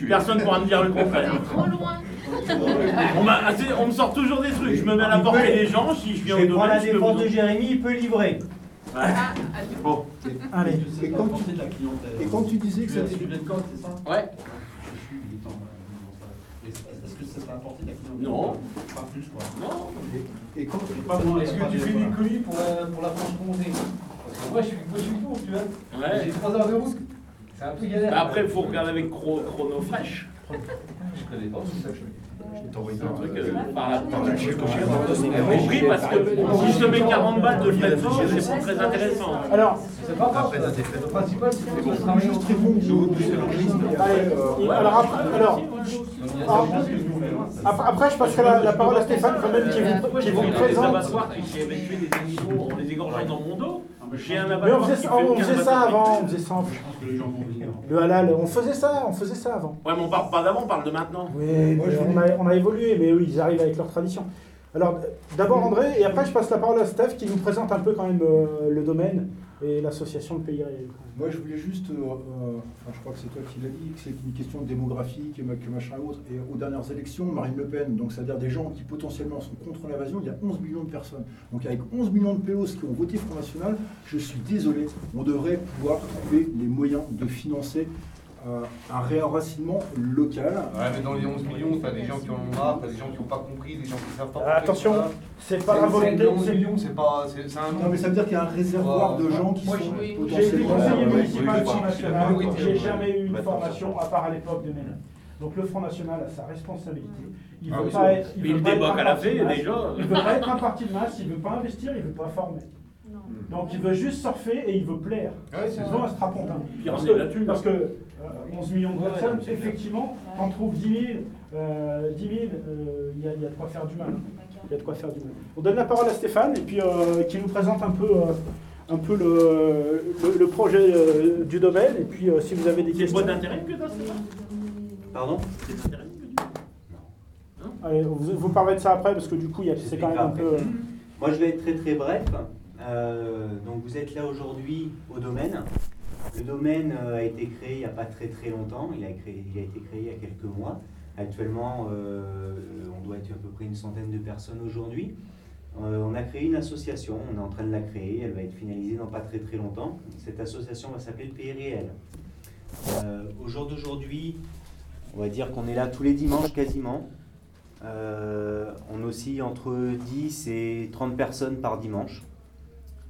Personne ne pourra me dire le contraire.
Trop loin.
On, m'a- ah, c'est- on me sort toujours des trucs. Je me mets à la portée des gens. Si je viens au domaine,
la
je peux
défense
vous-
de Jérémy, il peut livrer.
Ouais. Bon.
Allez.
Et quand, tu, et quand tu disais que c'était.
c'est ça
Ouais.
Je suis militant. euh, Est-ce que ça sera ça a apporté de la couleur
Non.
Pas plus, quoi.
Non.
Et quand
Pas moins,
Est-ce que tu
de-
fais du colis pour la, pour la Franche-Comté Parce que moi, je suis, moi, je suis court, tu vois.
Ouais.
J'ai 3 heures de route.
Bah après, il faut regarder avec chro- chrono fraîche.
Je connais pas tout ça.
C'est un truc euh, par la compris parce que si je te mets 40 balles de port, c'est pas très intéressant.
Alors,
C'est pas grave. Le principal, c'est
juste
Et alors après, alors, alors, après, après, je passerai la, la parole à Stéphane quand même qui vous, qui vous
Les
présente.
abattoirs qui qui avaient tué des animaux en les égorgeant dans mon dos.
Mais on faisait, ça- on
15
faisait ça avant, on faisait ça. Le halal, on faisait ça, on faisait ça avant.
Ouais, mais on parle pas d'avant, on parle de maintenant.
Oui, on, a, on a évolué, mais oui, ils arrivent avec leur tradition. Alors, d'abord André, et après je passe la parole à Steph qui nous présente un peu quand même euh, le domaine et l'association de pays.
Moi, je voulais juste, euh, euh, je crois que c'est toi qui l'as dit, que c'est une question démographique, que, ma- que machin et autre. Et aux dernières élections, Marine Le Pen, donc c'est-à-dire des gens qui potentiellement sont contre l'invasion, il y a 11 millions de personnes. Donc avec 11 millions de pélos qui ont voté Front National, je suis désolé, on devrait pouvoir trouver les moyens de financer euh, un réenracinement local.
Ouais, mais dans les 11 millions, t'as des gens qui en ont marre, t'as des gens qui n'ont pas compris, des gens qui savent pas.
Ah, attention, c'est pas la volonté-
Les 11
c'est-
millions, c'est pas. C'est c'est un
Non, mais ça veut dire qu'il y a un réservoir de gens qui
Moi,
sont
je-
J'ai été
potentiellement...
conseiller municipal
oui,
Front
oui,
National,
oui, oui,
j'ai
oui.
jamais eu une
Ouais,
formation à part à l'époque de Ménard. Donc le Front National a sa responsabilité. Il
Ah
veut
oui,
pas être. il
mais
veut pas être un parti de masse,
déjà.
Il veut pas être un parti de masse, il veut pas investir, il veut pas former. Donc il veut juste surfer et il veut plaire.
Ouais, c'est
un strapontin. Parce que, parce que euh, 11 millions de
Ouais,
personnes,
clair.
effectivement, on trouve 10 000, euh, 10 000, euh, il y, a- il y a de quoi faire du mal. Il y a de quoi faire du mal. On donne la parole à Stéphane et puis euh, qui nous présente un peu, euh, un peu le, le- le projet euh, du domaine. Et puis euh, si vous avez des questions.
d'intérim que c'est ça?
Pardon?
C'est d'intérim que tu
Allez, vous, vous parlerez de ça après parce que du coup, il y a- c'est quand même un peu. euh,
Moi, je vais être très très bref. Euh, donc, vous êtes là aujourd'hui au domaine. Le domaine euh, a été créé il n'y a pas très très longtemps. Il a, été créé il y a quelques mois. Actuellement, euh, on doit être à peu près une centaine de personnes aujourd'hui. On a créé une association, on est en train de la créer, elle va être finalisée dans pas très très longtemps. Cette association va s'appeler le Pays Réel. Au jour d'aujourd'hui, on va dire qu'on est là tous les dimanches quasiment. On oscille entre 10 et 30 personnes par dimanche.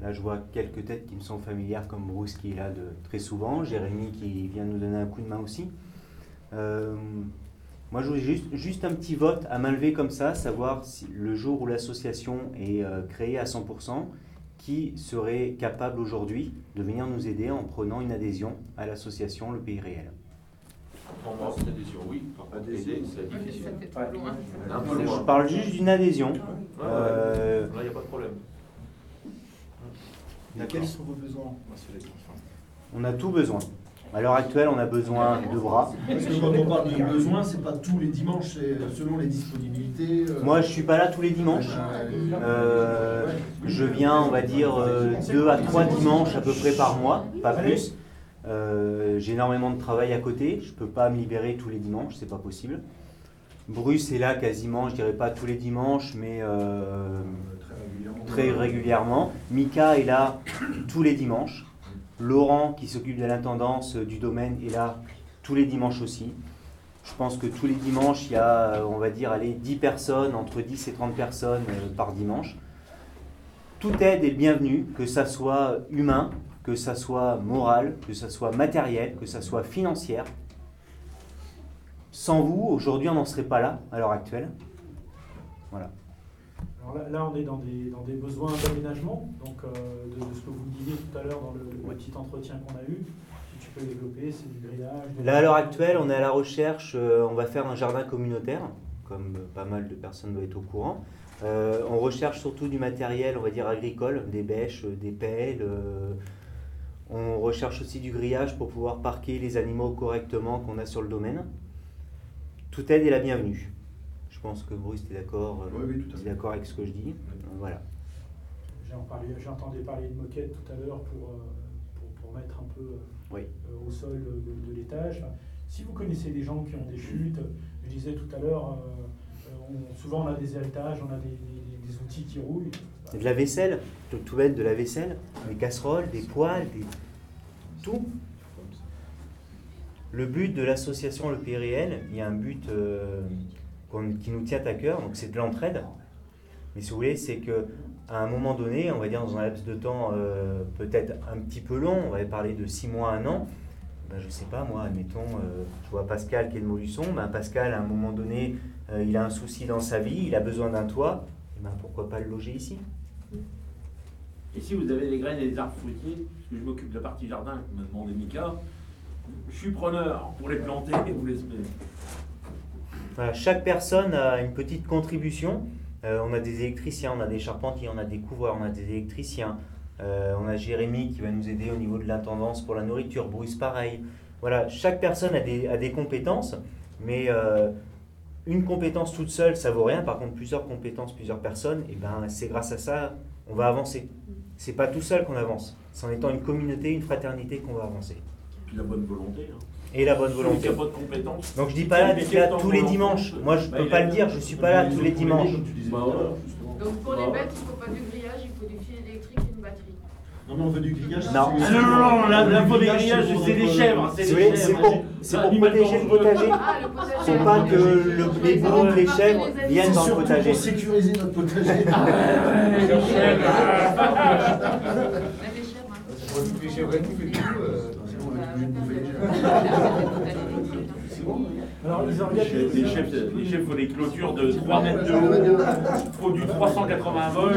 Là, je vois quelques têtes qui me sont familières, comme Bruce qui est là de, très souvent, Jérémy qui vient nous donner un coup de main aussi. Euh, moi, je voulais juste, juste un petit vote à main levée comme ça, savoir si le jour où l'association est euh, créée à 100%, qui serait capable aujourd'hui de venir nous aider en prenant une adhésion à l'association Le Pays Réel?
C'est adhésion, oui. Par contre, aider, c'est difficile. Un peu
Je parle juste d'une adhésion.
Ouais, ouais.
Euh,
Là, il n'y a pas de problème.
Quels sont vos besoins
On a tout besoin. À l'heure actuelle, on a besoin de bras.
Parce que quand on parle de besoin, c'est pas tous les dimanches, c'est selon les disponibilités. euh,
Moi, je suis pas là tous les dimanches. Euh, je viens, on va dire, euh, deux à trois dimanches à peu près par mois, pas plus. Euh, J'ai énormément de travail à côté. Je peux pas me libérer tous les dimanches, c'est pas possible. Bruce est là quasiment, je dirais pas tous les dimanches, mais euh, très régulièrement. Mika est là tous les dimanches. Laurent, qui s'occupe de l'intendance du domaine, est là tous les dimanches aussi. Je pense que tous les dimanches, il y a, euh, on va dire, allez, 10 personnes, entre 10 et 30 personnes euh, par dimanche. Toute aide est bienvenue, que ça soit humain, que ça soit moral, que ça soit matériel, que ça soit financière. Sans vous, aujourd'hui, on n'en serait pas là, à l'heure actuelle. Voilà.
Alors là, là, on est dans des, dans des besoins d'aménagement, donc euh, de, de ce que vous disiez tout à l'heure dans le, le petit entretien qu'on a eu. Si tu peux développer, c'est du grillage. de-
Là, à l'heure actuelle, on est à la recherche, euh, on va faire un jardin communautaire, comme euh, pas mal de personnes doivent être au courant. Euh, on recherche surtout du matériel, on va dire agricole, des bêches, des pelles. on recherche aussi du grillage pour pouvoir parquer les animaux correctement qu'on a sur le domaine. Toute aide est la bienvenue. Je pense que Bruce, tu es d'accord euh,
Oui, oui,
d'accord avec ce que je dis. Euh, Voilà.
Entendu parler de moquette tout à l'heure pour, euh, pour, pour mettre un peu euh,
Oui.
au sol de, de l'étage. Enfin, si vous connaissez des gens qui ont des chutes, je disais tout à l'heure, on- souvent on a des héritages, on a des, des- des outils qui roulent.
Et De la vaisselle, tout, tout bête de la vaisselle, des casseroles, des poêles, des... tout. Le but de l'association Le Pays Réel, il y a un but euh, qui nous tient à cœur, donc c'est de l'entraide. Mais si vous voulez, c'est que à un moment donné, on va dire dans un laps de temps euh, peut-être un petit peu long, on va parler de 6 mois, 1 an, ben, je sais pas, moi, admettons, euh, je vois Pascal qui est de Molusson, ben, Pascal, à un moment donné, euh, il a un souci dans sa vie, il a besoin d'un toit, et ben, pourquoi pas le loger ici?
Et si vous avez des graines et des arbres fruitiers, parce que je m'occupe de la partie jardin, que m'a demandé Mika, je suis preneur pour les planter et vous les semer.
Chaque personne a une petite contribution. Euh, on a des électriciens, on a des charpentiers, on a des couvreurs, on a des électriciens. Euh, on a Jérémy qui va nous aider au niveau de l'intendance pour la nourriture, Bruce pareil. Voilà, chaque personne a des, compétences, mais euh, une compétence toute seule, ça vaut rien. Par contre, plusieurs compétences, plusieurs personnes, et ben, c'est grâce à ça on va avancer. C'est pas tout seul qu'on avance. C'est en étant une communauté, une fraternité qu'on va avancer.
Puis la bonne volonté. hein.
Et la bonne volonté.
qui a pas de compétences.
Donc je dis pas là, d'être là tous les dimanches. Moi je
bah,
peux pas le dire, je suis pas là tous les dimanches.
Bah.
Donc pour les
Bah,
bêtes, il ne faut pas du grillage, il faut du fil électrique et une batterie.
Non, mais on veut du grillage.
Non.
Ah non, non, non, la, la faute des grillages, c'est des chèvres. C'est
c'est pour, c'est pour protéger le potager.
Ah, le potager.
Faut pas que le, les boucs, les chèvres viennent dans le potager.
pour sécuriser notre potager.
Même les chèvres, hein.
Les chèvres et tout, et tout, euh,
Alors, ils
Les
organisent.
chefs, les chefs, les chefs font des clôtures de 3 mètres de haut, il faut du 380 volts.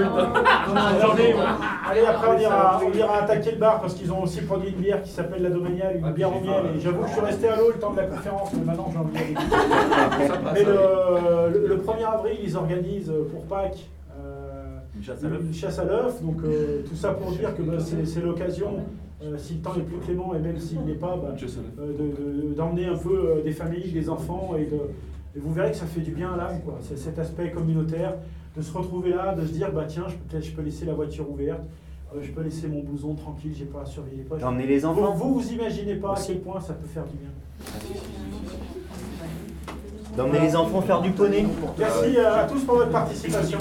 Allez, après, on ira, on ira attaquer le bar parce qu'ils ont aussi produit une bière qui s'appelle la Domaniale, une bière au miel. Et j'avoue que je suis resté à l'eau le temps de la conférence, mais maintenant j'ai envie d'aller. Mais le, le- le 1er avril, ils organisent pour Pâques. euh,
Une chasse à l'œuf.
Une chasse à l'œuf. Donc, euh, tout ça pour dire que bah, c'est l'occasion, euh, si le temps est plus clément et même s'il n'est pas, bah, euh, de- de- d'emmener un peu euh, des familles, des enfants. Et, de, et vous verrez que ça fait du bien à l'âme, quoi. C'est cet aspect communautaire, de se retrouver là, de se dire, bah tiens, je- peut-être je peux laisser la voiture ouverte. euh, je peux laisser mon blouson tranquille, j'ai pas à surveiller.
D'emmener les enfants.
Vous, vous, vous imaginez pas à quel point ça peut faire du bien.
D'emmener les enfants faire du poney.
Merci à, tous pour votre participation.